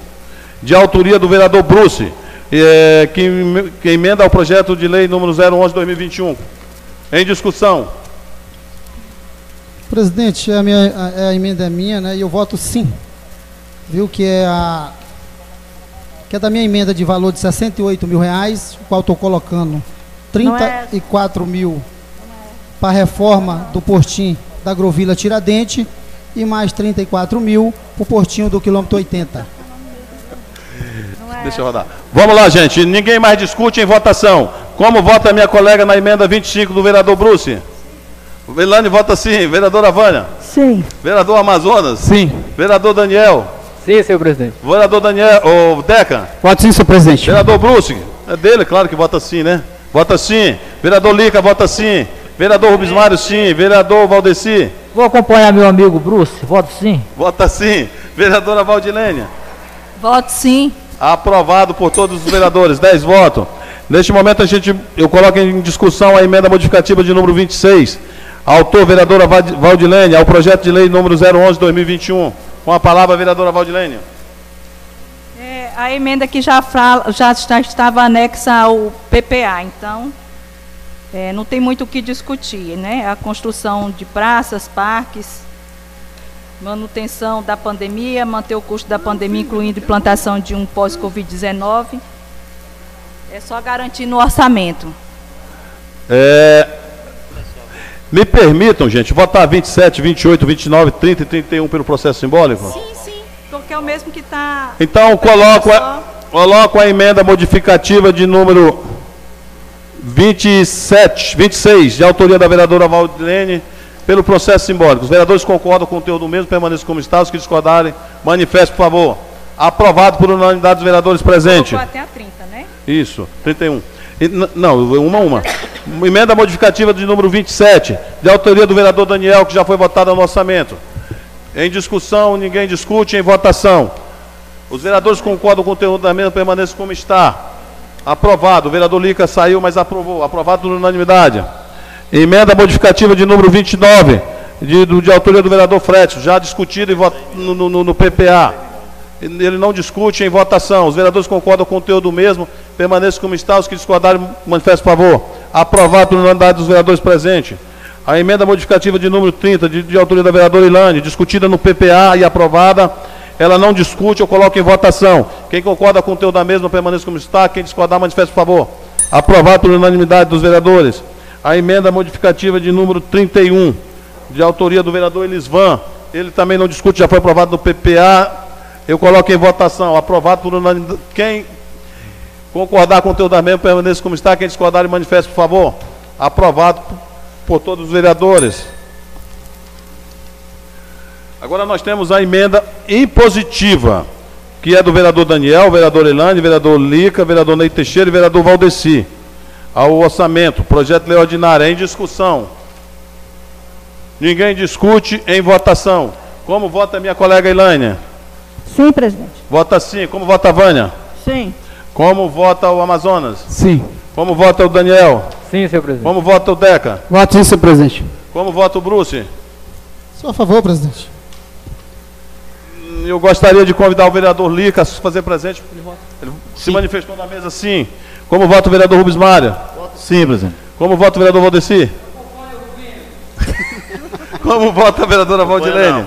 de autoria do vereador Bruce, é, que, que emenda ao projeto de lei número 011-2021. Em discussão.
Presidente, a, minha, a, a, emenda é minha, né? E eu voto sim. Viu que é a que é da minha emenda de valor de 68 mil reais, o qual estou colocando 34 é. mil para a reforma do portinho da Grovila Tiradente e mais 34 mil para o portinho do quilômetro 80.
Deixa eu rodar. Vamos lá, gente. Ninguém mais discute em votação. Como vota minha colega na emenda 25 do vereador Bruce? Velane vota sim. Vereadora Vânia?
Sim.
Vereador Amazonas?
Sim.
Vereador Daniel?
Sim, senhor presidente.
Vereador Daniel, o Deca?
Voto sim, senhor presidente.
Vereador Bruce? É dele, claro que vota sim, né? Vota sim. Vereador Lica, vota sim. Vereador Rubens Mário, sim. Vereador Valdeci?
Vou acompanhar meu amigo Bruce. Voto sim.
Vota sim. Vereadora Valdilênia?
Voto sim.
Aprovado por todos os vereadores, 10 votos. Neste momento a gente, eu coloco em discussão a emenda modificativa de número 26. Autor, vereadora Valdilene, ao projeto de lei número 011-2021. Com a palavra, vereadora Valdilene.
É, a emenda que já, fala, já estava anexa ao PPA, então é, não tem muito o que discutir, né? A construção de praças, parques. manutenção da pandemia, manter o custo da pandemia, incluindo implantação de um pós-Covid-19. É só garantir no orçamento.
É, me permitam, gente, votar 27, 28, 29, 30 e 31 pelo processo simbólico?
Sim, sim, porque é o mesmo que está.
Então, coloco a, coloco a emenda modificativa de número 27, 26, de autoria da vereadora Valdilene, pelo processo simbólico. Os vereadores concordam com o conteúdo mesmo, permaneçam como está. Os que discordarem, manifestem, por favor. Aprovado por unanimidade dos vereadores presentes.
Colocou até a 30, né?
Isso, 31. E, não, uma a uma. Emenda modificativa de número 27, de autoria do vereador Daniel, que já foi votada no orçamento. Em discussão, ninguém discute, em votação. Os vereadores concordam com o conteúdo da emenda, permaneça como está. Aprovado. O vereador Lica saiu, mas aprovou. Aprovado por unanimidade. Emenda modificativa de número 29, de, do- de autoria do vereador Frécio, já discutido vot- no, no- no PPA. Ele não discute em votação. Os vereadores concordam com o conteúdo mesmo. Permaneça como está. Os que discordarem, manifestem favor. Aprovado por unanimidade dos vereadores presentes. A emenda modificativa de número 30, de, de autoria da vereadora Ilane, discutida no PPA e aprovada. Ela não discute, eu coloco em votação. Quem concorda com o conteúdo da mesma, permaneça como está. Quem discordar, manifeste por favor. Aprovado por unanimidade dos vereadores. A emenda modificativa de número 31, de autoria do vereador Elisvan. Ele também não discute, já foi aprovado no PPA. Eu coloco em votação. Aprovado por unanimidade. Quem concordar com o conteúdo da mesma, permaneça como está. Quem discordar, manifeste, por favor. Aprovado por, por todos os vereadores. Agora nós temos a emenda impositiva, que é do vereador Daniel, vereador Elane, vereador Lica, vereador Ney Teixeira e vereador Valdeci. Ao orçamento, projeto de lei ordinária em discussão. Ninguém discute em votação. Como vota minha colega Ilânia?
Sim, presidente.
Vota sim. Como vota a Vânia?
Sim.
Como vota o Amazonas?
Sim.
Como vota o Daniel?
Sim, senhor presidente.
Como vota o Deca?
Voto sim, senhor presidente.
Como vota o Bruce?
Sou a favor, presidente.
Eu gostaria de convidar o vereador Lica a se fazer presente. Ele se manifestou na mesa sim. Como vota o vereador Rubens Mário?
Sim, presidente.
Como vota o vereador Valdeci? Como vota a vereadora Valdilene?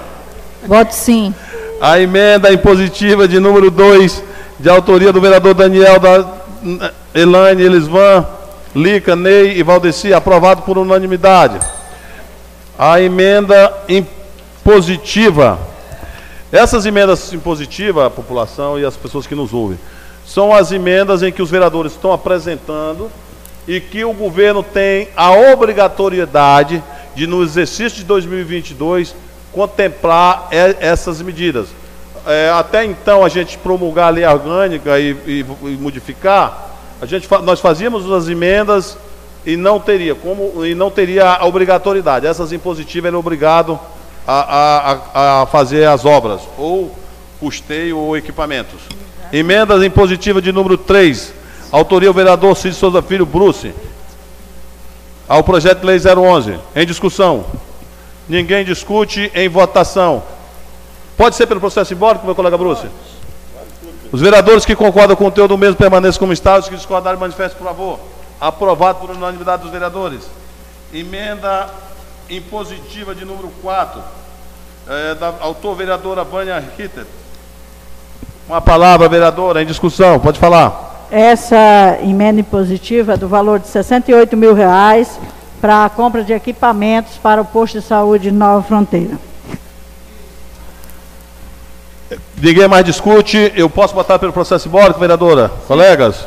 Voto sim.
A emenda impositiva de número 2, de autoria do vereador Daniel da Elaine Elisvan, Lica, Ney e Valdeci, aprovado por unanimidade. A emenda impositiva. Essas emendas impositivas, a população e as pessoas que nos ouvem, são as emendas em que os vereadores estão apresentando e que o governo tem a obrigatoriedade de, no exercício de 2022, contemplar essas medidas. É, até então, a gente promulgar a lei orgânica e, e- e modificar, a gente, nós fazíamos as emendas e não teria como e não teria a obrigatoriedade. Essas impositivas eram obrigado a, a- a- a fazer as obras, ou custeio ou equipamentos. Emendas impositivas de número 3, autoria o vereador Cid Souza Filho Bruce. Ao projeto de lei 011, em discussão. Ninguém discute em votação. Pode ser pelo processo simbólico, meu colega Bruce? Os vereadores que concordam com o conteúdo do mesmo permaneçam como está, os que discordarem manifestem, por favor. Aprovado por unanimidade dos vereadores. Emenda impositiva de número 4, é, da autor vereadora Vânia Ritter. Uma palavra, vereadora, em discussão, pode falar.
Essa emenda impositiva do valor de 68 mil reais para a compra de equipamentos para o posto de saúde de Nova Fronteira.
Ninguém mais discute. Eu posso botar pelo processo simbólico, vereadora? Colegas?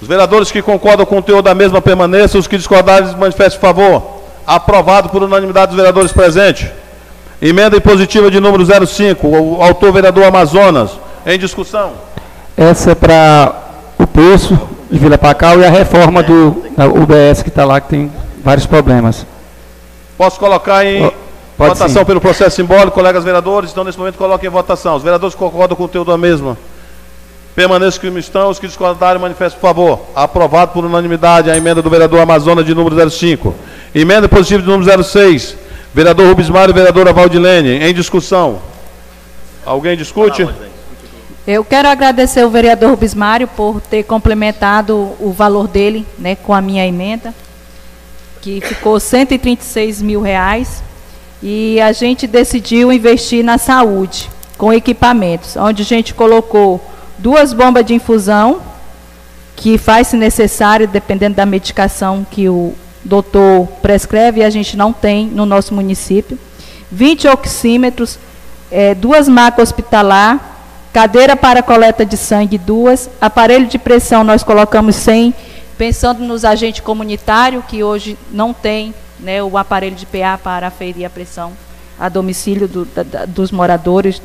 Os vereadores que concordam com o conteúdo da mesma permaneçam. Os que discordarem, manifestem por favor. Aprovado por unanimidade dos vereadores presentes. Emenda impositiva de número 05. O autor vereador Amazonas. Em discussão.
Essa é para o poço de Vila Pacal e a reforma do UBS que está lá, que tem vários problemas.
Posso colocar em
pode
votação
sim.
pelo processo simbólico, colegas vereadores? Então, nesse momento, coloquem em votação. Os vereadores que concordam com o conteúdo da mesma. Permaneçam como estão. Os que discordarem, manifestem, por favor. Aprovado por unanimidade a emenda do vereador Amazonas de número 05. Emenda positiva de número 06. Vereador Rubens Mário e vereadora Valdilene. Em discussão. Alguém discute?
Eu quero agradecer o vereador Rubens Mário por ter complementado o valor dele né, com a minha emenda, que ficou 136 mil reais. E a gente decidiu investir na saúde, com equipamentos, onde a gente colocou duas bombas de infusão, que faz-se necessário, dependendo da medicação que o doutor prescreve, e a gente não tem no nosso município, 20 oxímetros, eh, duas macas hospitalar, cadeira para coleta de sangue, duas, aparelho de pressão nós colocamos 100, pensando nos agentes comunitários, que hoje não tem né, o aparelho de PA para aferir a pressão a domicílio do, da, dos moradores,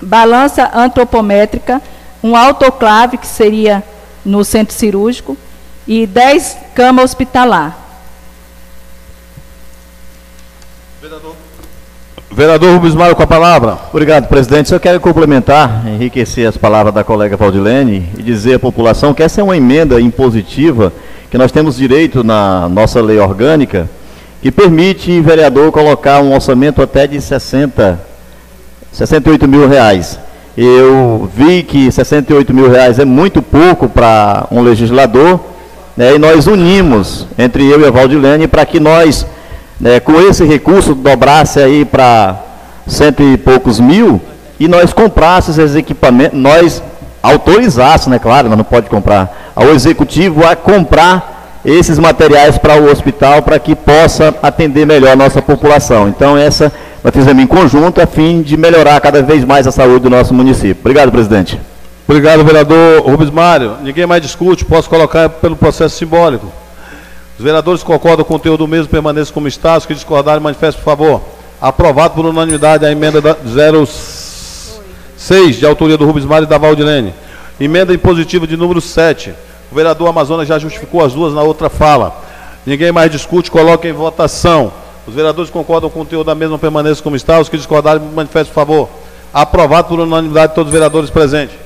balança antropométrica, um autoclave, que seria no centro cirúrgico, e 10 camas hospitalar.
Vereador. Vereador Rubens Mário com a palavra.
Obrigado, presidente. Só quero complementar, enriquecer as palavras da colega Valdilene e dizer à população que essa é uma emenda impositiva que nós temos direito na nossa lei orgânica, que permite vereador colocar um orçamento até de 60, 68 mil reais. Eu vi que 68 mil reais é muito pouco para um legislador, né, e nós unimos entre eu e a Valdilene para que nós, né, com esse recurso, dobrasse aí para cento e poucos mil e nós comprássemos esses equipamentos, nós autorizássemos, né, claro, nós não pode comprar, ao executivo a comprar esses materiais para o hospital para que possa atender melhor a nossa população. Então, essa nós fizemos em conjunto a fim de melhorar cada vez mais a saúde do nosso município. Obrigado, presidente.
Obrigado, vereador Rubens Mário. Ninguém mais discute, posso colocar pelo processo simbólico. Os vereadores concordam com o conteúdo do mesmo, permaneçam como está. Os que discordarem, manifestem, por favor. Aprovado por unanimidade a emenda 06, de autoria do Rubens Mário e da Valdilene. Emenda impositiva de número 7. O vereador Amazonas já justificou as duas na outra fala. Ninguém mais discute, coloca em votação. Os vereadores concordam com o conteúdo da mesma permanência como está. Os que discordarem, manifestem, por favor. Aprovado por unanimidade de todos os vereadores presentes.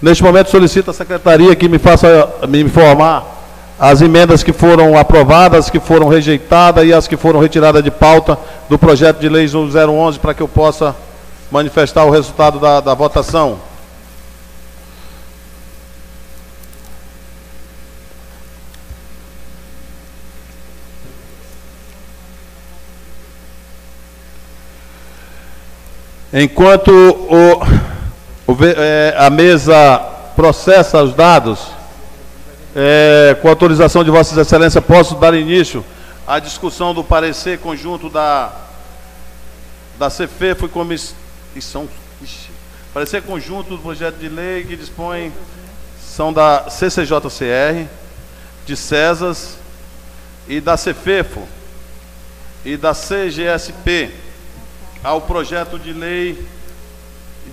Neste momento, solicito à secretaria que me faça me informar as emendas que foram aprovadas, que foram rejeitadas e as que foram retiradas de pauta do projeto de lei 011 para que eu possa manifestar o resultado da, da votação. Enquanto o, o, é, a mesa processa os dados, é, com autorização de Vossa Excelência, posso dar início à discussão do parecer conjunto da, da CFE, foi comissão. Parecer conjunto do projeto de lei que dispõe são da CCJCR, de CESAS e da CEFEFO e da CGSP ao projeto de lei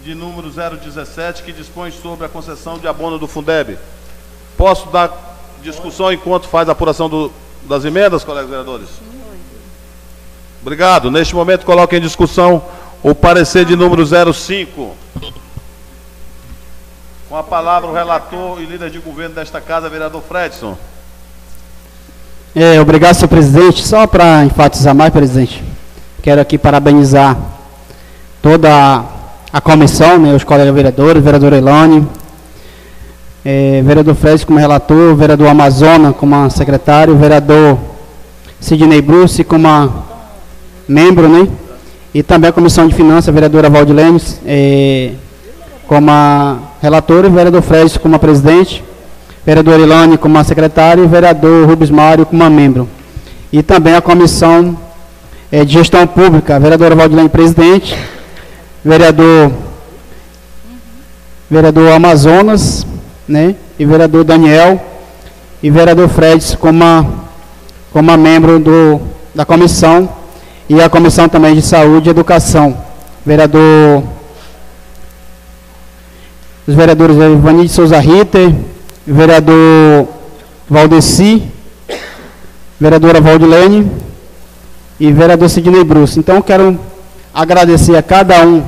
de número 017 que dispõe sobre a concessão de abono do Fundeb. Posso dar discussão enquanto faz a apuração do, das emendas, colegas vereadores? Obrigado. Neste momento, coloque em discussão o parecer de número 05. Com a palavra o relator e líder de governo desta casa, vereador Fredson.
É, obrigado, senhor presidente. Só para enfatizar mais, presidente, quero aqui parabenizar toda a, comissão, né, os colegas vereadores, vereador Elane, vereador Fred como relator, vereador Amazona como secretário, vereador Sidney Bruce como membro, né? E também a Comissão de Finanças, vereadora Valdilene, é, como relatora, vereador Fred como presidente, vereador Ilane como secretário e vereador Rubens Mário como membro. E também a Comissão é, de Gestão Pública, a vereadora Valdilene presidente, vereador vereador Amazonas, né? E vereador Daniel e vereador Fred como como membro do, da comissão e a comissão também de saúde e educação. Vereador os vereadores Ivani de Souza Ritter, vereador Valdeci, vereadora Valdilene e vereador Sidney Bruce. Então, quero agradecer a cada um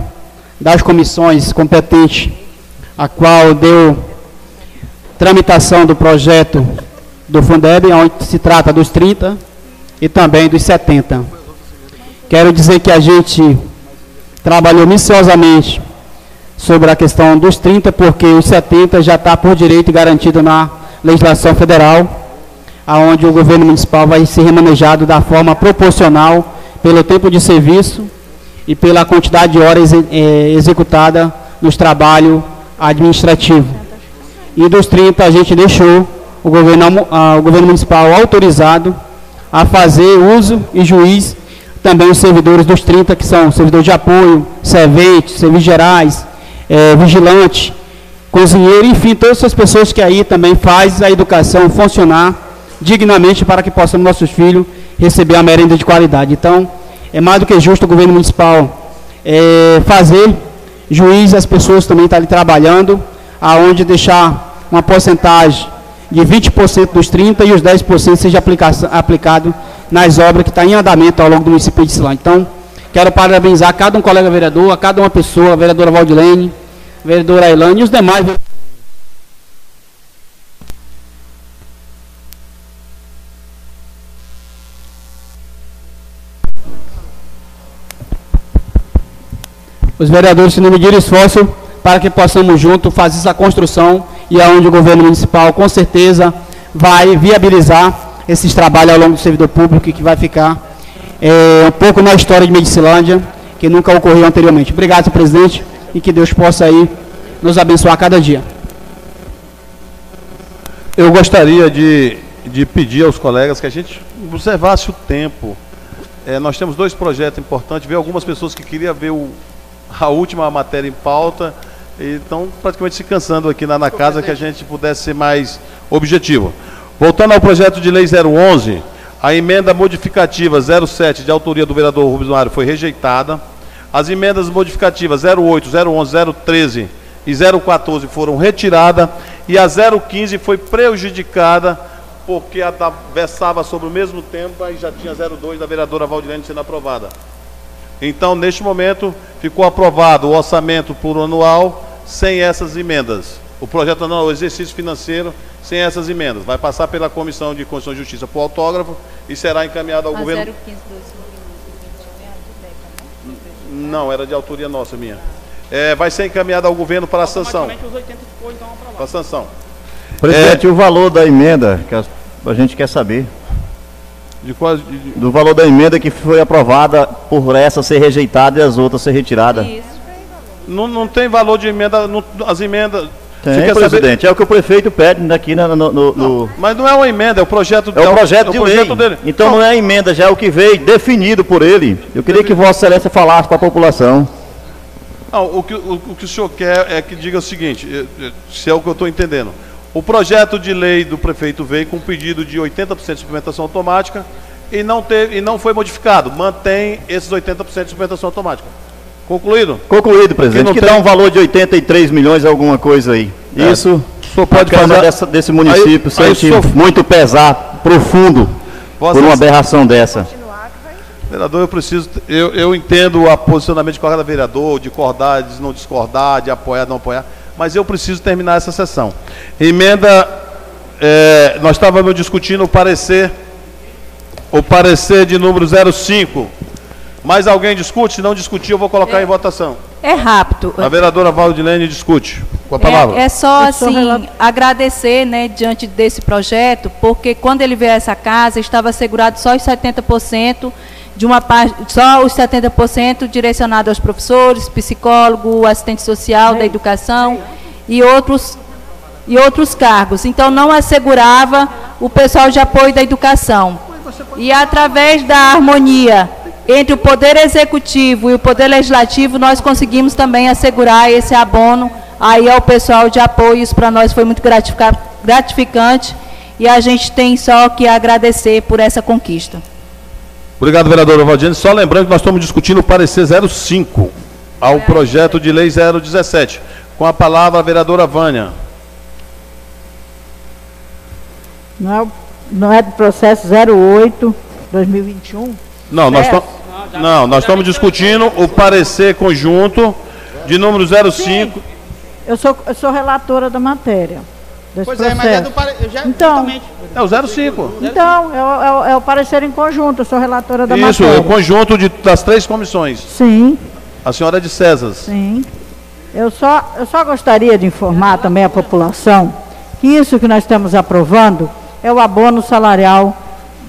das comissões competentes, a qual deu tramitação do projeto do Fundeb, onde se trata dos 30 e também dos 70. Quero dizer que a gente trabalhou minuciosamente sobre a questão dos 30, porque os 70 já está por direito garantido na legislação federal, aonde o governo municipal vai ser remanejado da forma proporcional pelo tempo de serviço e pela quantidade de horas eh, executada nos trabalhos administrativos. E dos 30 a gente deixou o governo, amo- ah, o governo municipal autorizado a fazer uso e juiz também os servidores dos 30, que são servidores de apoio, serventes, serviços gerais, eh, vigilante, cozinheiro, enfim, todas essas pessoas que aí também faz a educação funcionar dignamente para que possamos nossos filhos receber a merenda de qualidade. Então, é mais do que justo o governo municipal eh, fazer juiz as pessoas também estarem trabalhando, aonde deixar uma porcentagem de 20% dos 30% e os 10% seja aplica aplicado nas obras que estão em andamento ao longo do município de Silândia. Então, quero parabenizar cada um colega vereador, a cada uma pessoa, a vereadora Valdilene, a vereadora Ailane e os demais vereadores. Os vereadores se não medirem esforço para que possamos juntos fazer essa construção e aonde o governo municipal com certeza vai viabilizar esses trabalhos ao longo do servidor público que vai ficar eh, um pouco na história de Medicilândia, que nunca ocorreu anteriormente. Obrigado, senhor presidente, e que Deus possa aí nos abençoar cada dia.
Eu gostaria de, de pedir aos colegas que a gente observasse o tempo. É, nós temos dois projetos importantes, ver algumas pessoas que queriam ver o, a última matéria em pauta e estão praticamente se cansando aqui na, na casa que a gente pudesse ser mais objetivo. Voltando ao projeto de lei 011, a emenda modificativa 07 de autoria do vereador Rubens Mário foi rejeitada. As emendas modificativas 08, 011, 013 e 014 foram retiradas e a 015 foi prejudicada porque a da, versava sobre o mesmo tempo e já tinha 02 da vereadora Valdilene sendo aprovada. Então, neste momento, ficou aprovado o orçamento plurianual sem essas emendas. O projeto não, o exercício financeiro sem essas emendas. Vai passar pela Comissão de Constituição e Justiça por autógrafo e será encaminhado ao
A
governo.
015 2021 é a do DECA, né?
Não, era de autoria nossa, minha. É, vai ser encaminhado ao governo para a sanção. Para a sanção.
Presidente, o valor da emenda, que a, a gente quer saber.
De quase, de- de-
Do valor da emenda que foi aprovada por essa ser rejeitada e as outras ser retiradas.
não, não tem valor de emenda, não- as emendas.
Tem,
quer saber-
presidente. É o que o prefeito pede aqui no, no- no-
Mas não é uma emenda, é o projeto
É o projeto
é
de
o projeto
lei.
dele.
Então não é a emenda, já é o que veio definido por ele. Eu queria que Vossa Excelência falasse para a população.
Não, o, que, o, o que o senhor quer é que diga o seguinte, eh, eh, se é o que eu estou entendendo. O projeto de lei do prefeito veio com um pedido de 80% de suplementação automática e não, teve, e não foi modificado. Mantém esses 80% de suplementação automática. Concluído?
Concluído, presidente.
não
Que
tem-
dá um valor de 83 milhões, alguma coisa aí.
É.
Isso.
Senhor pode fazer-
dessa- desse município
Aí- aí
sente muito pesar profundo
Vossa
por uma aberração dessa.
Vereador, eu preciso. Eu, eu entendo o posicionamento de cada vereador, de discordar, de não discordar, de apoiar, não apoiar, mas eu preciso terminar essa sessão. Emenda. eh, nós estávamos discutindo o parecer. O parecer de número 05. Mais alguém discute? Se não discutir, eu vou colocar em votação.
É rápido.
A vereadora Valdilene discute. Com a palavra.
É, é só
sou
assim
relator-
agradecer, né, diante desse projeto, porque quando ele veio a essa casa estava assegurado só os 70% de uma parte, só os 70% direcionado aos professores, psicólogo, assistente social da educação e outros e outros cargos. Então não assegurava o pessoal de apoio da educação. E através da harmonia entre o poder executivo e o poder legislativo, nós conseguimos também assegurar esse abono aí ao pessoal de apoio. Isso para nós foi muito gratifica- gratificante e a gente tem só que agradecer por essa conquista.
Obrigado, vereadora Valdilene. Só lembrando que nós estamos discutindo o parecer 05 ao projeto de lei 017. Com a palavra, a vereadora Vânia.
Não é, não é do processo 08 2021?
Não, nós, não, nós estamos discutindo o parecer conjunto de número 05.
Eu sou, eu sou relatora da matéria. Desse
Pois
processo.
é, mas é do pare... eu já,
Então.
É o 05.
Então, é o, é o- é o parecer em conjunto, eu sou relatora da
Isso, é
matéria.
o conjunto de, das três comissões.
Sim,
A senhora é de César.
sim. Eu só, eu só gostaria de informar também a população que isso que nós estamos aprovando é o abono salarial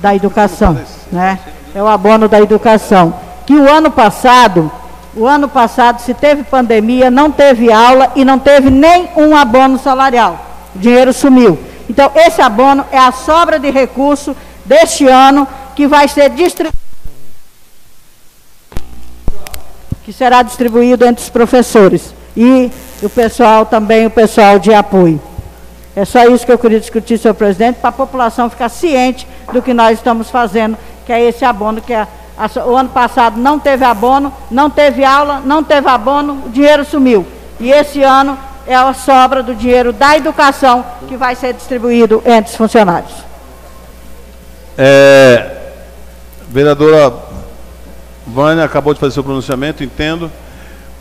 da educação, né? é o abono da educação. Que o ano passado, o ano passado, se teve pandemia, não teve aula e não teve nem um abono salarial. O dinheiro sumiu. Então, esse abono é a sobra de recurso deste ano que vai ser distribuído. Que será distribuído entre os professores e o pessoal também, o pessoal de apoio. É só isso que eu queria discutir, senhor presidente, para a população ficar ciente do que nós estamos fazendo, que é esse abono, que é o ano passado não teve abono, não teve aula, não teve abono, o dinheiro sumiu. E esse ano é a sobra do dinheiro da educação que vai ser distribuído entre os funcionários.
É, vereadora Vânia acabou de fazer seu pronunciamento, entendo.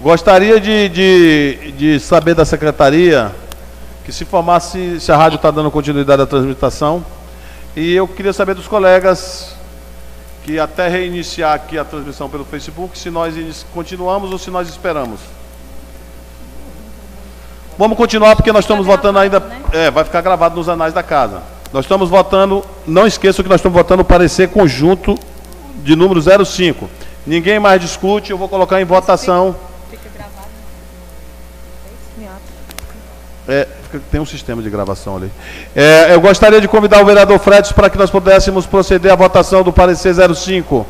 Gostaria de, de, de saber da secretaria que se informasse se a rádio está dando continuidade à transmissão. E eu queria saber dos colegas que até reiniciar aqui a transmissão pelo Facebook, se nós continuamos ou se nós esperamos. Vamos continuar porque nós estamos votando ainda. Né? É, vai ficar gravado nos anais da casa. Nós estamos votando, não esqueçam que nós estamos votando o parecer conjunto de número 05. Ninguém mais discute, eu vou colocar em votação. É, tem um sistema de gravação ali. É, eu gostaria de convidar o vereador Fredes para que nós pudéssemos proceder à votação do parecer 05.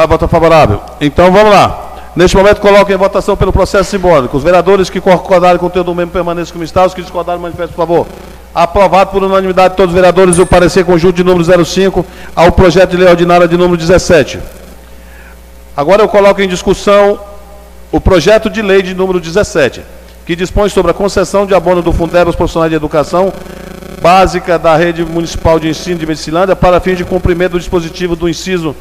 Ah, voto favorável. Então vamos lá. Neste momento coloco em votação pelo processo simbólico. Os vereadores que concordarem com o conteúdo do mesmo permaneçam como está. Os que discordarem manifestem, por favor. Aprovado por unanimidade de todos os vereadores o parecer conjunto de número 05 ao projeto de lei ordinária de número 17. Agora eu coloco em discussão o projeto de lei de número 17, que dispõe sobre a concessão de abono do Fundeb aos profissionais de educação básica da rede municipal de ensino de Medicilândia para fins de cumprimento do dispositivo do inciso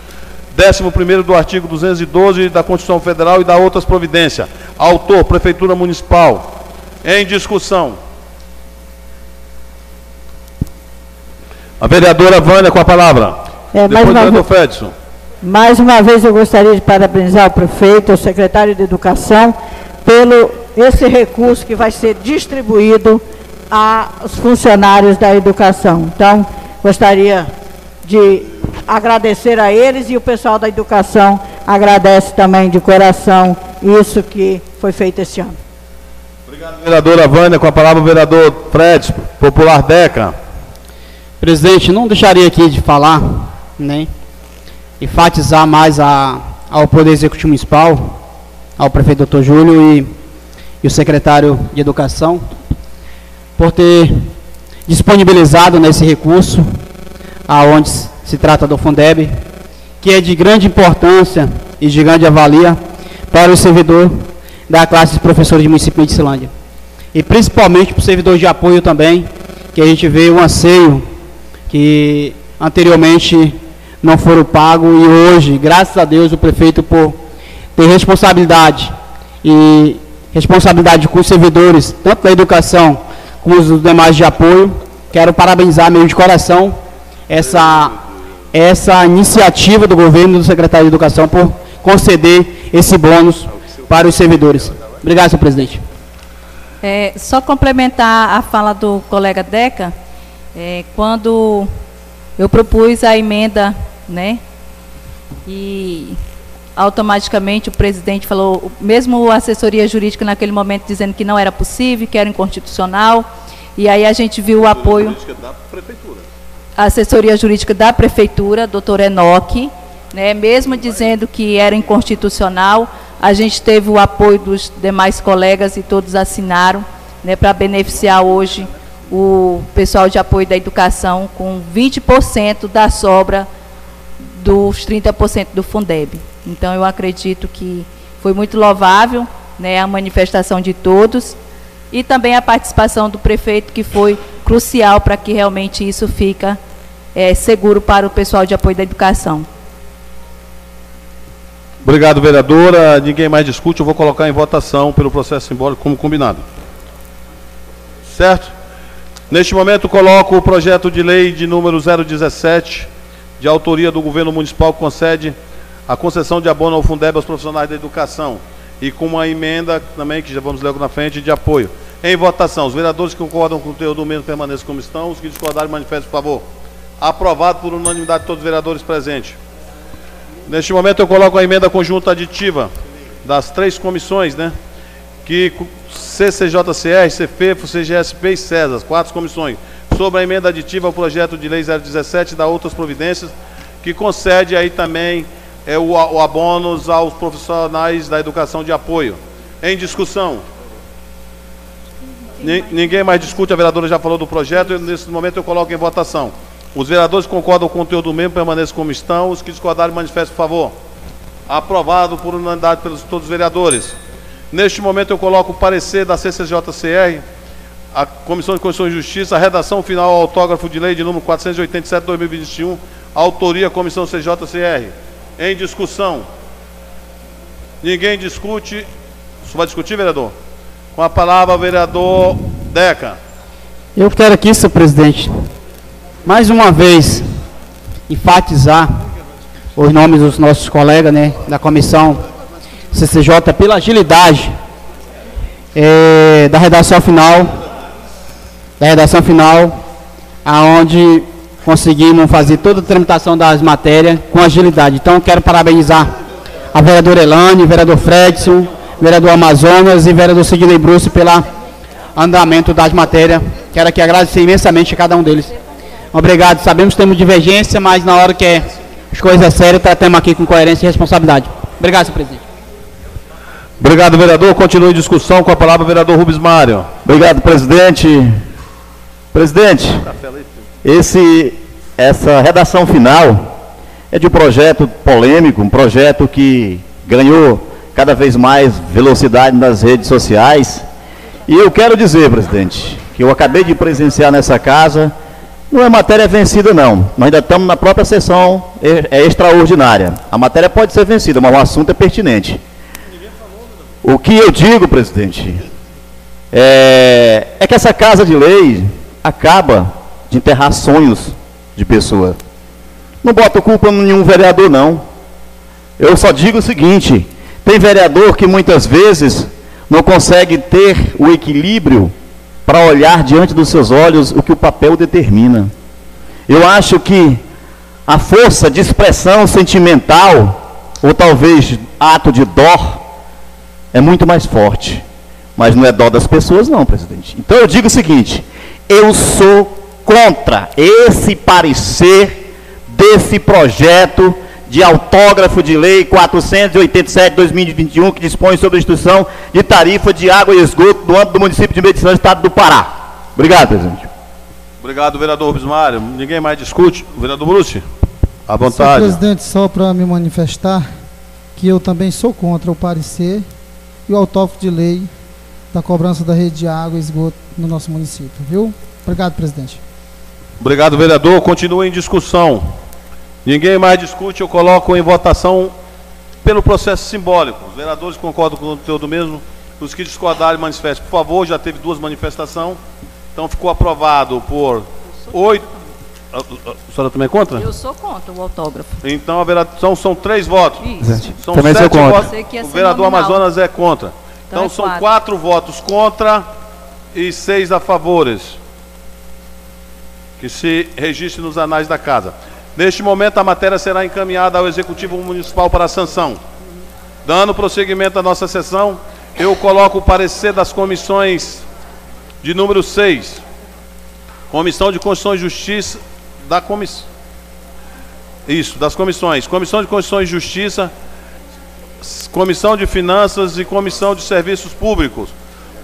11 do artigo 212 da Constituição Federal e da outras providências. Autor, Prefeitura Municipal. Em discussão. A vereadora Vânia com a palavra.
É, Depois, o vereador Fedson. Mais uma vez eu gostaria de parabenizar o prefeito, o secretário de Educação, pelo esse recurso que vai ser distribuído aos funcionários da educação. Então, gostaria de agradecer a eles e o pessoal da educação agradece também de coração isso que foi feito esse ano.
Obrigado, vereadora Vânia. Com a palavra o vereador Fred, Popular Deca.
Presidente, não deixaria aqui de falar, né? enfatizar mais a, ao Poder Executivo Municipal, ao prefeito doutor Júlio e, e o secretário de Educação, por ter disponibilizado nesse recurso, aonde se trata do Fundeb, que é de grande importância e de grande avalia para o servidor da classe de professores de município de Silândia. E principalmente para o servidor de apoio também, que a gente vê o anseio que anteriormente não foram pagos e hoje, graças a Deus, o prefeito por ter responsabilidade e responsabilidade com os servidores, tanto da educação como os demais de apoio, quero parabenizar meio de coração essa essa iniciativa do governo do secretário de Educação por conceder esse bônus para os servidores. Obrigado, senhor presidente.
É, só complementar a fala do colega Deca, é, quando eu propus a emenda, né? E automaticamente o presidente falou, mesmo a assessoria jurídica naquele momento dizendo que não era possível, que era inconstitucional, e aí a gente viu o apoio. Da prefeitura. A assessoria jurídica da prefeitura, doutor Enoque, né, mesmo dizendo que era inconstitucional, a gente teve o apoio dos demais colegas e todos assinaram né, para beneficiar hoje o pessoal de apoio da educação com 20% da sobra dos 30% do Fundeb. Então, eu acredito que foi muito louvável né, a manifestação de todos e também a participação do prefeito, que foi crucial para que realmente isso fica é, seguro para o pessoal de apoio da educação.
Obrigado, vereadora. Ninguém mais discute. Eu vou colocar em votação pelo processo simbólico como combinado. Certo? Neste momento, coloco o projeto de lei de número 017, de autoria do governo municipal, que concede a concessão de abono ao Fundeb aos profissionais da educação. E com uma emenda também, que já vamos ler na frente, de apoio. Em votação, os vereadores que concordam com o conteúdo do mesmo permaneçam como estão. Os que discordarem, manifestem, por favor. Aprovado por unanimidade de todos os vereadores presentes. Neste momento, eu coloco a emenda conjunta aditiva das três comissões, né? Que CCJCR, CFEFO, CGSP e CESAS, quatro comissões, sobre a emenda aditiva ao projeto de lei 017 da outras providências, que concede aí também é, o, o aos profissionais da educação de apoio. Em discussão. Ni- Ninguém mais discute, a vereadora já falou do projeto, nesse momento eu coloco em votação. Os vereadores que concordam com o conteúdo mesmo permaneçam como estão, os que discordarem manifestem, por favor. Aprovado por unanimidade pelos todos os vereadores. Neste momento eu coloco o parecer da CCJCR, a Comissão de Constituição e Justiça, a redação final ao autógrafo de lei de número 487/2021, autoria Comissão CJCR. Em discussão. Ninguém discute. Você vai discutir, vereador? Com a palavra, vereador Deca.
Eu quero aqui, senhor presidente, mais uma vez enfatizar os nomes dos nossos colegas né, da comissão CCJ pela agilidade eh, da redação final, da redação final, aonde conseguimos fazer toda a tramitação das matérias com agilidade. Então, quero parabenizar a vereadora Elane, vereador Fredson, vereador Amazonas e vereador Sidney Bruce pela andamento das matérias. Quero aqui agradecer imensamente a cada um deles. Obrigado. Sabemos que temos divergência, mas na hora que é as coisas sérias, tratamos aqui com coerência e responsabilidade. Obrigado, senhor presidente.
Obrigado, vereador. Continue em discussão com a palavra, o vereador Rubens Mário.
Obrigado, presidente. Presidente, esse, essa redação final é de um projeto polêmico, um projeto que ganhou cada vez mais velocidade nas redes sociais. E eu quero dizer, presidente, que eu acabei de presenciar nessa casa, não é matéria vencida não, nós ainda estamos na própria sessão e- é extraordinária. A matéria pode ser vencida, mas o assunto é pertinente. O que eu digo, presidente, é, é que essa casa de lei acaba de enterrar sonhos de pessoa. Não boto culpa em nenhum vereador, não. Eu só digo o seguinte: tem vereador que muitas vezes não consegue ter o equilíbrio para olhar diante dos seus olhos o que o papel determina. Eu acho que a força de expressão sentimental, ou talvez ato de dó, é muito mais forte. Mas não é dó das pessoas, não, presidente. Então eu digo o seguinte: eu sou contra esse parecer desse projeto de autógrafo de lei 487-2021, que dispõe sobre a instituição de tarifa de água e esgoto do âmbito do município de Medicina do Estado do Pará. Obrigado, presidente.
Obrigado, vereador Rubens Mário. Ninguém mais discute. Vereador Bruce, à
Senhor
vontade.
presidente, só para me manifestar que eu também sou contra o parecer e o autógrafo de lei da cobrança da rede de água e esgoto no nosso município, viu? Obrigado, presidente.
Obrigado, vereador. Continua em discussão. Ninguém mais discute, eu coloco em votação pelo processo simbólico. Os vereadores concordam com o conteúdo mesmo. Os que discordarem, manifestem. Por favor, já teve duas manifestações. Então ficou aprovado por oito. A, a, a senhora também é contra?
Eu sou contra o autógrafo.
Então a vereação são três votos.
Isso.
São
Também sou
sete
contra.
votos.
Ia
O vereador
nominal.
Amazonas é contra. Então,
Então é
são
quatro.
quatro votos contra e seis a favores. Que se registre nos anais da casa. Neste momento, a matéria será encaminhada ao Executivo Municipal para sanção. Dando prosseguimento à nossa sessão, eu coloco o parecer das comissões de número 6. Comissão de Constituição e Justiça da comissão. Isso, das comissões. Comissão de Constituição e Justiça, Comissão de Finanças e Comissão de Serviços Públicos.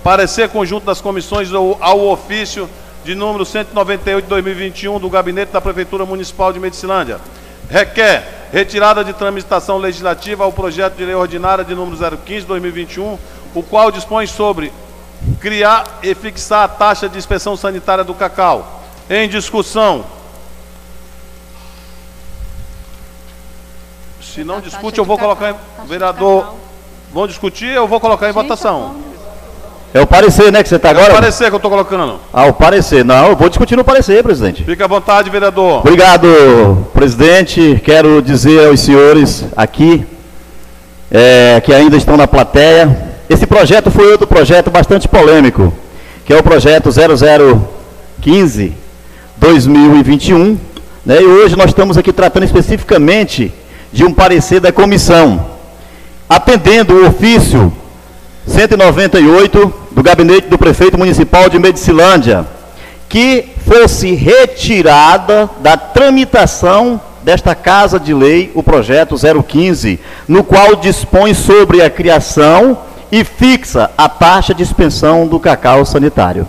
Parecer conjunto das comissões ao ofício de número 198 de 2021 do Gabinete da Prefeitura Municipal de Medicilândia. Requer retirada de tramitação legislativa ao projeto de lei ordinária de número 015 de 2021, o qual dispõe sobre criar e fixar a taxa de inspeção sanitária do cacau. Em discussão. Se não discute, eu vou colocar em. Vereador, vão discutir, eu vou colocar em votação.
É o parecer, né, que você está
É o
agora?
parecer que eu estou colocando.
Ah, o parecer. Não, eu vou discutir no parecer, presidente.
Fique à vontade, vereador.
Obrigado, presidente. Quero dizer aos senhores aqui é, que ainda estão na plateia. Esse projeto foi outro projeto bastante polêmico. que é o projeto 0015 2021, né? E hoje nós estamos aqui tratando especificamente de um parecer da comissão, atendendo o ofício 198 do gabinete do prefeito municipal de Medicilândia, que fosse retirada da tramitação desta Casa de Lei o projeto 015, no qual dispõe sobre a criação e fixa a taxa de expensão do cacau sanitário.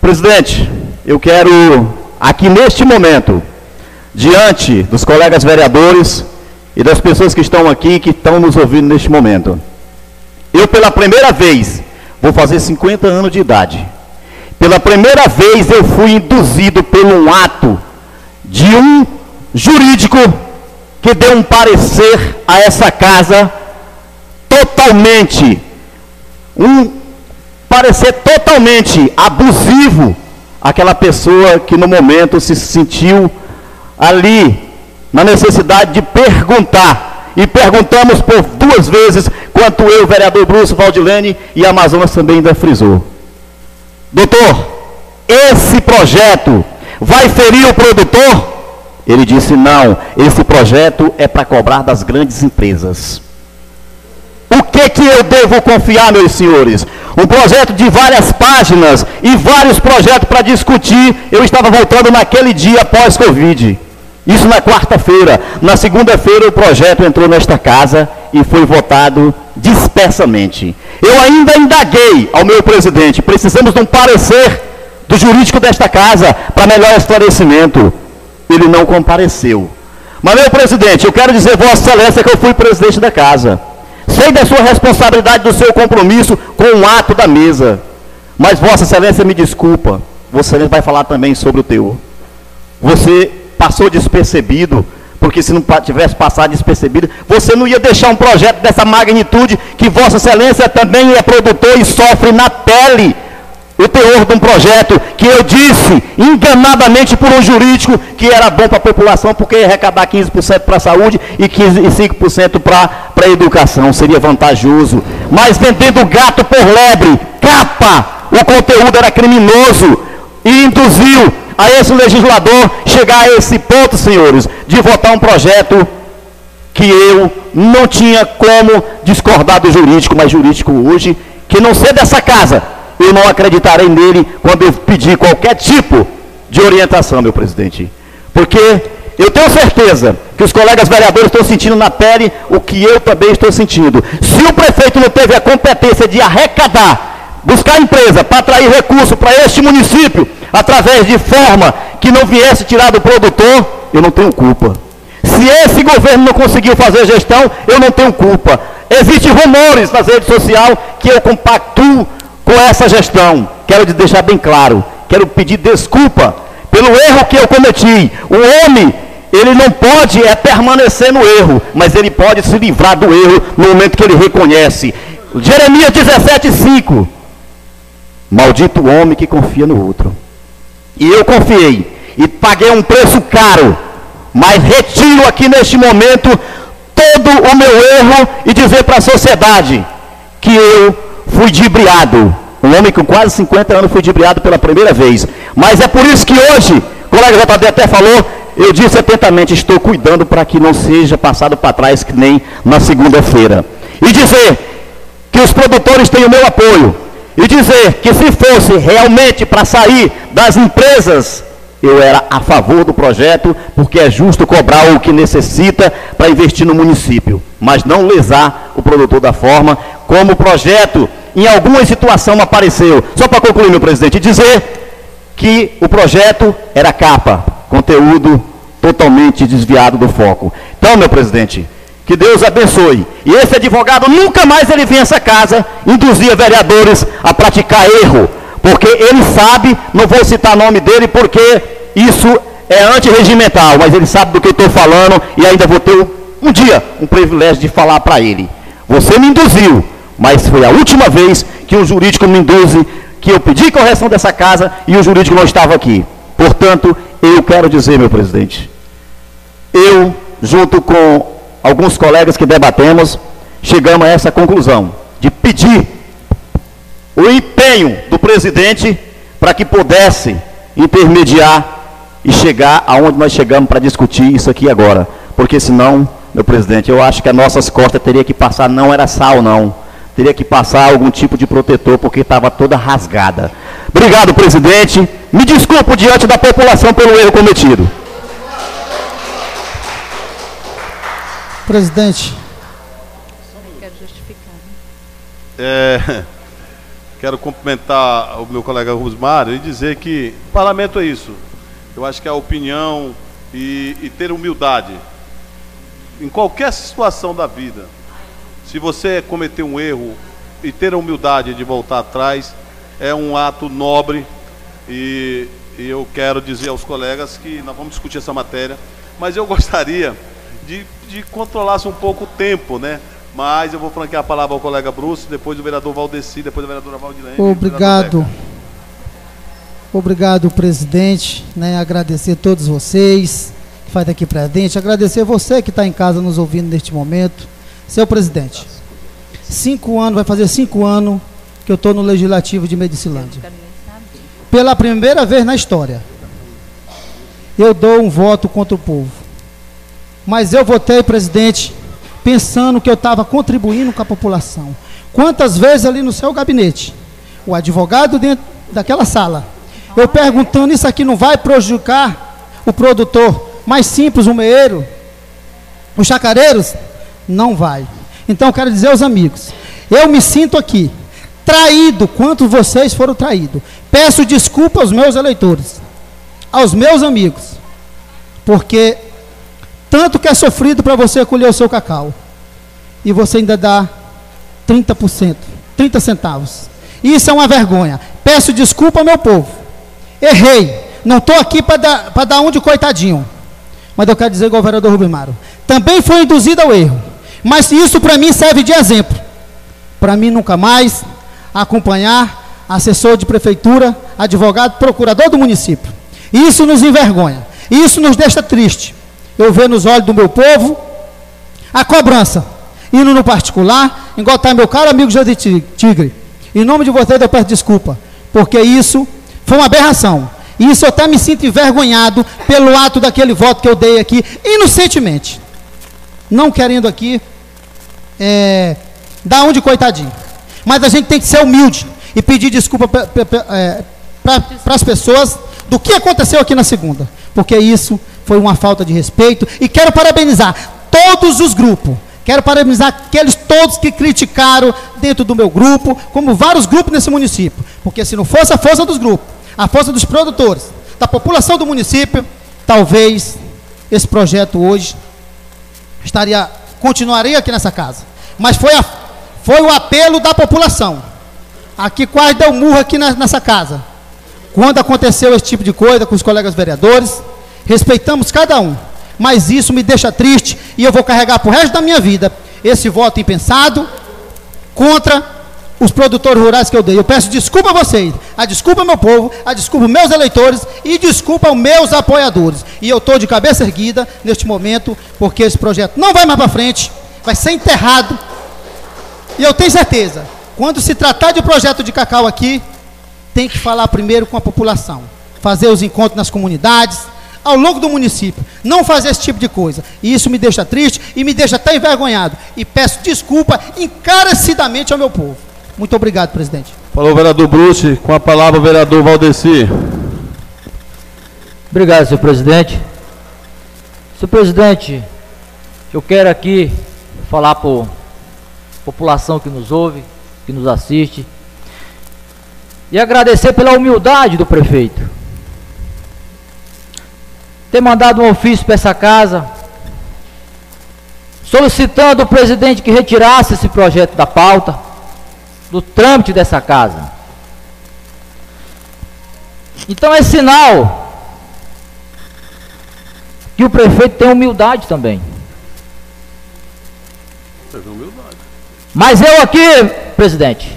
Presidente, eu quero aqui neste momento, diante dos colegas vereadores e das pessoas que estão aqui, que estão nos ouvindo neste momento, eu pela primeira vez vou fazer 50 anos de idade. Pela primeira vez eu fui induzido um ato de um jurídico que deu um parecer a essa casa totalmente um parecer totalmente abusivo àquela pessoa que no momento se sentiu ali na necessidade de perguntar. E perguntamos por duas vezes, quanto eu, vereador Bruce Valdilene e Amazonas também ainda frisou. Doutor, esse projeto vai ferir o produtor? Ele disse: não, esse projeto é para cobrar das grandes empresas. O que que eu devo confiar, meus senhores? Um projeto de várias páginas e vários projetos para discutir. Eu estava voltando naquele dia pós-Covid. Isso na quarta-feira. Na segunda-feira o projeto entrou nesta casa e foi votado dispersamente. Eu ainda indaguei ao meu presidente, precisamos de um parecer do jurídico desta casa para melhor esclarecimento. Ele não compareceu. Mas, meu presidente, eu quero dizer, Vossa Excelência, que eu fui presidente da casa. Sei da sua responsabilidade, do seu compromisso com o ato da mesa. Mas Vossa Excelência me desculpa. Vossa Excelência vai falar também sobre o teor. Você passou despercebido, porque se não tivesse passado despercebido, você não ia deixar um projeto dessa magnitude que Vossa Excelência também é produtor e sofre na pele o teor de um projeto que eu disse enganadamente por um jurídico que era bom para a população, porque ia arrecadar 15% para a saúde e 15, 5% para a educação, seria vantajoso. Mas vendendo gato por lebre, capa, o conteúdo era criminoso e induziu a esse legislador chegar a esse ponto, senhores, de votar um projeto que eu não tinha como discordar do jurídico, mas jurídico hoje, que não ser dessa casa, eu não acreditarei nele quando eu pedir qualquer tipo de orientação, meu presidente. Porque eu tenho certeza que os colegas vereadores estão sentindo na pele o que eu também estou sentindo. Se o prefeito não teve a competência de arrecadar, buscar empresa para atrair recurso para este município, através de forma que não viesse tirar do produtor, eu não tenho culpa. Se esse governo não conseguiu fazer gestão, eu não tenho culpa. Existem rumores nas redes sociais que eu compactuo com essa gestão. Quero deixar bem claro, quero pedir desculpa pelo erro que eu cometi. O homem, ele não pode é permanecer no erro, mas ele pode se livrar do erro no momento que ele reconhece. Jeremias 17:5. Maldito homem que confia no outro. E eu confiei e paguei um preço caro, mas retiro aqui neste momento todo o meu erro e dizer para a sociedade que eu fui dibriado. Um homem com quase 50 anos foi dibriado pela primeira vez. Mas é por isso que hoje, o colega JD até falou, eu disse atentamente, estou cuidando para que não seja passado para trás que nem na segunda-feira. E dizer que os produtores têm o meu apoio. E dizer que se fosse realmente para sair das empresas, eu era a favor do projeto, porque é justo cobrar o que necessita para investir no município, mas não lesar o produtor da forma como o projeto em alguma situação apareceu. Só para concluir, meu presidente, dizer que o projeto era capa, conteúdo totalmente desviado do foco. Então, meu presidente, que Deus abençoe. E esse advogado nunca mais ele vem a essa casa induzir vereadores a praticar erro, porque ele sabe, não vou citar o nome dele porque isso é antirregimental, mas ele sabe do que eu estou falando e ainda vou ter um dia um privilégio de falar para ele. Você me induziu, mas foi a última vez que o jurídico me induze, que eu pedi correção dessa casa e o jurídico não estava aqui. Portanto, eu quero dizer, meu presidente, eu, junto com alguns colegas que debatemos, chegamos a essa conclusão de pedir o empenho do presidente para que pudesse intermediar e chegar aonde nós chegamos para discutir isso aqui agora. Porque senão, meu presidente, eu acho que as nossas costas teria que passar, não era sal não, teria que passar algum tipo de protetor porque estava toda rasgada. Obrigado, presidente. Me desculpo diante da população pelo erro cometido.
Presidente,
Quero justificar.
É, quero cumprimentar o meu colega Rubens Mário e dizer que o parlamento é isso. Eu acho que a opinião e, e ter humildade em qualquer situação da vida. Se você cometer um erro e ter a humildade de voltar atrás, é um ato nobre e, e eu quero dizer aos colegas que nós vamos discutir essa matéria, mas eu gostaria de, de controlasse um pouco o tempo, né? Mas eu vou franquear a palavra ao colega Bruce, depois o vereador Valdeci, depois a vereadora Valdilene.
obrigado. Obrigado, presidente. Né, agradecer a todos vocês que fazem aqui presente. Agradecer você que está em casa nos ouvindo neste momento. Seu presidente, cinco anos, vai fazer cinco anos que eu estou no Legislativo de Medicilândia. Pela primeira vez na história, eu dou um voto contra o povo. Mas eu votei, presidente, pensando que eu estava contribuindo com a população. Quantas vezes ali no seu gabinete, o advogado dentro daquela sala, eu perguntando, isso aqui não vai prejudicar o produtor mais simples, o meeiro, os chacareiros? Não vai. Então quero dizer aos amigos, eu me sinto aqui traído, quanto vocês foram traídos. Peço desculpa aos meus eleitores, aos meus amigos, porque tanto que é sofrido para você colher o seu cacau, e você ainda dá 30%, 30 centavos. Isso é uma vergonha. Peço desculpa ao meu povo. Errei. Não estou aqui para dar, dar um de coitadinho. Mas eu quero dizer, governador Rubem Maro, também foi induzido ao erro. Mas isso para mim serve de exemplo. Para mim nunca mais acompanhar assessor de prefeitura, advogado, procurador do município. Isso nos envergonha. Isso nos deixa triste. Eu ver nos olhos do meu povo a cobrança. Indo no particular, igual está meu caro amigo José Tigre. Em nome de vocês eu peço desculpa, porque isso foi uma aberração. E isso eu até me sinto envergonhado pelo ato daquele voto que eu dei aqui, inocentemente. Não querendo aqui é, dar um de coitadinho. Mas a gente tem que ser humilde e pedir desculpa para é, as pessoas do que aconteceu aqui na segunda. Porque isso foi uma falta de respeito. E quero parabenizar todos os grupos. Quero parabenizar aqueles todos que criticaram dentro do meu grupo, como vários grupos nesse município. Porque se não fosse a força dos grupos, a força dos produtores, da população do município, talvez esse projeto hoje estaria, continuaria aqui nessa casa. Mas foi, a, foi o apelo da população. Aqui quase deu murro aqui na, nessa casa. Quando aconteceu esse tipo de coisa com os colegas vereadores, respeitamos cada um. Mas isso me deixa triste e eu vou carregar para o resto da minha vida esse voto impensado contra os produtores rurais que eu dei. Eu peço desculpa a vocês, a desculpa ao meu povo, a desculpa aos meus eleitores e desculpa aos meus apoiadores. E eu estou de cabeça erguida neste momento, porque esse projeto não vai mais para frente, vai ser enterrado. E eu tenho certeza, quando se tratar de projeto de cacau aqui, tem que falar primeiro com a população, fazer os encontros nas comunidades, ao longo do município, não fazer esse tipo de coisa. E isso me deixa triste e me deixa até envergonhado. E peço desculpa encarecidamente ao meu povo. Muito obrigado, presidente.
Falou o vereador Bruce, com a palavra o vereador Valdeci.
Obrigado, senhor presidente. Senhor presidente, eu quero aqui falar para a população que nos ouve, que nos assiste, e agradecer pela humildade do prefeito. Ter mandado um ofício para essa casa, solicitando ao presidente que retirasse esse projeto da pauta, do trâmite dessa casa. Então é sinal que o prefeito tem humildade também. Mas eu aqui, presidente,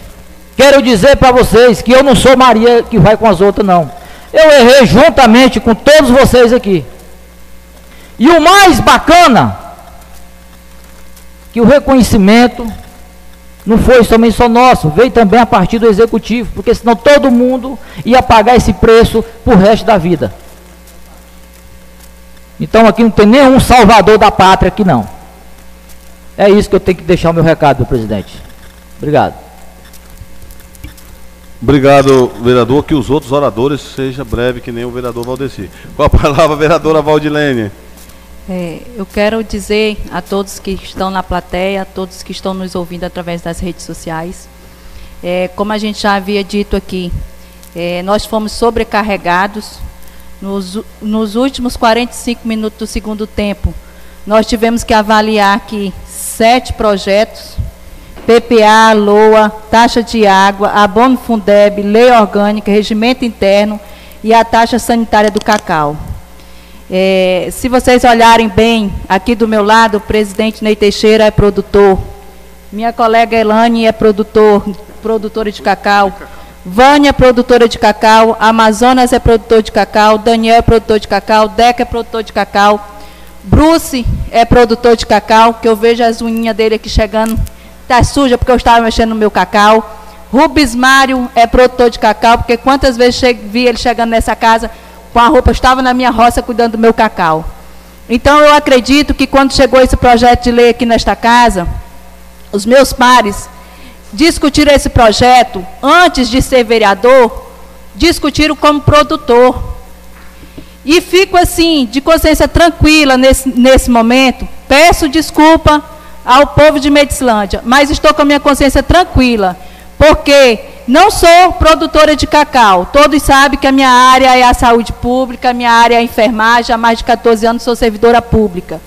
quero dizer para vocês que eu não sou Maria que vai com as outras, não. Eu errei juntamente com todos vocês aqui. E o mais bacana, que o reconhecimento Não foi somente só nosso, veio também a partir do executivo, porque senão todo mundo ia pagar esse preço por resto da vida. Então aqui não tem nenhum salvador da pátria aqui não. É isso que eu tenho que deixar o meu recado, meu presidente. Obrigado.
Obrigado, vereador. Que os outros oradores sejam breve, que nem o vereador Valdeci. Com a palavra, vereadora Valdilene.
É, eu quero dizer a todos que estão na plateia, a todos que estão nos ouvindo através das redes sociais, é, como a gente já havia dito aqui, é, nós fomos sobrecarregados. Nos, nos últimos 45 minutos do segundo tempo, nós tivemos que avaliar aqui sete projetos, PPA, LOA, taxa de água, abono Fundeb, lei orgânica, regimento interno e a taxa sanitária do cacau. É, se vocês olharem bem, aqui do meu lado, o presidente Ney Teixeira é produtor, minha colega Elane é produtor, produtora de cacau, Vânia é produtora de cacau, Amazonas é produtor de cacau, Daniel é produtor de cacau, Deca é produtor de cacau, Bruce é produtor de cacau, que eu vejo as unhas dele aqui chegando, tá suja porque eu estava mexendo no meu cacau. Rubens Mário é produtor de cacau, porque quantas vezes vi ele chegando nessa casa, com a roupa, estava na minha roça cuidando do meu cacau. Então eu acredito que quando chegou esse projeto de lei aqui nesta casa, os meus pares discutiram esse projeto antes de ser vereador, discutiram como produtor. E fico assim, de consciência tranquila nesse, nesse momento. Peço desculpa ao povo de Medicilândia, mas estou com a minha consciência tranquila, porque não sou produtora de cacau. Todos sabem que a minha área é a saúde pública, a minha área é a enfermagem. Há mais de 14 anos sou servidora pública.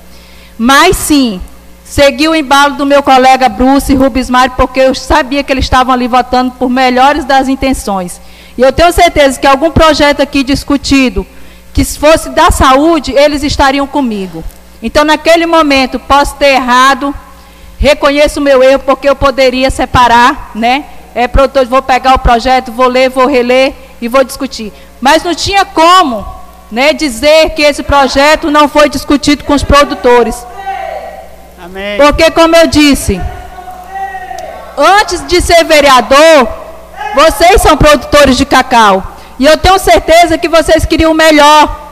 Mas sim, segui o embalo do meu colega Bruce Rubens Mário, porque eu sabia que eles estavam ali votando por melhores das intenções. E eu tenho certeza que algum projeto aqui discutido, que se fosse da saúde, eles estariam comigo. Então, naquele momento, posso ter errado, reconheço o meu erro, porque eu poderia separar, né? é, produtor, vou pegar o projeto, vou ler, vou reler e vou discutir. Mas não tinha como né, dizer que esse projeto não foi discutido com os produtores. Amém. Porque, como eu disse, antes de ser vereador, vocês são produtores de cacau. E eu tenho certeza que vocês queriam o melhor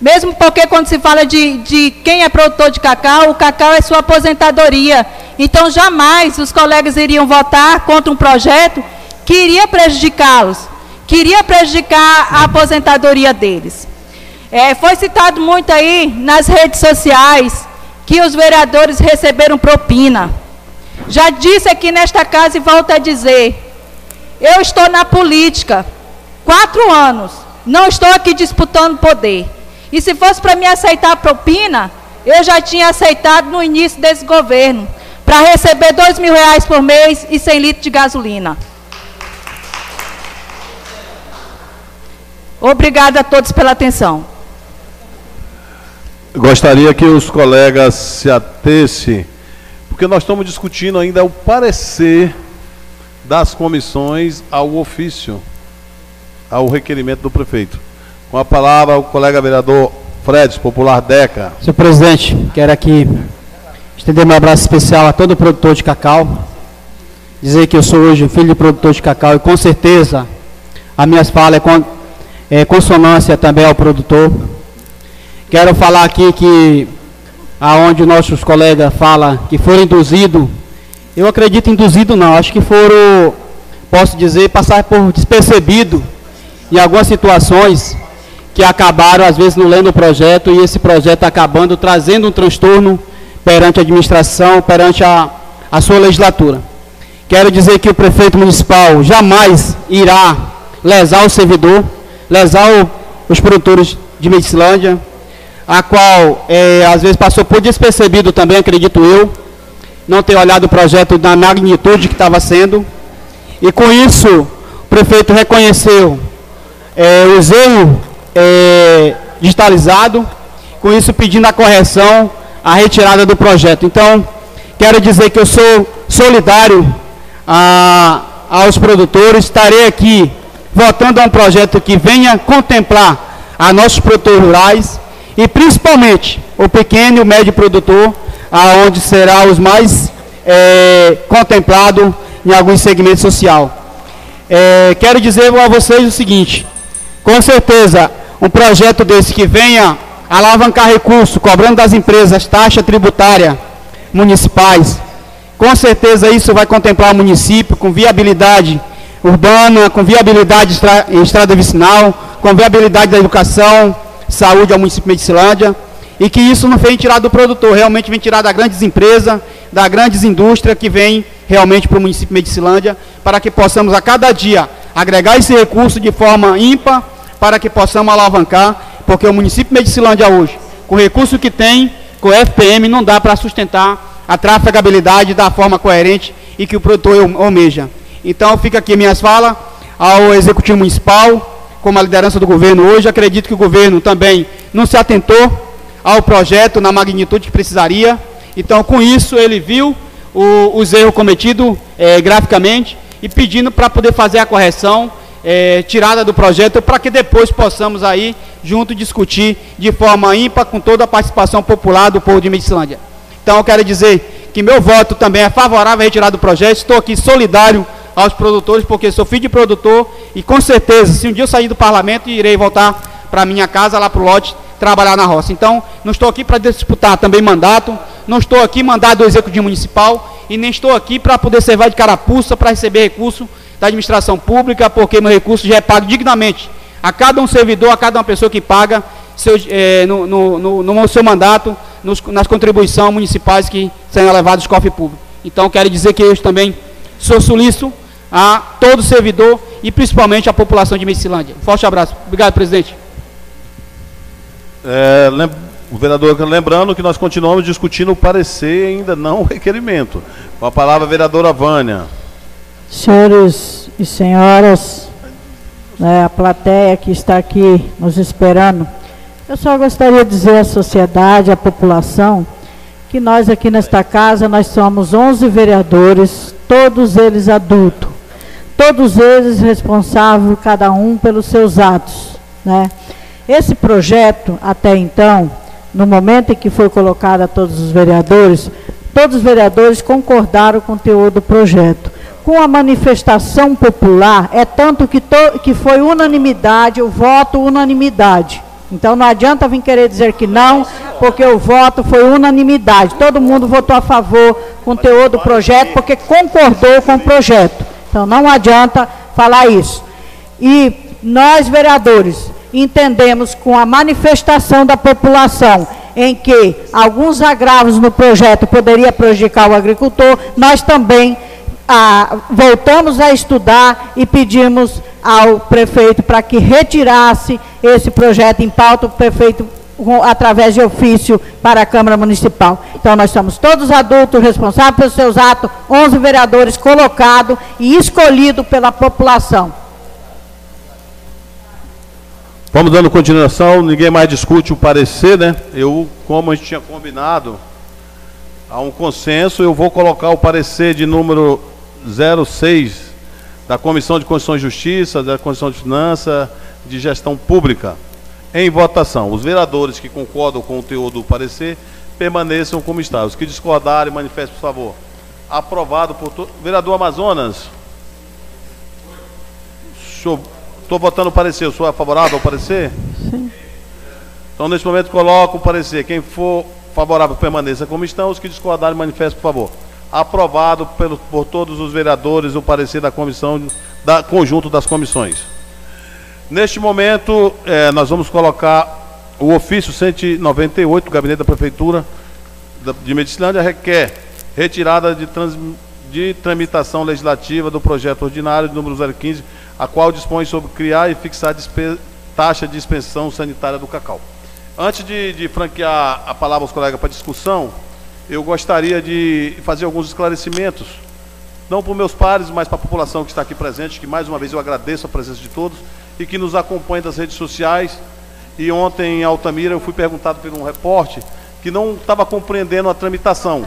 mesmo porque quando se fala de, de quem é produtor de cacau, o cacau é sua aposentadoria. Então jamais os colegas iriam votar contra um projeto que iria prejudicá-los, que iria prejudicar a aposentadoria deles. É, foi citado muito aí nas redes sociais que os vereadores receberam propina. Já disse aqui nesta casa e volto a dizer: eu estou na política quatro anos, não estou aqui disputando poder. E se fosse para me aceitar propina, eu já tinha aceitado no início desse governo, para receber dois mil reais por mês e 100 litros de gasolina. Obrigada a todos pela atenção.
Gostaria que os colegas se atessem, porque nós estamos discutindo ainda o parecer das comissões ao ofício, ao requerimento do prefeito. Com a palavra o colega vereador Fred, popular Deca.
Senhor presidente, quero aqui estender meu abraço especial a todo produtor de cacau. Dizer que eu sou hoje filho de produtor de cacau e com certeza a minha fala é, con é consonância também ao produtor. Quero falar aqui que aonde nossos colegas falam que foram induzidos, eu acredito induzido não, acho que foram, posso dizer, passar por despercebido em algumas situações que acabaram, às vezes, não lendo o projeto, e esse projeto acabando trazendo um transtorno perante a administração, perante a, a sua legislatura. Quero dizer que o prefeito municipal jamais irá lesar o servidor, lesar o, os produtores de Medicilândia, a qual, é, às vezes, passou por despercebido também, acredito eu, não ter olhado o projeto na magnitude que estava sendo, e com isso, o prefeito reconheceu é, os erros é, digitalizado, com isso pedindo a correção, a retirada do projeto. Então, quero dizer que eu sou solidário a, aos produtores, estarei aqui votando a um projeto que venha contemplar a nossos produtores rurais e principalmente o pequeno e o médio produtor, aonde será os mais é, contemplado em alguns segmentos social. É, quero dizer a vocês o seguinte: com certeza, um projeto desse que venha alavancar recurso, cobrando das empresas taxa tributária municipais, com certeza isso vai contemplar o município com viabilidade urbana, com viabilidade estra, em estrada vicinal, com viabilidade da educação, saúde ao município de Medicilândia, e que isso não vem tirar do produtor, realmente vem tirar das grandes empresas, das grandes indústrias que vem realmente para o município de Medicilândia, para que possamos a cada dia agregar esse recurso de forma ímpar, para que possamos alavancar, porque o município de Medicilândia hoje, com o recurso que tem, com o FPM, não dá para sustentar a trafegabilidade da forma coerente e que o produtor almeja. Então, fica aqui minhas falas ao Executivo Municipal, como a liderança do governo hoje. Acredito que o governo também não se atentou ao projeto na magnitude que precisaria. Então, com isso, ele viu o, os erros cometidos é, graficamente e pedindo para poder fazer a correção, é, tirada do projeto, para que depois possamos aí, junto, discutir de forma ímpar com toda a participação popular do povo de Medicilândia. Então, eu quero dizer que meu voto também é favorável à retirada do projeto. Estou aqui solidário aos produtores, porque sou filho de produtor e com certeza, se um dia eu sair do parlamento, irei voltar para minha casa, lá para o lote, trabalhar na roça. Então, não estou aqui para disputar também mandato, não estou aqui mandado do Executivo Municipal e nem estou aqui para poder servir de carapuça para receber recurso da administração pública, porque meu recurso já é pago dignamente a cada um servidor, a cada uma pessoa que paga seu, é, no, no, no, no, seu mandato, nos, nas contribuições municipais que são levadas ao cofre público. Então, quero dizer que eu também sou solícito a todo servidor e principalmente a população de Medicilândia. Um forte abraço. Obrigado, presidente.
É, o vereador, lembrando que nós continuamos discutindo o parecer ainda não o requerimento. Com a palavra, a vereadora Vânia.
Senhores e senhoras, né, a plateia que está aqui nos esperando, eu só gostaria de dizer à sociedade, à população, que nós aqui nesta casa, nós somos 11 vereadores, todos eles adultos todos eles responsáveis, cada um pelos seus atos. Né? Esse projeto, até então, no momento em que foi colocado a todos os vereadores, todos os vereadores concordaram com o teor do projeto. Com a manifestação popular, é tanto que, que foi unanimidade, o voto unanimidade. Então não adianta vir querer dizer que não, porque o voto foi unanimidade. Todo mundo votou a favor com o teor do projeto, porque concordou com o projeto. Então não adianta falar isso. E nós, vereadores, entendemos com a manifestação da população em que alguns agravos no projeto poderia prejudicar o agricultor, nós também ah, voltamos a estudar e pedimos ao prefeito para que retirasse esse projeto em pauta. O prefeito através de ofício para a Câmara Municipal. Então, nós somos todos adultos responsáveis pelos seus atos, 11 vereadores colocados e escolhidos pela população.
Vamos dando continuação, ninguém mais discute o parecer, né? Eu, como a gente tinha combinado, há um consenso, eu vou colocar o parecer de número 06 da Comissão de Constituição e Justiça, da Comissão de Finanças, de Gestão Pública em votação. Os vereadores que concordam com o teor do parecer permaneçam como está. Os que discordarem, manifestem, por favor. Aprovado por todos. Vereador Amazonas. Estou votando o parecer. O senhor é favorável ao parecer? Sim. Então, neste momento, coloco o parecer. Quem for favorável, permaneça como estão. Os que discordarem, manifestem, por favor. Aprovado pelo, por todos os vereadores o parecer da comissão, da conjunto das comissões. Neste momento, é, nós vamos colocar o ofício 198 do Gabinete da Prefeitura de Medicilândia requer retirada de, trans, de tramitação legislativa do projeto ordinário de número 015, a qual dispõe sobre criar e fixar taxa de expensão sanitária do cacau. Antes de, de franquear a palavra aos colegas para discussão, eu gostaria de fazer alguns esclarecimentos, não para meus pares, mas para a população que está aqui presente, que mais uma vez eu agradeço a presença de todos e que nos acompanha das redes sociais. E ontem em Altamira eu fui perguntado por um repórter que não estava compreendendo a tramitação.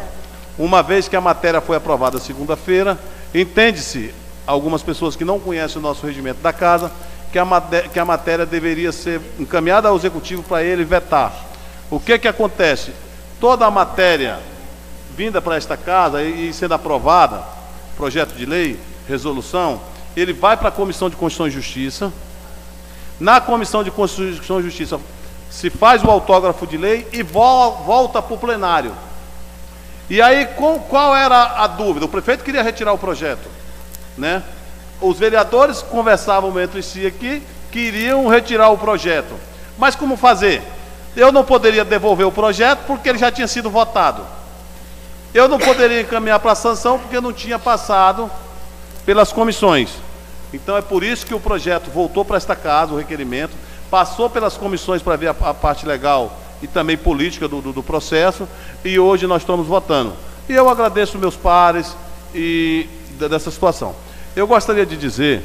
Uma vez que a matéria foi aprovada segunda-feira, entende-se, algumas pessoas que não conhecem o nosso regimento da casa, que a, matéria, que a matéria deveria ser encaminhada ao executivo para ele vetar. O que que acontece? Toda a matéria vinda para esta casa e, e sendo aprovada, projeto de lei, resolução, ele vai para a Comissão de Constituição e Justiça. Na Comissão de Constituição e Justiça se faz o autógrafo de lei e vol volta para o plenário. E aí, com, qual era a dúvida? O prefeito queria retirar o projeto, né? Os vereadores conversavam entre si aqui, queriam retirar o projeto. Mas como fazer? Eu não poderia devolver o projeto porque ele já tinha sido votado. Eu não poderia encaminhar para sanção porque não tinha passado pelas comissões. Então é por isso que o projeto voltou para esta casa, o requerimento, passou pelas comissões para ver a, a, parte legal e também política do, do, do, processo, e hoje nós estamos votando. E eu agradeço meus pares e dessa situação. Eu gostaria de dizer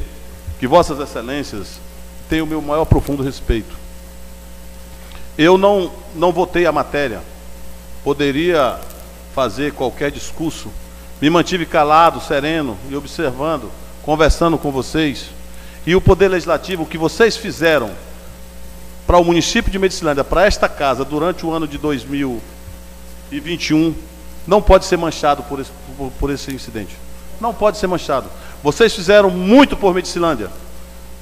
que Vossas Excelências têm o meu maior profundo respeito. Eu não, não votei a matéria, poderia fazer qualquer discurso, me mantive calado, sereno e observando, conversando com vocês. E o Poder Legislativo, o que vocês fizeram para o município de Medicilândia, para esta casa, durante o ano de 2021, não pode ser manchado por esse, por, por esse incidente. Não pode ser manchado. Vocês fizeram muito por Medicilândia,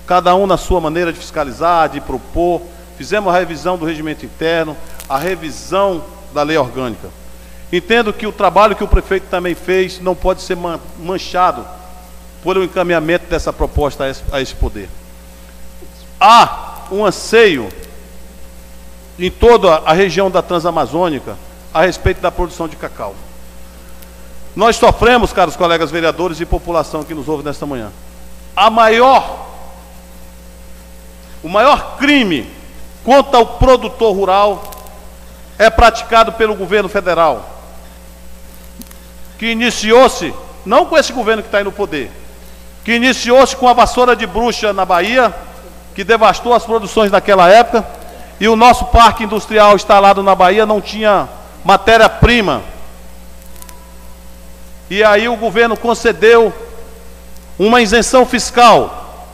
cada um na sua maneira de fiscalizar, de propor. Fizemos a revisão do regimento interno, a revisão da lei orgânica. Entendo que o trabalho que o prefeito também fez não pode ser manchado por um encaminhamento dessa proposta a esse, a esse poder. Há um anseio em toda a região da Transamazônica a respeito da produção de cacau. Nós sofremos, caros colegas vereadores e população que nos ouve nesta manhã, a maior, o maior crime contra o produtor rural é praticado pelo governo federal, que iniciou-se, não com esse governo que está aí no poder, que iniciou-se com a vassoura de bruxa na Bahia, que devastou as produções naquela época, e o nosso parque industrial instalado na Bahia não tinha matéria-prima. E aí o governo concedeu uma isenção fiscal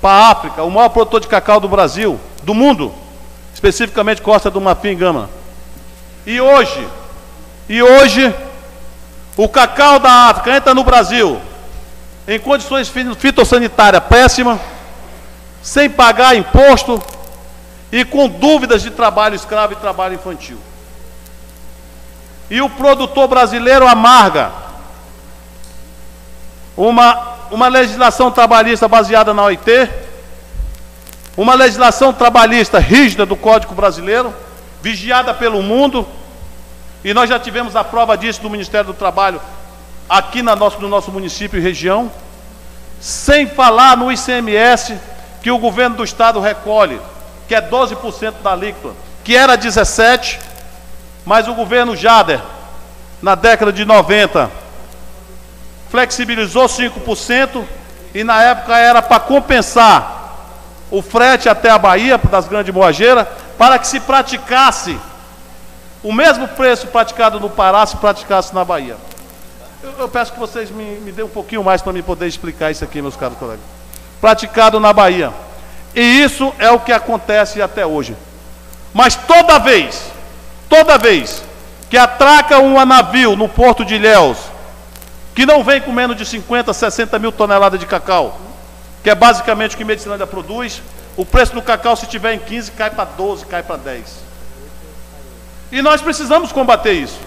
para a África, o maior produtor de cacau do Brasil, do mundo, especificamente Costa do Marfim Gama. E hoje, e hoje, o cacau da África entra no Brasil em condições fitossanitárias péssimas, sem pagar imposto e com dúvidas de trabalho escravo e trabalho infantil. E o produtor brasileiro amarga uma, uma legislação trabalhista baseada na OIT, uma legislação trabalhista rígida do Código Brasileiro, vigiada pelo mundo, e nós já tivemos a prova disso do Ministério do Trabalho aqui na nosso, no nosso município e região, sem falar no ICMS que o governo do estado recolhe, que é 12% da alíquota, que era 17%, mas o governo Jader, na década de 90, flexibilizou 5% e na época era para compensar o frete até a Bahia, das grandes moageiras, para que se praticasse o mesmo preço praticado no Pará se praticasse na Bahia. Eu, eu peço que vocês me, me dêem um pouquinho mais para me poder explicar isso aqui, meus caros colegas. Praticado na Bahia. E isso é o que acontece até hoje. Mas toda vez, toda vez que atraca um navio no porto de Ilhéus, que não vem com menos de 50, 60 mil toneladas de cacau, que é basicamente o que Medicilândia produz, o preço do cacau, se tiver em 15, cai para 12, cai para 10. E nós precisamos combater isso.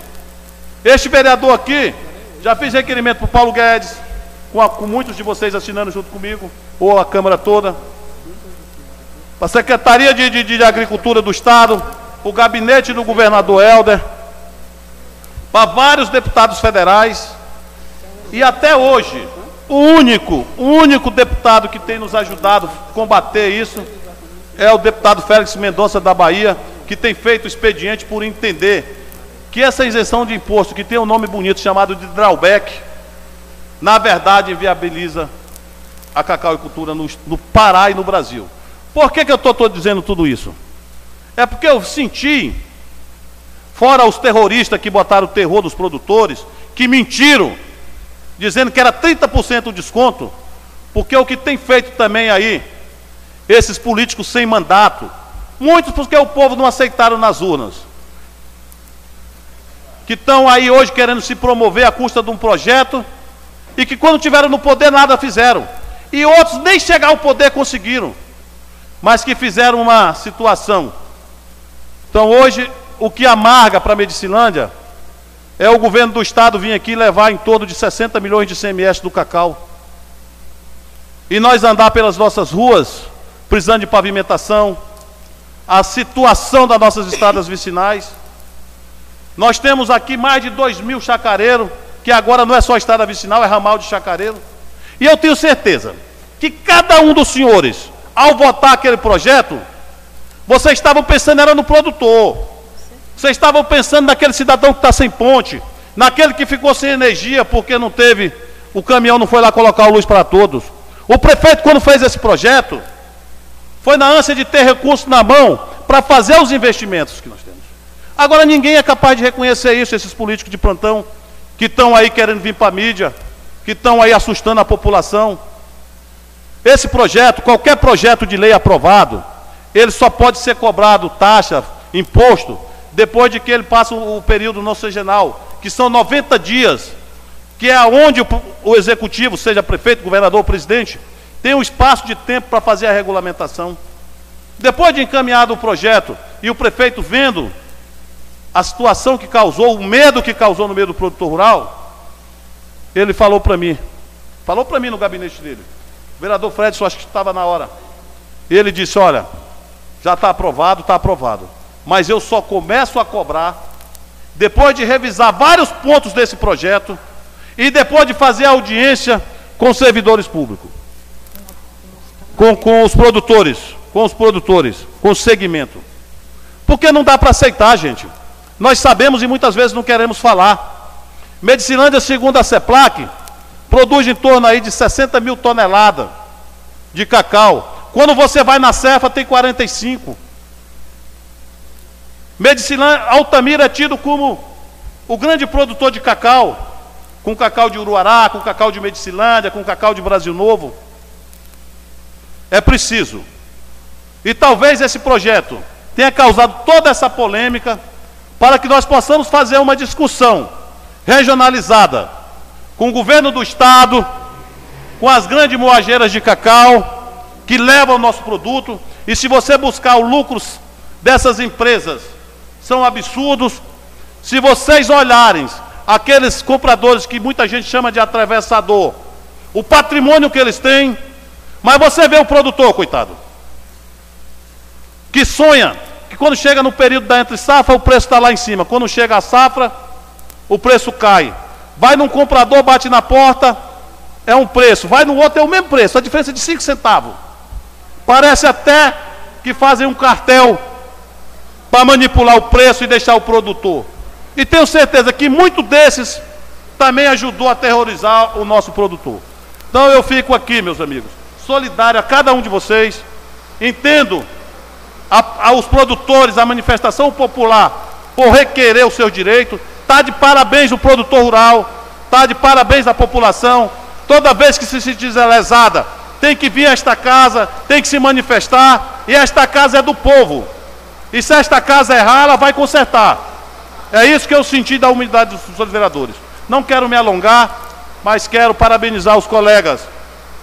Este vereador aqui, já fiz requerimento para o Paulo Guedes, com, a, com muitos de vocês assinando junto comigo, ou a Câmara toda, para a Secretaria de, de, de Agricultura do Estado, o gabinete do governador Helder, para vários deputados federais, e até hoje, o único, o único deputado que tem nos ajudado a combater isso é o deputado Félix Mendonça da Bahia, que tem feito expediente por entender que essa isenção de imposto, que tem um nome bonito chamado de drawback, na verdade inviabiliza a cacauicultura no, no Pará e no Brasil. Por que, que eu estou dizendo tudo isso? É porque eu senti, fora os terroristas que botaram o terror dos produtores, que mentiram, dizendo que era 30% o desconto, porque o que tem feito também aí, esses políticos sem mandato, Muitos porque o povo não aceitaram nas urnas. que estão aí hoje querendo se promover à custa de um projeto e que quando tiveram no poder nada fizeram. E outros nem chegar ao poder conseguiram, mas que fizeram uma situação. Então hoje o que amarga para a Medicilândia é o governo do estado vir aqui levar em torno de 60 milhões de CMS do cacau. E nós andar pelas nossas ruas, precisando de pavimentação, a situação das nossas estradas vicinais. Nós temos aqui mais de 2 mil chacareiros, que agora não é só estrada vicinal, é ramal de chacareiro. E eu tenho certeza que cada um dos senhores, ao votar aquele projeto, vocês estavam pensando era no produtor. Vocês estavam pensando naquele cidadão que está sem ponte, naquele que ficou sem energia porque não teve, o caminhão não foi lá colocar a luz para todos. O prefeito, quando fez esse projeto, foi na ânsia de ter recursos na mão para fazer os investimentos que nós temos. Agora ninguém é capaz de reconhecer isso, esses políticos de plantão que estão aí querendo vir para a mídia, que estão aí assustando a população. Esse projeto, qualquer projeto de lei aprovado, ele só pode ser cobrado taxa, imposto, depois de que ele passa o período não segenal, que são 90 dias, que é onde o, o executivo, seja prefeito, governador ou presidente, tem um espaço de tempo para fazer a regulamentação. Depois de encaminhado o projeto e o prefeito vendo a situação que causou, o medo que causou no meio do produtor rural, ele falou para mim, falou para mim no gabinete dele, o vereador Fred, acho que estava na hora. Ele disse: Olha, já está aprovado, está aprovado. Mas eu só começo a cobrar depois de revisar vários pontos desse projeto e depois de fazer audiência com servidores públicos com, com os produtores, com os produtores, com o segmento. Porque não dá para aceitar, gente. Nós sabemos e muitas vezes não queremos falar. Medicilândia, segundo a CEPLAC, produz em torno aí de 60 mil toneladas de cacau. Quando você vai na cefa, tem 45. Medicilândia, Altamira é tido como o grande produtor de cacau, com cacau de Uruará, com cacau de Medicilândia, com cacau de Brasil Novo. É preciso. E talvez esse projeto tenha causado toda essa polêmica para que nós possamos fazer uma discussão regionalizada com o governo do estado, com as grandes moageiras de cacau que levam o nosso produto. E se você buscar os lucros dessas empresas, são absurdos. Se vocês olharem aqueles compradores que muita gente chama de atravessador, o patrimônio que eles têm, mas você vê o produtor, coitado, que sonha que quando chega no período da entre safra, o preço está lá em cima. Quando chega a safra, o preço cai. Vai num comprador, bate na porta, é um preço. Vai no outro, é o mesmo preço, a diferença é de 5 centavos. Parece até que fazem um cartel para manipular o preço e deixar o produtor. E tenho certeza que muito desses também ajudou a terrorizar o nosso produtor. Então eu fico aqui, meus amigos solidário a cada um de vocês. Entendo a, aos produtores, a manifestação popular, por requerer o seu direito. Está de parabéns o produtor rural, está de parabéns a população. Toda vez que se sentir lesada, tem que vir a esta casa, tem que se manifestar, e esta casa é do povo. E se esta casa errar, ela vai consertar. É isso que eu senti da humildade dos vereadores. Não quero me alongar, mas quero parabenizar os colegas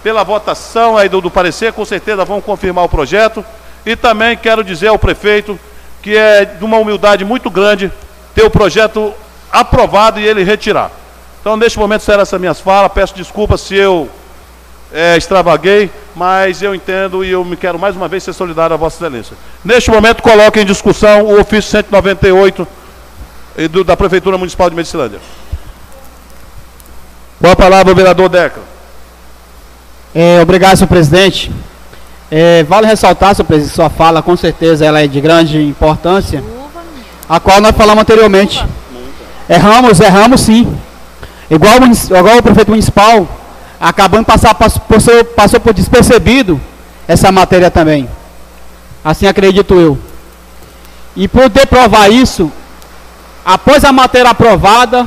pela votação aí do, do parecer, com certeza vão confirmar o projeto. E também quero dizer ao prefeito que é de uma humildade muito grande ter o projeto aprovado e ele retirar. Então, neste momento, serão essas minhas falas. Peço desculpas se eu é, extravaguei, mas eu entendo e eu me quero mais uma vez ser solidário a Vossa Excelência. Neste momento, coloco em discussão o ofício 198 do, da Prefeitura Municipal de Medicilândia. Com a palavra, o vereador Deca.
É, obrigado, senhor presidente. É, vale ressaltar, senhor presidente, sua fala, com certeza, ela é de grande importância, a qual nós falamos anteriormente. Erramos, erramos sim. Igual, igual o prefeito municipal, acabando passar, passou, passou por despercebido essa matéria também. Assim acredito eu. E poder provar isso, após a matéria aprovada,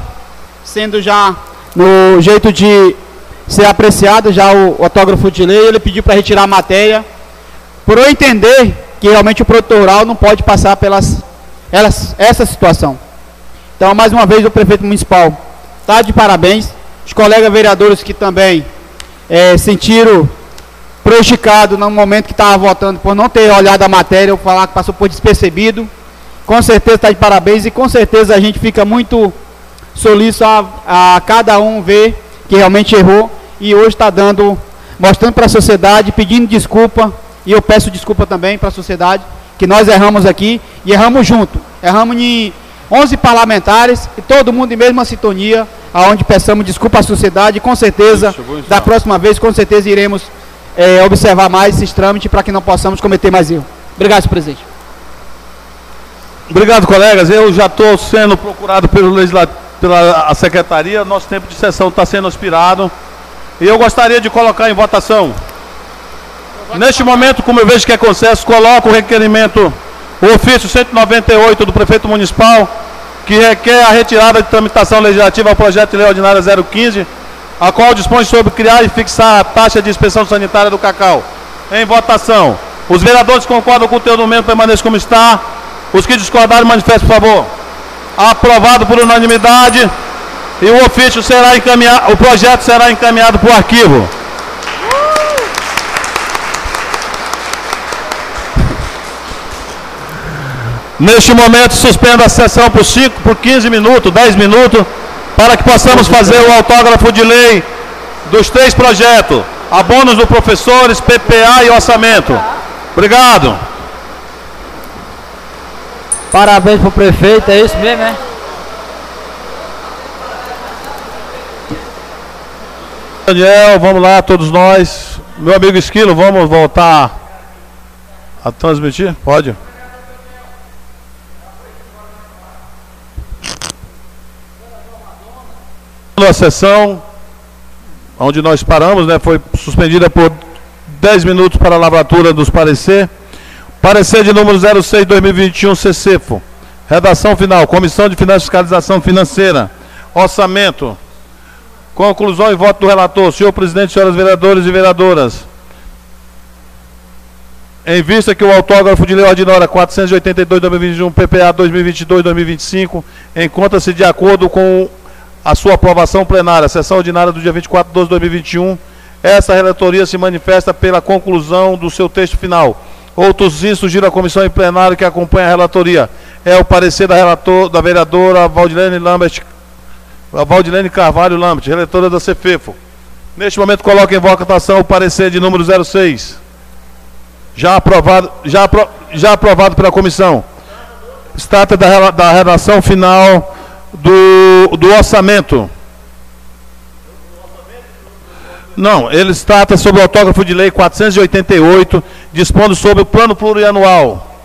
sendo já no jeito de ser apreciado já o, autógrafo de lei, ele pediu para retirar a matéria, por eu entender que realmente o produtor rural não pode passar pelas elas, essa situação. Então, mais uma vez, o prefeito municipal está de parabéns. Os colegas vereadores que também é, sentiram prejudicado no momento que estava votando por não ter olhado a matéria ou falar que passou por despercebido. Com certeza está de parabéns e com certeza a gente fica muito solícito a, a cada um ver que realmente errou e hoje está dando, mostrando para a sociedade, pedindo desculpa e eu peço desculpa também para a sociedade que nós erramos aqui e erramos junto. Erramos em 11 parlamentares e todo mundo em mesma sintonia, aonde peçamos desculpa à sociedade e com certeza, Isso, da próxima vez, com certeza iremos é, observar mais esses trâmites para que não possamos cometer mais erro. Obrigado, senhor presidente.
Obrigado, colegas. Eu já estou sendo procurado pelo legislativo, pela secretaria. Nosso tempo de sessão está sendo aspirado. E eu gostaria de colocar em votação. Neste momento, como eu vejo que é consenso, coloco o requerimento, o ofício 198 do prefeito municipal, que requer a retirada de tramitação legislativa ao projeto de lei ordinária 015, a qual dispõe sobre criar e fixar a taxa de inspeção sanitária do cacau. Em votação. Os vereadores concordam com o teu número, permaneça como está. Os que discordarem, manifestem, por favor. Aprovado por unanimidade. E o ofício será encaminhado, o projeto será encaminhado para o arquivo. Neste momento, suspendo a sessão por 5, por 15 minutos, 10 minutos, para que possamos fazer o autógrafo de lei dos três projetos: abonos do professores, PPA e orçamento. Obrigado.
Parabéns para o prefeito, é isso mesmo, é?
Daniel, vamos lá, todos nós. Meu amigo Esquilo, vamos voltar a transmitir? Pode. A sessão onde nós paramos, né, foi suspendida por 10 minutos para a lavratura dos parecer. Parecer de número 06-2021, CCFO. Redação final, Comissão de Finanças e Fiscalização Financeira. Orçamento. Conclusão e voto do relator. Senhor presidente, senhoras vereadores e vereadoras. Em vista que o autógrafo de lei ordinária 482-2021, PPA 2022-2025, encontra-se de acordo com a sua aprovação plenária, sessão ordinária do dia 24 de 12 de 2021, essa relatoria se manifesta pela conclusão do seu texto final. Outros incisos surgiram à comissão em plenário que acompanha a relatoria. É o parecer da, relator, da vereadora Valdilene Lambert, a Valdilene Carvalho Lambert, relatora da CFEFO. Neste momento coloco em votação o parecer de número 06. Já aprovado, já, apro, já aprovado pela comissão. Trata da, da redação final do, do orçamento. Não, eles tratam sobre o autógrafo de lei 488, dispondo sobre o plano plurianual,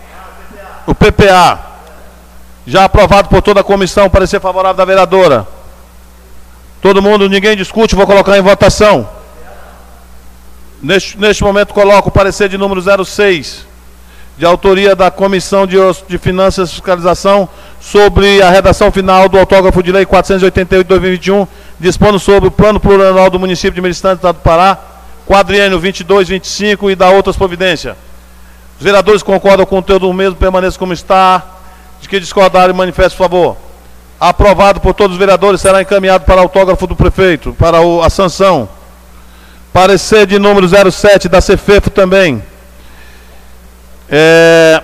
o PPA, já aprovado por toda a comissão, parecer favorável da vereadora. Todo mundo, ninguém discute, vou colocar em votação. Neste, neste momento coloco o parecer de número 06 de autoria da Comissão de, de Finanças e Fiscalização, sobre a redação final do autógrafo de lei 488 de 2021, dispondo sobre o plano plurianual do município de Meristante, Estado do Pará, quadriênio 22, 25 e da outras providências. Os vereadores concordam com o conteúdo do mesmo, permaneça como está. De que discordarem, manifeste, favor. Aprovado por todos os vereadores, será encaminhado para autógrafo do prefeito, para a sanção. Parecer de número 07 da CFEFO também. É...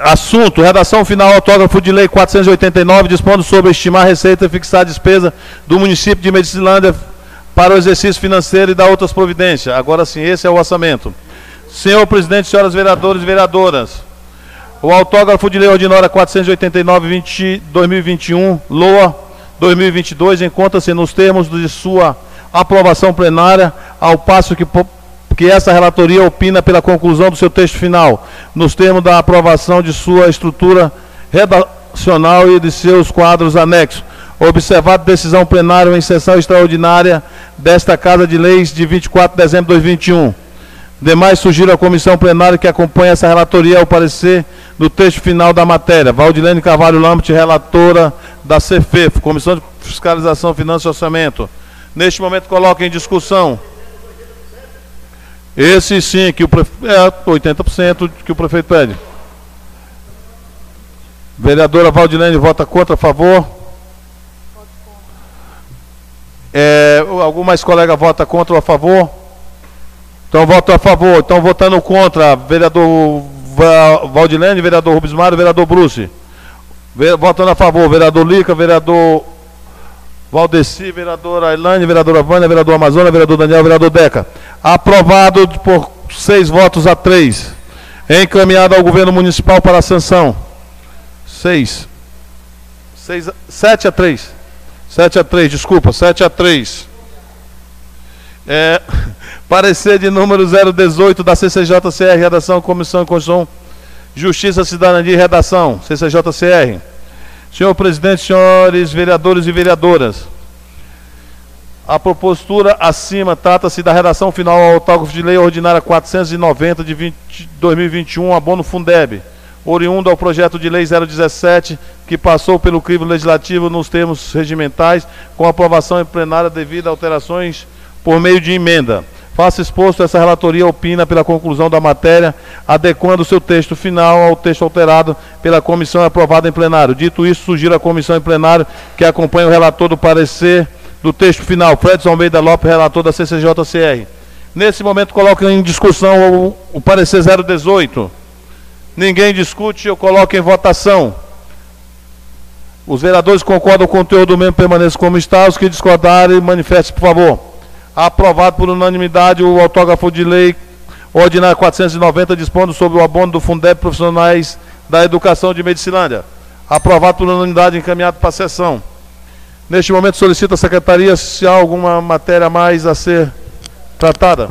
Assunto, redação final, autógrafo de lei 489, dispondo sobre estimar a receita e fixar a despesa do município de Medicilândia para o exercício financeiro e da outras providências. Agora sim, esse é o orçamento. Senhor presidente, senhoras vereadores e vereadoras, o autógrafo de lei ordinária 489, 2021, LOA 2022, encontra-se nos termos de sua aprovação plenária, ao passo que que essa relatoria opina pela conclusão do seu texto final, nos termos da aprovação de sua estrutura redacional e de seus quadros anexos. Observado decisão plenária em sessão extraordinária desta Casa de Leis de 24 de dezembro de 2021. Demais sugiro à comissão plenária que acompanhe essa relatoria ao parecer do texto final da matéria. Valdilene Carvalho Lambert, relatora da CFEF, Comissão de Fiscalização, Finanças e Orçamento. Neste momento coloco em discussão esse sim, que o prefeito. É 80% que o prefeito pede. Vereadora Valdilene vota contra, a favor. É, algum mais colega vota contra ou a favor? Então voto a favor. Então votando contra, vereador Va- Valdilene, vereador Rubens Mário, vereador Bruce. Votando a favor, vereador Lica, vereador Valdeci, vereadora Ailane, vereadora Vânia, vereador Amazônia, vereador Daniel, vereador Deca. Aprovado por seis votos a três. Encaminhado ao governo municipal para sanção. Seis. Seis sete a três. Sete a três, desculpa, sete a três. É, parecer de número 018 da CCJCR, redação, Comissão Constituição, Justiça, Cidadania e Redação, CCJCR. Senhor presidente, senhores vereadores e vereadoras, a propostura acima trata-se da redação final ao autógrafo de lei ordinária 490 de 20 2021, abono Fundeb, oriundo ao projeto de lei 017, que passou pelo crivo legislativo nos termos regimentais, com aprovação em plenária devido a alterações por meio de emenda. Faça exposto essa relatoria opina pela conclusão da matéria, adequando seu texto final ao texto alterado pela comissão aprovado em plenário. Dito isso, sugiro à comissão em plenário que acompanhe o relator do parecer do texto final, Fredson Almeida Lopes, relator da CCJCR. Nesse momento, coloco em discussão o, o parecer 018. Ninguém discute, eu coloco em votação. Os vereadores concordam com o conteúdo do mesmo permaneça como está. Os que discordarem, manifestem, por favor. Aprovado por unanimidade o autógrafo de lei ordinária 490, dispondo sobre o abono do Fundeb Profissionais da Educação de Medicilândia. Aprovado por unanimidade, encaminhado para a sessão. Neste momento, solicito à Secretaria se há alguma matéria mais a ser tratada.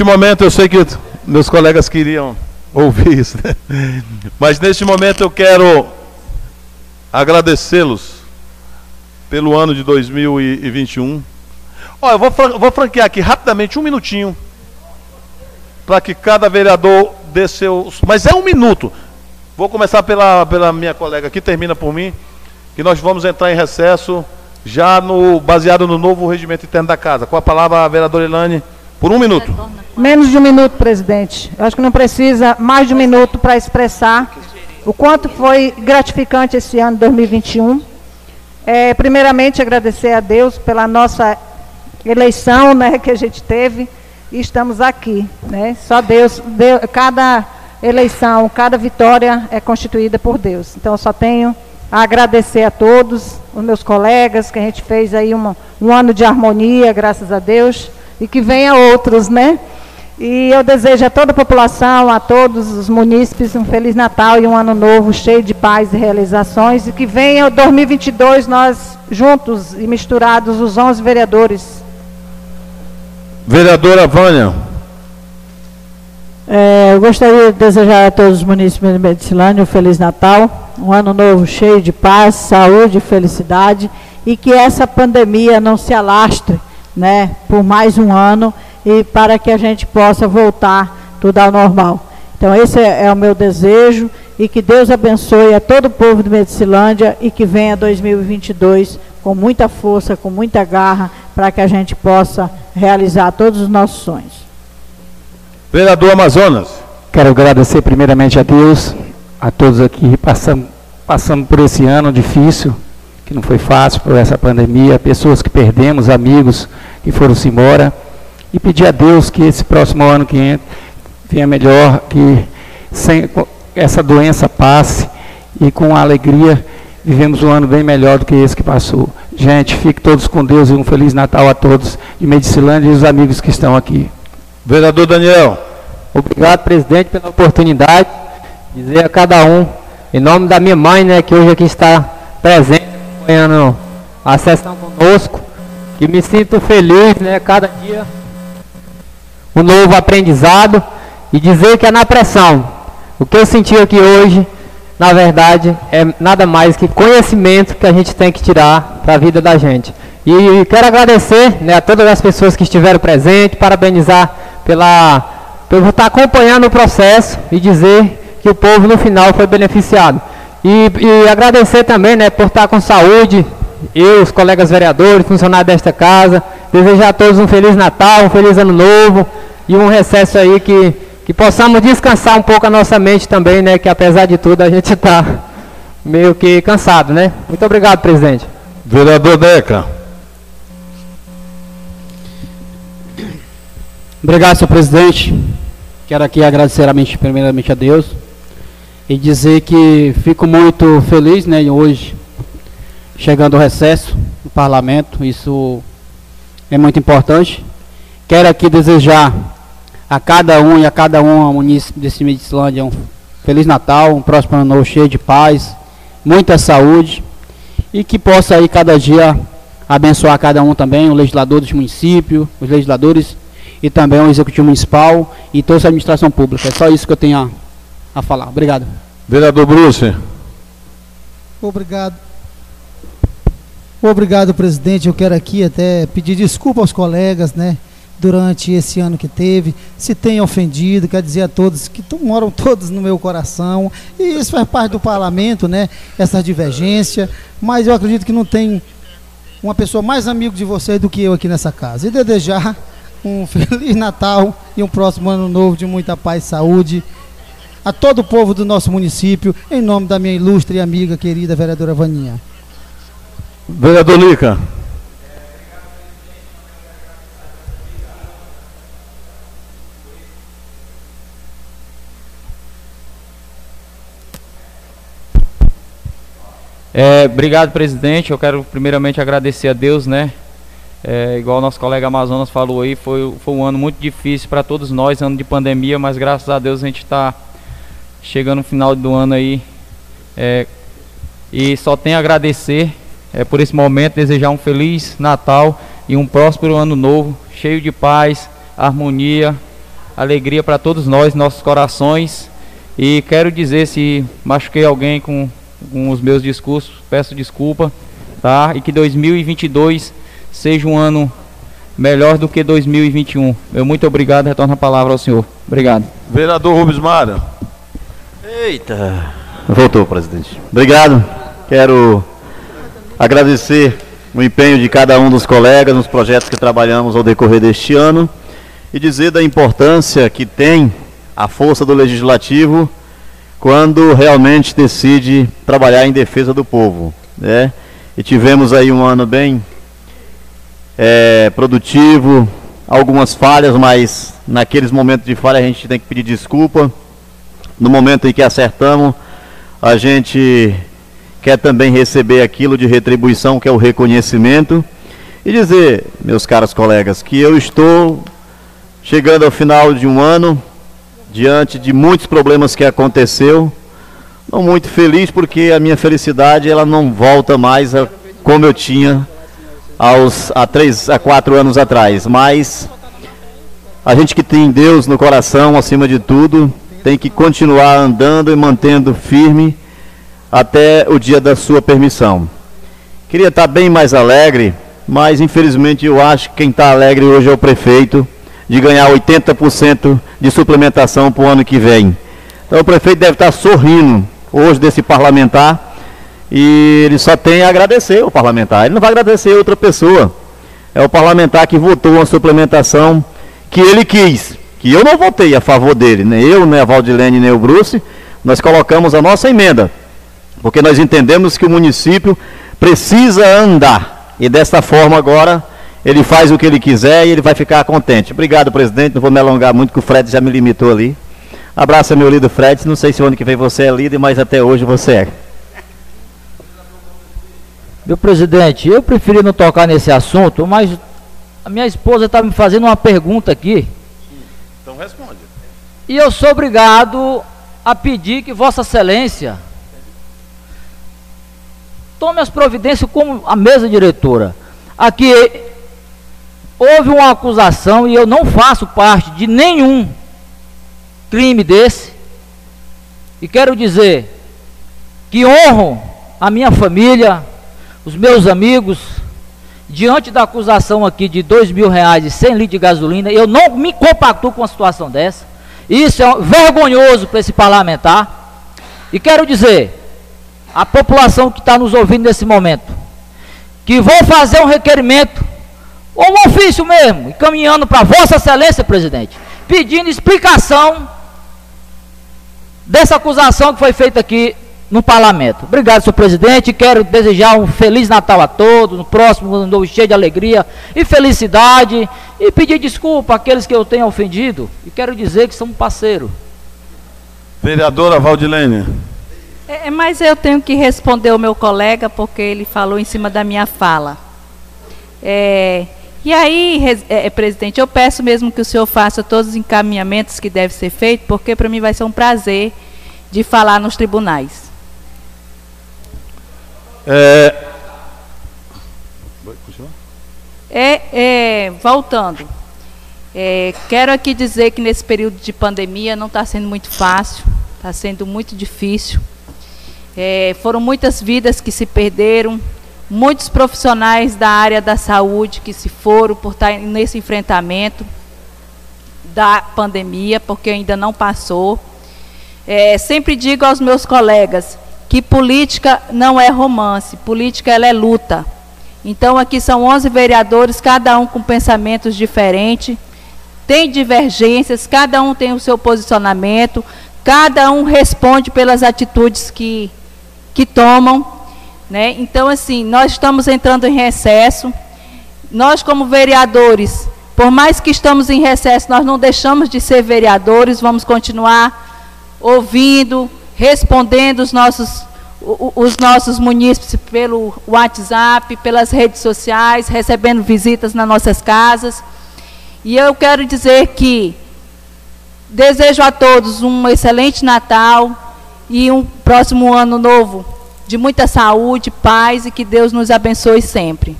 Neste momento, eu sei que meus colegas queriam ouvir isso, né? mas neste momento eu quero agradecê-los pelo ano de 2021. Olha, eu vou, vou franquear aqui rapidamente, um minutinho, para que cada vereador dê seus. Mas é um minuto. Vou começar pela, pela minha colega aqui, termina por mim, que nós vamos entrar em recesso já no baseado no novo regimento interno da casa. Com a palavra a vereadora Elane, por um minuto.
Menos de um minuto, presidente. Eu acho que não precisa mais de um minuto para expressar o quanto foi gratificante esse ano 2021. É, primeiramente, agradecer a Deus pela nossa eleição né, que a gente teve e estamos aqui. Né? Só Deus, Deu- cada eleição, cada vitória é constituída por Deus. Então, eu só tenho a agradecer a todos, os meus colegas, que a gente fez aí uma- um ano de harmonia, graças a Deus, e que venha outros, né? E eu desejo a toda a população, a todos os munícipes, um Feliz Natal e um Ano Novo cheio de paz e realizações. E que venha o 2022 nós juntos e misturados, os 11 vereadores.
Vereadora Vânia.
É, eu gostaria de desejar a todos os munícipes de Medicilândia um Feliz Natal, um ano novo cheio de paz, saúde e felicidade e que essa pandemia não se alastre né, por mais um ano e para que a gente possa voltar tudo ao normal. Então esse é, é o meu desejo e que Deus abençoe a todo o povo de Medicilândia e que venha 2022 com muita força, com muita garra, para que a gente possa realizar todos os nossos sonhos.
Vereador Amazonas.
Quero agradecer primeiramente a Deus, a todos aqui passando, passando por esse ano difícil, que não foi fácil por essa pandemia, pessoas que perdemos, amigos que foram-se embora, e pedir a Deus que esse próximo ano que entra venha melhor, que sem, essa doença passe e com alegria vivemos um ano bem melhor do que esse que passou. Gente, fique todos com Deus e um Feliz Natal a todos de Medicilândia e os amigos que estão aqui.
Vereador Daniel.
Obrigado, presidente, pela oportunidade de dizer a cada um, em nome da minha mãe, né, que hoje aqui está presente, acompanhando a sessão conosco, que me sinto feliz, né, cada dia um novo aprendizado e dizer que é na pressão. O que eu senti aqui hoje, na verdade, é nada mais que conhecimento que a gente tem que tirar para a vida da gente. E quero agradecer né, a todas as pessoas que estiveram presentes, parabenizar pela por estar acompanhando o processo e dizer que o povo no final foi beneficiado. E, e agradecer também, né, por estar com saúde, eu, os colegas vereadores, funcionários desta casa, desejar a todos um Feliz Natal, um Feliz Ano Novo e um recesso aí que, que possamos descansar um pouco a nossa mente também, né, que apesar de tudo a gente está meio que cansado, né. Muito obrigado, presidente.
Vereador Deca.
Obrigado, senhor presidente. Quero aqui agradecer primeiramente a Deus e dizer que fico muito feliz, né, hoje, chegando ao recesso do parlamento, isso é muito importante. Quero aqui desejar a cada um e a cada um município desse Medicilândia um Feliz Natal, um próximo ano novo cheio de paz, muita saúde e que possa aí cada dia abençoar cada um também, o legislador dos municípios, os legisladores e também o Executivo Municipal e toda a administração pública. É só isso que eu tenho a, a falar. Obrigado.
Vereador Bruce.
Obrigado. Obrigado, presidente. Eu quero aqui até pedir desculpa aos colegas, né? Durante esse ano que teve, se tem ofendido, quer dizer a todos que moram todos no meu coração, e isso faz parte do parlamento, né? Essa divergência, mas eu acredito que não tem uma pessoa mais amigo de vocês do que eu aqui nessa casa. E desejar um Feliz Natal e um próximo ano novo de muita paz e saúde a todo o povo do nosso município, em nome da minha ilustre amiga querida vereadora Vaninha.
Vereador Lica.
É, obrigado, presidente. Eu quero primeiramente agradecer a Deus, né, é, igual o nosso colega Amazonas falou aí, foi, foi um ano muito difícil para todos nós, ano de pandemia, mas graças a Deus a gente está chegando no final do ano aí. É, e só tenho a agradecer é, por esse momento, desejar um feliz Natal e um próspero ano novo, cheio de paz, harmonia, alegria para todos nós, nossos corações. E quero dizer se machuquei alguém com, com os meus discursos, peço desculpa, tá? E que 2022 seja um ano melhor do que 2021. Eu muito obrigado, retorno a palavra ao senhor. Obrigado.
Vereador Rubens Mara.
Eita. Voltou, presidente. Obrigado. Quero agradecer o empenho de cada um dos colegas nos projetos que trabalhamos ao decorrer deste ano e dizer da importância que tem a força do legislativo quando realmente decide trabalhar em defesa do povo, né? E tivemos aí um ano bem é, produtivo, algumas falhas, mas naqueles momentos de falha a gente tem que pedir desculpa. No momento em que acertamos, a gente quer também receber aquilo de retribuição, que é o reconhecimento. E dizer, meus caros colegas, que eu estou chegando ao final de um ano, diante de muitos problemas que aconteceu, não muito feliz porque a minha felicidade ela não volta mais a como eu tinha aos, há três, a quatro anos atrás. Mas a gente que tem Deus no coração, acima de tudo, tem que continuar andando e mantendo firme até o dia da sua permissão. Queria estar bem mais alegre, mas infelizmente eu acho que quem está alegre hoje é o prefeito de ganhar 80% de suplementação para o ano que vem. Então o prefeito deve estar sorrindo hoje desse parlamentar e ele só tem a agradecer o parlamentar. Ele não vai agradecer outra pessoa. É o parlamentar que votou uma suplementação que ele quis. Que eu não votei a favor dele. Nem eu, nem a Valdilene, nem o Bruce. Nós colocamos a nossa emenda. Porque nós entendemos que o município precisa andar. E dessa forma agora ele faz o que ele quiser e ele vai ficar contente. Obrigado, presidente. Não vou me alongar muito, que o Fred já me limitou ali. Abraço, meu líder Fred. Não sei se o ano que vem você é líder, mas até hoje você é.
Meu presidente, eu preferi não tocar nesse assunto, mas a minha esposa está me fazendo uma pergunta aqui.
Responde.
E eu sou obrigado a pedir que Vossa Excelência tome as providências como a mesa diretora. Aqui houve uma acusação e eu não faço parte de nenhum crime desse. E quero dizer que honro a minha família, os meus amigos, diante da acusação aqui de dois mil reais e cem litros de gasolina, eu não me compacto com uma situação dessa. Isso é vergonhoso para esse parlamentar. E quero dizer, a população que está nos ouvindo nesse momento, que vou fazer um requerimento, ou um ofício mesmo, encaminhando para Vossa Excelência, presidente, pedindo explicação dessa acusação que foi feita aqui no parlamento. Obrigado, senhor presidente. Quero desejar um feliz Natal a todos, no próximo ano novo cheio de alegria e felicidade. E pedir desculpa àqueles que eu tenha ofendido. E quero dizer que somos parceiros.
Vereadora Valdilene.
É, é, mas eu tenho que responder o meu colega, porque ele falou em cima da minha fala. É, e aí, é, é, presidente, eu peço mesmo que o senhor faça todos os encaminhamentos que devem ser feitos, porque para mim vai ser um prazer de falar nos tribunais.
É...
É, é, voltando, é, quero aqui dizer que nesse período de pandemia não está sendo muito fácil, está sendo muito difícil. É, foram muitas vidas que se perderam, muitos profissionais da área da saúde que se foram por estar nesse enfrentamento da pandemia, porque ainda não passou. É, sempre digo aos meus colegas, que política não é romance, política ela é luta. Então aqui são 11 vereadores, cada um com pensamentos diferentes, tem divergências, cada um tem o seu posicionamento, cada um responde pelas atitudes que, que tomam. Né? Então, assim, nós estamos entrando em recesso. Nós, como vereadores, por mais que estamos em recesso, nós não deixamos de ser vereadores, vamos continuar ouvindo, respondendo os nossos, os nossos munícipes pelo WhatsApp, pelas redes sociais, recebendo visitas nas nossas casas. E eu quero dizer que desejo a todos um excelente Natal e um próximo ano novo de muita saúde, paz e que Deus nos abençoe sempre.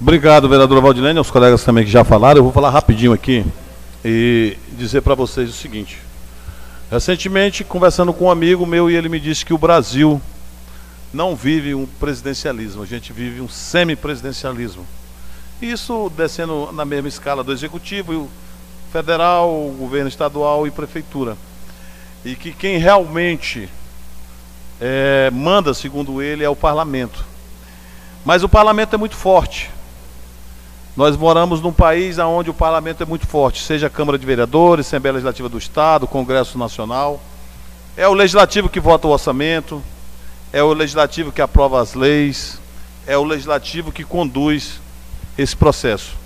Obrigado, vereadora Valdilene, aos colegas também que já falaram. Eu vou falar rapidinho aqui e dizer para vocês o seguinte. Recentemente, conversando com um amigo meu, e ele me disse que o Brasil não vive um presidencialismo, a gente vive um semipresidencialismo. Isso descendo na mesma escala do executivo, federal, governo estadual e prefeitura. E que quem realmente é, manda, segundo ele, é o parlamento. Mas o parlamento é muito forte. Nós moramos num país onde o parlamento é muito forte, seja a Câmara de Vereadores, Assembleia Legislativa do Estado, Congresso Nacional. É o legislativo que vota o orçamento, é o legislativo que aprova as leis, é o legislativo que conduz esse processo.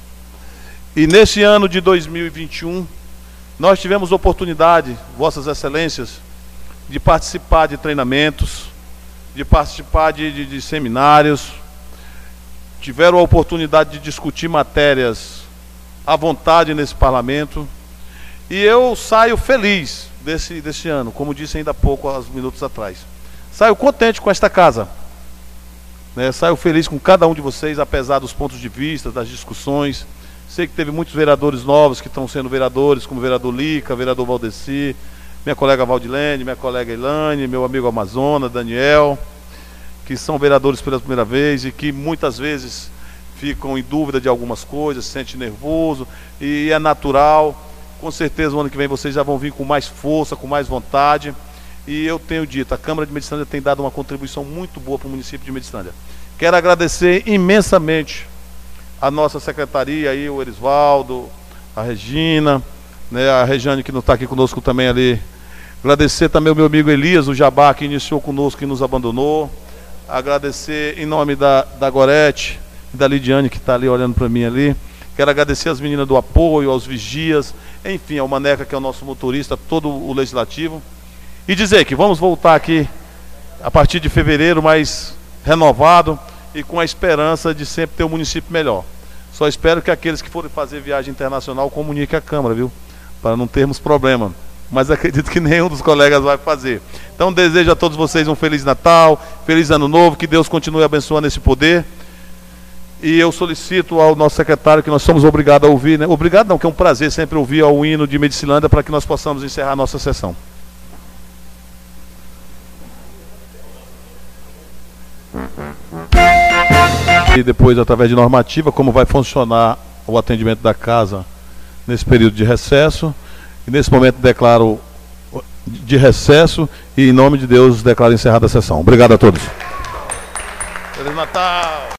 E nesse ano de 2021, nós tivemos oportunidade, Vossas Excelências, de participar de treinamentos, de participar de, de, de seminários, tiveram a oportunidade de discutir matérias à vontade nesse parlamento. E eu saio feliz desse, desse ano, como disse ainda há pouco, há minutos atrás. Saio contente com esta casa. Né? Saio feliz com cada um de vocês, apesar dos pontos de vista, das discussões. Sei que teve muitos vereadores novos que estão sendo vereadores, como o vereador Lica, vereador Valdeci, minha colega Valdilene, minha colega Ilane, meu amigo Amazona, Daniel que são vereadores pela primeira vez e que muitas vezes ficam em dúvida de algumas coisas, se sente nervoso e é natural. Com certeza o ano que vem vocês já vão vir com mais força, com mais vontade. E eu tenho dito, a Câmara de Medicândia tem dado uma contribuição muito boa para o município de Medicândia. Quero agradecer imensamente a nossa secretaria aí, o Erisvaldo, a Regina, né, a Regiane que não está aqui conosco também ali. Agradecer também o meu amigo Elias, o Jabá, que iniciou conosco e nos abandonou. Agradecer em nome da, da Gorete e da Lidiane, que está ali olhando para mim ali. Quero agradecer as meninas do apoio, aos vigias, enfim, ao Maneca, que é o nosso motorista, todo o legislativo. E dizer que vamos voltar aqui a partir de fevereiro, mais renovado e com a esperança de sempre ter um município melhor. Só espero que aqueles que forem fazer viagem internacional comuniquem à Câmara, viu? Para não termos problema mas acredito que nenhum dos colegas vai fazer. Então desejo a todos vocês um feliz Natal, feliz ano novo, que Deus continue abençoando esse poder. E eu solicito ao nosso secretário que nós somos obrigados a ouvir, né? Obrigado não, que é um prazer sempre ouvir ao hino de Medicilândia para que nós possamos encerrar a nossa sessão. E depois, através de normativa, como vai funcionar o atendimento da casa nesse período de recesso E nesse momento declaro de recesso e em nome de Deus declaro encerrada a sessão. Obrigado a todos. Feliz Natal!